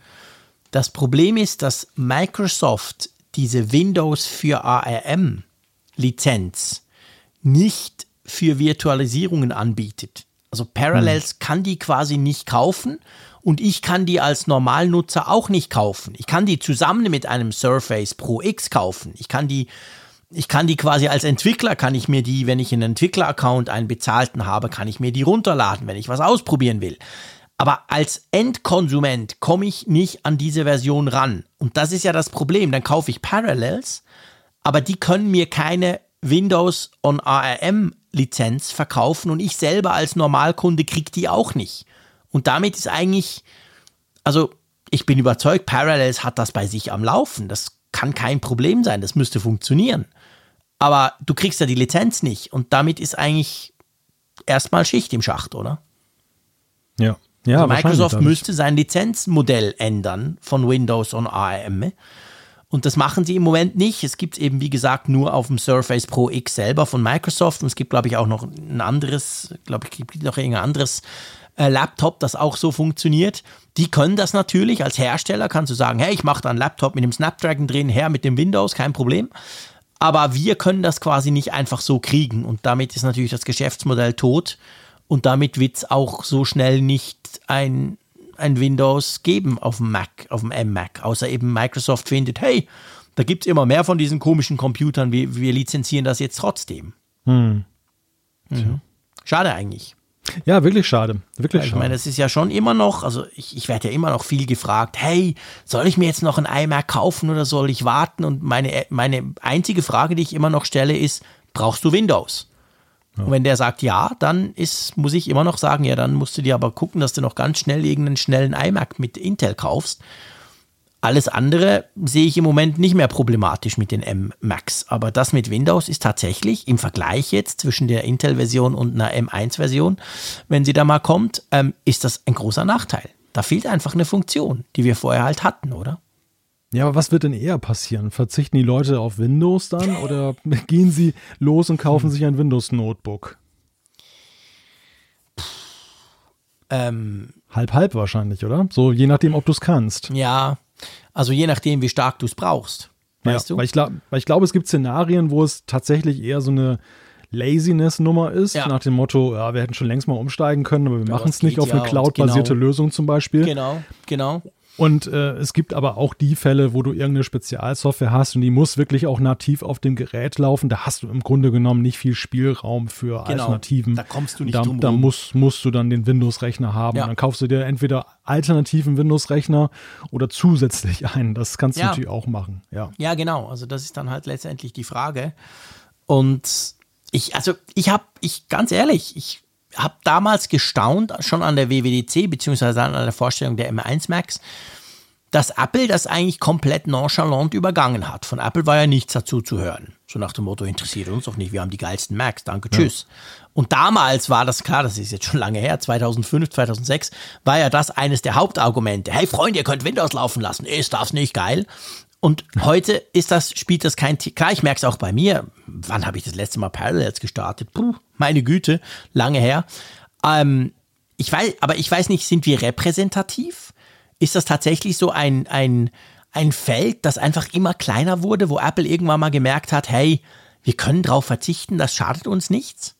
S3: Das Problem ist, dass Microsoft diese Windows für ARM Lizenz nicht für Virtualisierungen anbietet. Also Parallels hm. kann die quasi nicht kaufen und ich kann die als Normalnutzer auch nicht kaufen. Ich kann die zusammen mit einem Surface Pro X kaufen. Ich kann die ich kann die quasi als Entwickler, kann ich mir die, wenn ich einen Entwickler-Account einen bezahlten habe, kann ich mir die runterladen, wenn ich was ausprobieren will. Aber als Endkonsument komme ich nicht an diese Version ran. Und das ist ja das Problem. Dann kaufe ich Parallels, aber die können mir keine Windows on ARM Lizenz verkaufen und ich selber als Normalkunde kriege die auch nicht. Und damit ist eigentlich, also ich bin überzeugt, Parallels hat das bei sich am Laufen. Das kann kein Problem sein, das müsste funktionieren. Aber du kriegst ja die Lizenz nicht und damit ist eigentlich erstmal Schicht im Schacht, oder?
S2: Ja. Ja
S3: also Microsoft müsste sein Lizenzmodell ändern von Windows und ARM. Und das machen sie im Moment nicht. Es gibt es eben, wie gesagt, nur auf dem Surface Pro X selber von Microsoft. Und es gibt, glaube ich, auch noch ein anderes, glaube ich, gibt noch irgendein anderes äh, Laptop, das auch so funktioniert. Die können das natürlich. Als Hersteller kannst du sagen, hey, ich mache da einen Laptop mit dem Snapdragon drin, her mit dem Windows, kein Problem. Aber wir können das quasi nicht einfach so kriegen. Und damit ist natürlich das Geschäftsmodell tot. Und damit wird es auch so schnell nicht ein, ein Windows geben auf dem Mac, auf dem M-Mac. Außer eben Microsoft findet, hey, da gibt es immer mehr von diesen komischen Computern, wir, wir lizenzieren das jetzt trotzdem. Hm. Mhm. Schade eigentlich.
S2: Ja, wirklich schade. Wirklich
S3: ich
S2: schade.
S3: meine, es ist ja schon immer noch, also ich, ich werde ja immer noch viel gefragt, hey, soll ich mir jetzt noch ein iMac kaufen oder soll ich warten? Und meine, meine einzige Frage, die ich immer noch stelle, ist, brauchst du Windows? Und wenn der sagt ja, dann ist, muss ich immer noch sagen, ja, dann musst du dir aber gucken, dass du noch ganz schnell irgendeinen schnellen iMac mit Intel kaufst. Alles andere sehe ich im Moment nicht mehr problematisch mit den M-Max. Aber das mit Windows ist tatsächlich im Vergleich jetzt zwischen der Intel-Version und einer M1-Version, wenn sie da mal kommt, ähm, ist das ein großer Nachteil. Da fehlt einfach eine Funktion, die wir vorher halt hatten, oder?
S2: Ja, aber was wird denn eher passieren? Verzichten die Leute auf Windows dann oder gehen sie los und kaufen sich ein Windows-Notebook? Ähm, halb, halb wahrscheinlich, oder? So, je nachdem, ob du es kannst.
S3: Ja, also je nachdem, wie stark du es brauchst. Weißt
S2: ja,
S3: du?
S2: Weil ich, glaub, weil ich glaube, es gibt Szenarien, wo es tatsächlich eher so eine Laziness-Nummer ist, ja. nach dem Motto, ja, wir hätten schon längst mal umsteigen können, aber wir machen es nicht auf eine Cloud-basierte genau. Lösung zum Beispiel.
S3: Genau, genau.
S2: Und äh, es gibt aber auch die Fälle, wo du irgendeine Spezialsoftware hast und die muss wirklich auch nativ auf dem Gerät laufen. Da hast du im Grunde genommen nicht viel Spielraum für genau. Alternativen.
S3: Da kommst du nicht
S2: da,
S3: drum
S2: Da musst, musst du dann den Windows-Rechner haben. Ja. Dann kaufst du dir entweder alternativen Windows-Rechner oder zusätzlich einen. Das kannst du ja. natürlich auch machen. Ja.
S3: ja, genau. Also das ist dann halt letztendlich die Frage. Und ich, also ich habe, ich ganz ehrlich, ich habe damals gestaunt, schon an der WWDC, beziehungsweise an der Vorstellung der M1 Max, dass Apple das eigentlich komplett nonchalant übergangen hat. Von Apple war ja nichts dazu zu hören. So nach dem Motto, interessiert uns doch nicht, wir haben die geilsten Macs, danke, tschüss. Ja. Und damals war das klar, das ist jetzt schon lange her, 2005, 2006, war ja das eines der Hauptargumente. Hey Freunde, ihr könnt Windows laufen lassen, ist das nicht geil? Und heute ist das, spielt das kein, klar, ich merke es auch bei mir. Wann habe ich das letzte Mal Parallels gestartet? Puh, meine Güte, lange her. Ähm, ich weiß, aber ich weiß nicht, sind wir repräsentativ? Ist das tatsächlich so ein, ein, ein Feld, das einfach immer kleiner wurde, wo Apple irgendwann mal gemerkt hat, hey, wir können darauf verzichten, das schadet uns nichts?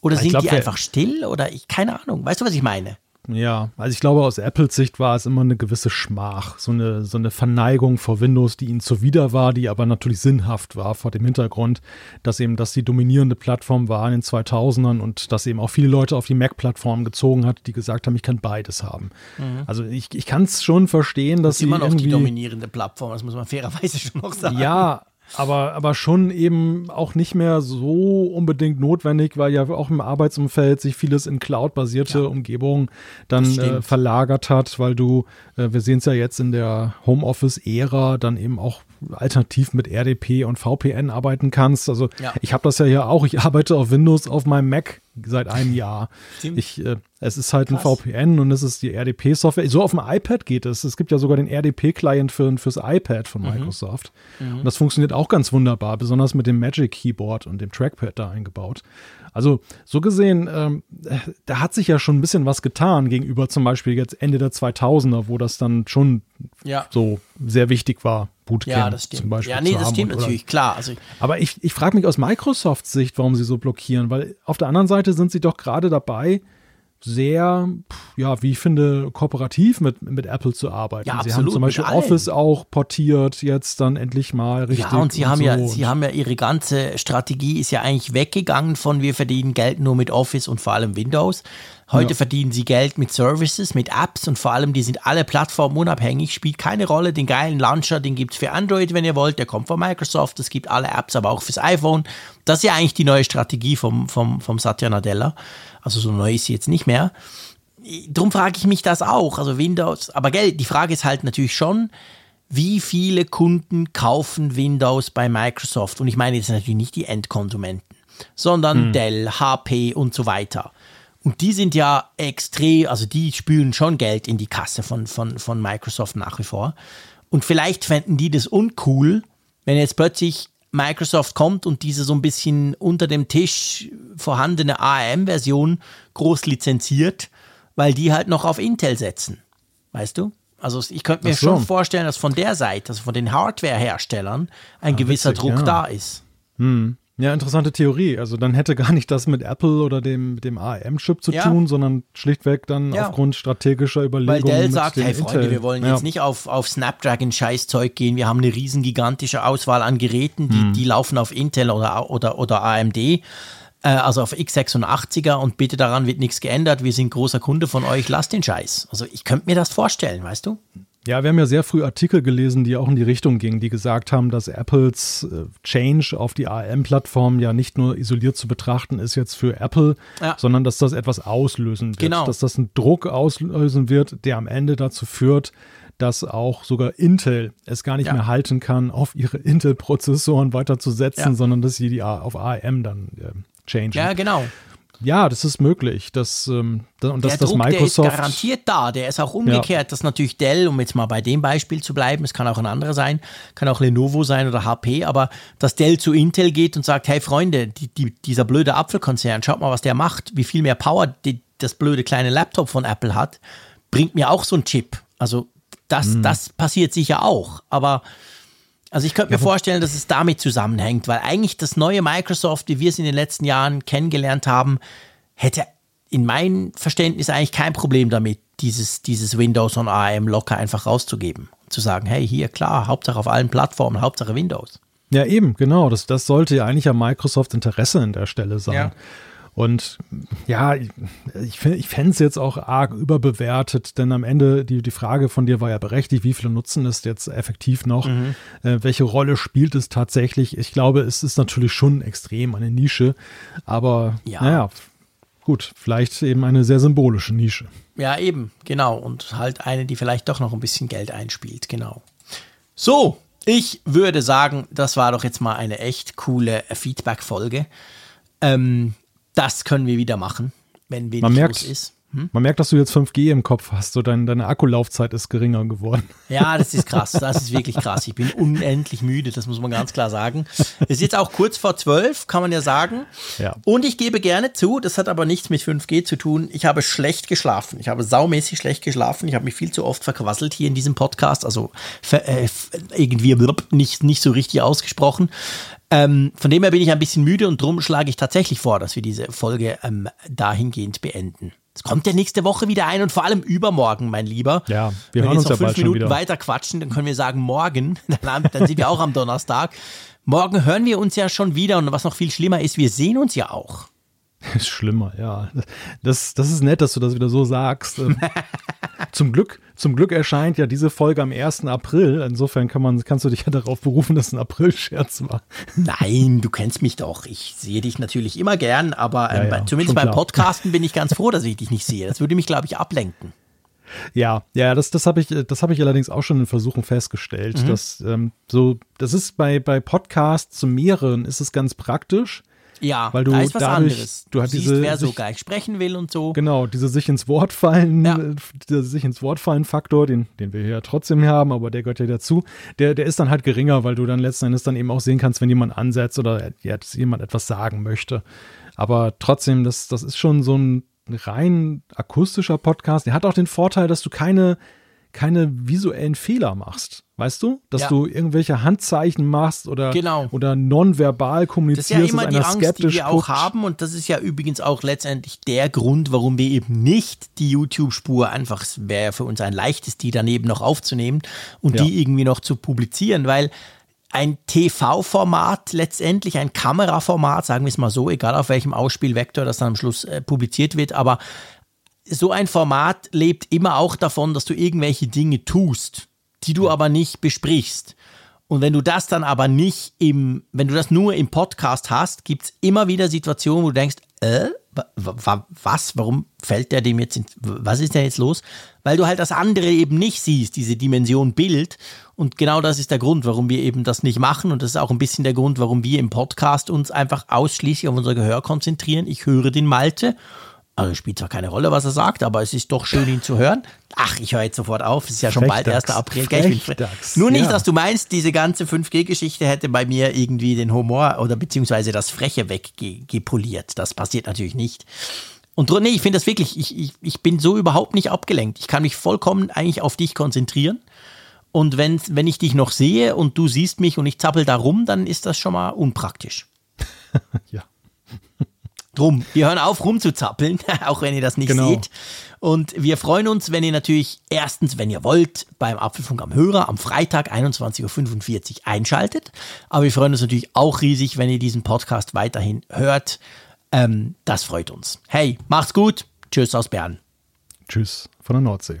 S3: Oder sind glaub, die einfach still? Oder ich, keine Ahnung. Weißt du, was ich meine?
S2: Ja, also ich glaube, aus Apples Sicht war es immer eine gewisse Schmach, so eine, so eine Verneigung vor Windows, die ihnen zuwider war, die aber natürlich sinnhaft war vor dem Hintergrund, dass eben das die dominierende Plattform war in den 2000ern und dass eben auch viele Leute auf die Mac-Plattform gezogen hat, die gesagt haben, ich kann beides haben. Mhm. Also ich, ich kann es schon verstehen, dass
S3: sie immer
S2: noch
S3: die dominierende Plattform, das muss man fairerweise schon noch sagen.
S2: Ja, aber, aber schon eben auch nicht mehr so unbedingt notwendig, weil ja auch im Arbeitsumfeld sich vieles in Cloud-basierte ja. Umgebungen dann äh, verlagert hat, weil du, äh, wir sehen es ja jetzt in der Homeoffice-Ära, dann eben auch alternativ mit RDP und VPN arbeiten kannst. Also ja. ich habe das ja hier auch, ich arbeite auf Windows auf meinem Mac seit einem Jahr. Ich, äh, es ist halt Krass. ein VPN und es ist die RDP-Software. So auf dem iPad geht es. Es gibt ja sogar den RDP-Client für, fürs iPad von mhm. Microsoft. Mhm. Und das funktioniert auch ganz wunderbar, besonders mit dem Magic Keyboard und dem Trackpad da eingebaut. Also so gesehen, ähm, da hat sich ja schon ein bisschen was getan gegenüber zum Beispiel jetzt Ende der 2000er, wo das dann schon ja. so sehr wichtig war. Bootcamp ja, das stimmt. zum Beispiel.
S3: Ja, nee, das stimmt natürlich, klar. Also
S2: Aber ich, ich frage mich aus Microsofts Sicht, warum sie so blockieren, weil auf der anderen Seite sind sie doch gerade dabei, sehr, ja, wie ich finde, kooperativ mit, mit Apple zu arbeiten.
S3: Ja,
S2: sie
S3: absolut,
S2: haben zum Beispiel. Office auch portiert, jetzt dann endlich mal richtig.
S3: Ja, und sie haben ja,
S2: so.
S3: sie haben ja ihre ganze Strategie ist ja eigentlich weggegangen von wir verdienen Geld nur mit Office und vor allem Windows. Heute
S2: Ja.
S3: verdienen sie Geld mit Services, mit Apps und vor allem, die sind alle plattformunabhängig, spielt keine Rolle. Den geilen Launcher, den gibt's für Android, wenn ihr wollt, der kommt von Microsoft, es gibt alle Apps, aber auch fürs iPhone. Das ist ja eigentlich die neue Strategie vom, vom, vom Satya Nadella. Also so neu ist sie jetzt nicht mehr. Drum frage ich mich das auch. Also Windows, aber gell, die Frage ist halt natürlich schon, wie viele Kunden kaufen Windows bei Microsoft? Und ich meine jetzt natürlich nicht die Endkonsumenten, sondern Dell, HP und so weiter. Und die sind ja extrem, also die spülen schon Geld in die Kasse von, von, von Microsoft nach wie vor. Und vielleicht fänden die das uncool, wenn jetzt plötzlich Microsoft kommt und diese so ein bisschen unter dem Tisch vorhandene ARM-Version groß lizenziert, weil die halt noch auf Intel setzen. Weißt du? Also ich könnte mir
S2: so.
S3: schon vorstellen, dass von der Seite, also von den Hardware-Herstellern, ein gewisser
S2: witzig,
S3: Druck
S2: ja.
S3: da ist.
S2: Ja, interessante Theorie. Also dann hätte gar nicht das mit Apple oder dem, dem ARM-Chip zu
S3: Ja.
S2: tun, sondern schlichtweg dann
S3: Ja.
S2: aufgrund strategischer
S3: Weil
S2: Überlegungen.
S3: Dell
S2: mit
S3: sagt, hey Freunde,
S2: Intel.
S3: wir wollen
S2: ja.
S3: jetzt nicht auf, auf Snapdragon-Scheißzeug gehen. Wir haben eine riesen gigantische Auswahl an Geräten,
S2: Hm.
S3: die, die laufen auf Intel oder, oder, oder AMD, äh, also auf x86er und bitte daran wird nichts geändert. Wir sind großer Kunde von euch, lasst den Scheiß. Also ich könnte mir das vorstellen, weißt du?
S2: Ja, wir haben ja sehr früh Artikel gelesen, die auch in die Richtung gingen, die gesagt haben, dass Apples äh, Change auf die ARM-Plattform ja nicht nur isoliert zu betrachten ist jetzt für Apple,
S3: Ja.
S2: sondern dass das etwas auslösen wird.
S3: Genau.
S2: Dass das einen Druck auslösen wird, der am Ende dazu führt, dass auch sogar Intel es gar nicht
S3: Ja.
S2: mehr halten kann, auf ihre Intel-Prozessoren weiterzusetzen,
S3: Ja.
S2: sondern dass sie die auf ARM dann äh, changen.
S3: Ja, genau.
S2: Ja, das ist möglich. Das, ähm, da- und dass
S3: der
S2: das
S3: Druck,
S2: Microsoft.
S3: der ist garantiert da. Der ist auch umgekehrt, dass natürlich Dell, um jetzt mal bei dem Beispiel zu bleiben, es kann auch ein anderer sein, kann auch Lenovo sein oder HP, aber dass Dell zu Intel geht und sagt, hey Freunde, die, die, dieser blöde Apfelkonzern, schaut mal, was der macht, wie viel mehr Power die, das blöde kleine Laptop von Apple hat, bringt mir auch so ein Chip. Also das,
S2: Mhm.
S3: das passiert sicher auch, aber also ich könnte mir vorstellen, dass es damit zusammenhängt, weil eigentlich das neue Microsoft, wie wir es in den letzten Jahren kennengelernt haben, hätte in meinem Verständnis eigentlich kein Problem damit, dieses, dieses Windows und ARM locker einfach rauszugeben. Zu sagen, hey, hier klar, Hauptsache auf allen Plattformen, Hauptsache Windows.
S2: Ja, eben, genau. Das, das sollte ja eigentlich ja Microsoft Interesse an der Stelle sein.
S3: Ja.
S2: Und ja, ich, ich, fände es jetzt auch arg überbewertet, denn am Ende, die, die Frage von dir war ja berechtigt, wie viele nutzen es jetzt effektiv noch?
S3: Mhm.
S2: Äh, welche Rolle spielt es tatsächlich? Ich glaube, es ist natürlich schon extrem eine Nische, aber
S3: Ja.
S2: naja, gut, vielleicht eben eine sehr symbolische Nische.
S3: Ja, eben, genau. Und halt eine, die vielleicht doch noch ein bisschen Geld einspielt, genau. So, ich würde sagen, das war doch jetzt mal eine echt coole Feedback-Folge. Ähm, das können wir wieder machen, wenn wenig
S2: Man merkt,
S3: los ist.
S2: man merkt, dass du jetzt 5G im Kopf hast, so dein, deine Akkulaufzeit ist geringer geworden.
S3: Ja, das ist krass. Das ist wirklich krass. Ich bin unendlich müde, das muss man ganz klar sagen. Es ist jetzt auch kurz vor zwölf, kann man ja sagen.
S2: Ja.
S3: Und ich gebe gerne zu, das hat aber nichts mit 5G zu tun. Ich habe schlecht geschlafen. Ich habe saumäßig schlecht geschlafen. Ich habe mich viel zu oft verquasselt hier in diesem Podcast. Also äh, irgendwie nicht, nicht so richtig ausgesprochen. Ähm, von dem her bin ich ein bisschen müde und drum schlage ich tatsächlich vor, dass wir diese Folge ähm, dahingehend beenden. Es kommt ja nächste Woche wieder ein und vor allem übermorgen, mein Lieber.
S2: Ja, wir
S3: Wenn
S2: hören
S3: jetzt
S2: uns
S3: noch fünf Minuten weiter quatschen, dann können wir sagen morgen. Dann, dann sind wir auch am Donnerstag. Morgen hören wir uns ja schon wieder und was noch viel schlimmer ist, wir sehen uns ja auch.
S2: Ist schlimmer, ja. Das, das ist nett, dass du das wieder so sagst. Zum Glück, zum Glück erscheint ja diese Folge am 1. April. Insofern kann man, kannst du dich ja darauf berufen, dass es ein April-Scherz war.
S3: Nein, du kennst mich doch. Ich sehe dich natürlich immer gern, aber ähm,
S2: Ja, ja,
S3: zumindest beim. Podcasten bin ich ganz froh, dass ich dich nicht sehe. Das würde mich, glaube ich, ablenken.
S2: Ja, ja, das, das habe ich, das habe ich allerdings auch schon in Versuchen festgestellt.
S3: Mhm.
S2: Dass, ähm, so, das ist bei, bei Podcasts zu mehreren ist es ganz praktisch.
S3: Ja,
S2: Weil du
S3: da ist was
S2: dadurch-
S3: anderes.
S2: du hast
S3: siehst,
S2: diese-
S3: wer so gleich sprechen will und so.
S2: Genau, diese sich ins Wort fallen,
S3: Ja.
S2: dieser sich ins Wort fallen Faktor, den, den wir hier ja trotzdem haben, aber der gehört ja dazu, der, der ist dann halt geringer, weil du dann letzten Endes dann eben auch sehen kannst, wenn jemand ansetzt oder jetzt jemand etwas sagen möchte. Aber trotzdem, das, das ist schon so ein rein akustischer Podcast. Der hat auch den Vorteil, dass du keine, keine visuellen Fehler machst. Weißt du? Dass
S3: Ja.
S2: du irgendwelche Handzeichen machst oder,
S3: Genau.
S2: oder nonverbal
S3: Das ist
S2: kommunizierst,
S3: ja immer die Angst, die wir auch haben und das ist ja übrigens auch letztendlich der Grund, warum wir eben nicht die YouTube-Spur einfach, es wäre für uns ein leichtes, die daneben noch aufzunehmen und
S2: Ja.
S3: die irgendwie noch zu publizieren, weil ein TV-Format, letztendlich ein Kameraformat, sagen wir es mal so, egal auf welchem Ausspielvektor das dann am Schluss äh, publiziert wird, aber so ein Format lebt immer auch davon, dass du irgendwelche Dinge tust, die du aber nicht besprichst. Und wenn du das dann aber nicht im, wenn du das nur im Podcast hast, gibt's immer wieder Situationen, wo du denkst, äh, wa- wa- was, warum fällt der dem jetzt, in, was ist denn jetzt los? Weil du halt das andere eben nicht siehst, diese Dimension Bild. Und genau das ist der Grund, warum wir eben das nicht machen. Und das ist auch ein bisschen der Grund, warum wir im Podcast uns einfach ausschließlich auf unser Gehör konzentrieren. Ich höre den Malte. Also spielt zwar keine Rolle, was er sagt, aber es ist doch schön, ihn zu hören. Ach, ich höre jetzt sofort auf. Es ist ja schon bald
S2: Frechdachs.
S3: 1. April. Gell? Ich bin Nur nicht,
S2: ja.
S3: dass du meinst, diese ganze 5G-Geschichte hätte bei mir irgendwie den Humor oder beziehungsweise das Freche weggepoliert. Das passiert natürlich nicht. Und nee, ich finde das wirklich, ich, ich, ich bin so überhaupt nicht abgelenkt. Ich kann mich vollkommen eigentlich auf dich konzentrieren. Und wenn, wenn ich dich noch sehe und du siehst mich und ich zappel da rum, dann ist das schon mal unpraktisch.
S2: Ja.
S3: Drum, wir hören auf rumzuzappeln, auch wenn ihr das nicht
S2: Genau.
S3: seht. Und wir freuen uns, wenn ihr natürlich erstens, wenn ihr wollt, beim Apfelfunk am Hörer am Freitag 21.45 Uhr einschaltet. Aber wir freuen uns natürlich auch riesig, wenn ihr diesen Podcast weiterhin hört. Ähm, das freut uns. Hey, macht's gut. Tschüss aus Bern.
S2: Tschüss von der Nordsee.